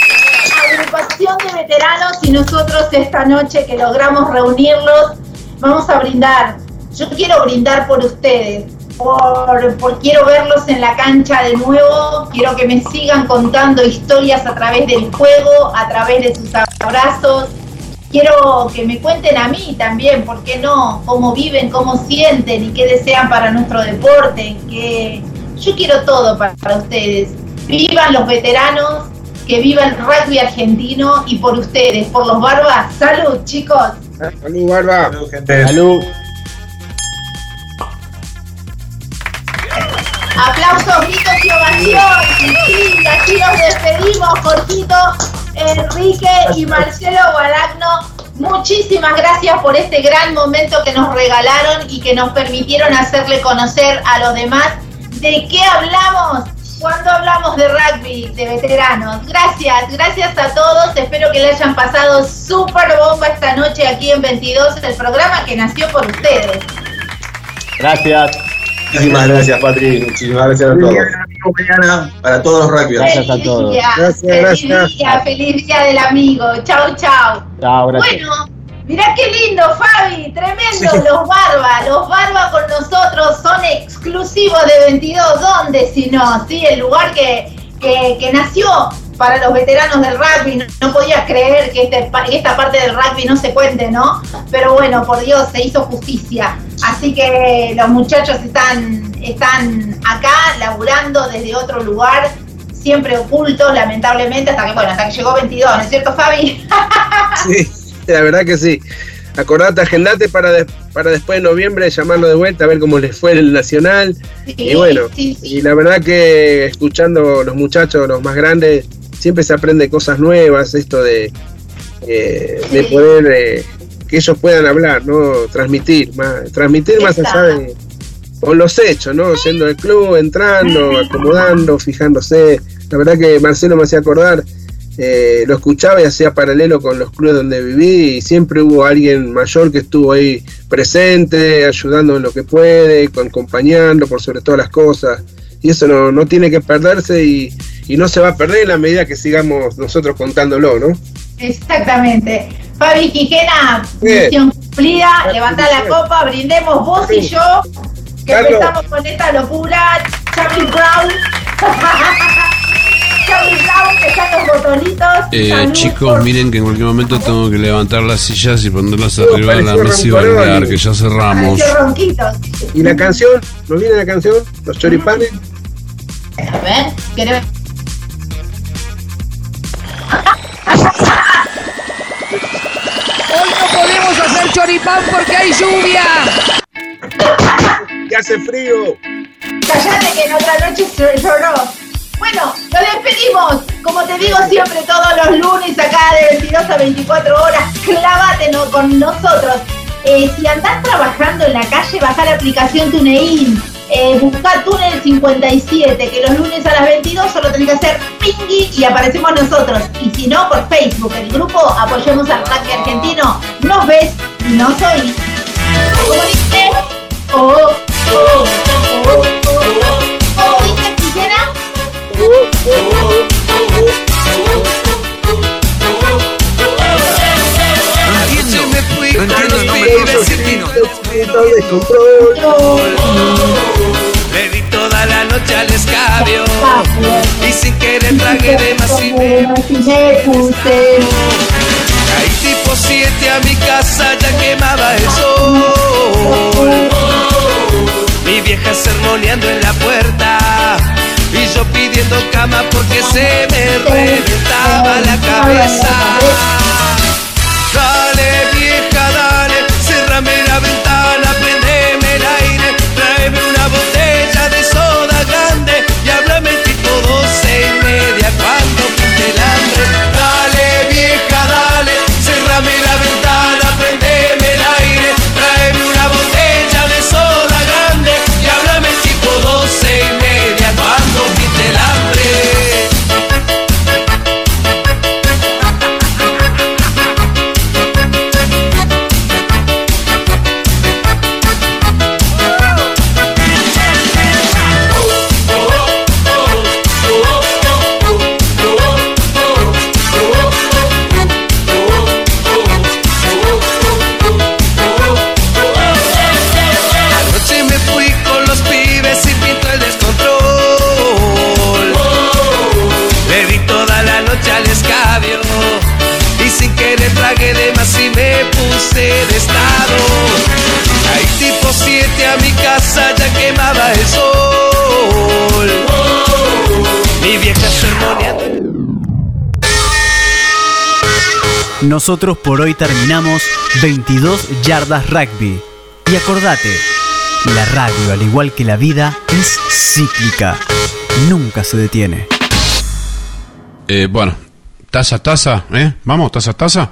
Speaker 1: Agrupación de veteranos y nosotros esta noche que logramos reunirlos, vamos a brindar. Yo quiero brindar por ustedes, por, por quiero verlos en la cancha de nuevo, quiero que me sigan contando historias a través del juego, a través de sus abrazos. Quiero que me cuenten a mí también, ¿por qué no? Cómo viven, cómo sienten y qué desean para nuestro deporte. Que yo quiero todo para, para ustedes. Vivan los veteranos, que viva el rugby argentino y por ustedes, por los barbas. Salud, chicos.
Speaker 2: Salud, Barba.
Speaker 9: Salud.
Speaker 1: Aplausos, gritos y ovación. Y sí, así nos despedimos, Jorgito, Enrique y Marcelo Guaragno. Muchísimas gracias por este gran momento que nos regalaron y que nos permitieron hacerle conocer a los demás de qué hablamos cuando hablamos de rugby, de veteranos. Gracias, gracias a todos. Espero que le hayan pasado súper bomba esta noche aquí en 22, el programa que nació por ustedes.
Speaker 9: Gracias.
Speaker 8: Muchísimas gracias, Patri. Muchísimas gracias a todos.
Speaker 10: Mañana para todos los rugby.
Speaker 9: Gracias a todos.
Speaker 1: Día,
Speaker 2: Gracias,
Speaker 1: feliz
Speaker 2: gracias.
Speaker 1: día, feliz día del amigo. Chau, chau. Bueno, mirá qué lindo, Fabi, tremendo. Los Barba, los Barba con nosotros son exclusivos de 22. ¿Dónde si no? Sí, el lugar que, que, que nació para los veteranos del rugby. No, no podías creer que este esta parte del rugby no se cuente, ¿no? Pero bueno, por Dios, se hizo justicia. Así que los muchachos están, están acá laburando desde otro lugar, siempre ocultos, lamentablemente, hasta que, bueno, hasta que llegó 22, ¿no es cierto, Fabi?
Speaker 2: Sí, la verdad que sí. Acordate, agendate para, de- para después de noviembre llamarlo de vuelta a ver cómo les fue el Nacional. y bueno,
Speaker 1: sí, sí.
Speaker 2: y la verdad que escuchando los muchachos, los más grandes, siempre se aprende cosas nuevas, esto de, eh, de poder eh, que ellos puedan hablar, ¿no? Transmitir, más, transmitir más allá de con los hechos, ¿no? Yendo al club, entrando, acomodando, fijándose. La verdad que Marcelo me hacía acordar, eh, lo escuchaba y hacía paralelo con los clubes donde viví y siempre hubo alguien mayor que estuvo ahí presente, ayudando en lo que puede, acompañando por sobre todas las cosas. Y eso no, no tiene que perderse y, y no se va a perder en la medida que sigamos nosotros contándolo, ¿no?
Speaker 1: Exactamente. Fabi Quijena, misión cumplida, levanta la copa, brindemos vos y yo, que
Speaker 2: Carlos.
Speaker 1: empezamos con esta locura. Charlie Brown. Charlie Brown, que están los botonitos.
Speaker 11: Eh, chicos, miren que en cualquier momento tengo que levantar las sillas y ponerlas arriba de la mesa y bailar, que ya cerramos.
Speaker 2: ¿Y la canción? ¿Nos viene la canción? ¿Los choripanes?
Speaker 1: A ver, ¿querés?
Speaker 12: Hoy no podemos hacer choripán porque hay lluvia.
Speaker 2: ¡Que hace frío!
Speaker 1: Callate que en otra noche se lloró. Bueno, lo despedimos. Como te digo siempre, todos los lunes acá de 22 a 24 horas, clávate no- con nosotros. Eh, si andás trabajando en la calle, baja la aplicación TuneIn. Eh, busca Túnel 57, que los lunes a las 22 solo tenés que hacer pingui y aparecemos nosotros. Y si no, por Facebook, el grupo Apoyemos al Rugby Argentino. Nos ves, nos oís. ¿Cómo dice? Oh, oh, oh, oh, oh. ¿Cómo dice Quintana?
Speaker 13: Entiendo, no entiendo, no me digas argentino. Le di toda la noche al escabio y sin querer tragué de más y me
Speaker 1: puse.
Speaker 13: Caí tipo 7 a mi casa, ya quemaba el sol. Mi vieja sermoneando en la puerta y yo pidiendo cama porque se me reventaba la cabeza. Dale, cerrame la ventana, prendeme el aire, tráeme una botella de soda grande y háblame tipo doce y media cuando pinte el hambre. Dale vieja, dale, cerrame la ventana, de estado. Ahí tipo 7 a mi casa ya quemaba el sol. Mi vieja sermoneando.
Speaker 3: Nosotros por hoy terminamos 22 yardas rugby. Y acordate, la radio, al igual que la vida, es cíclica. Nunca se detiene.
Speaker 11: Eh, bueno, taza, taza, ¿eh? Vamos, taza, taza.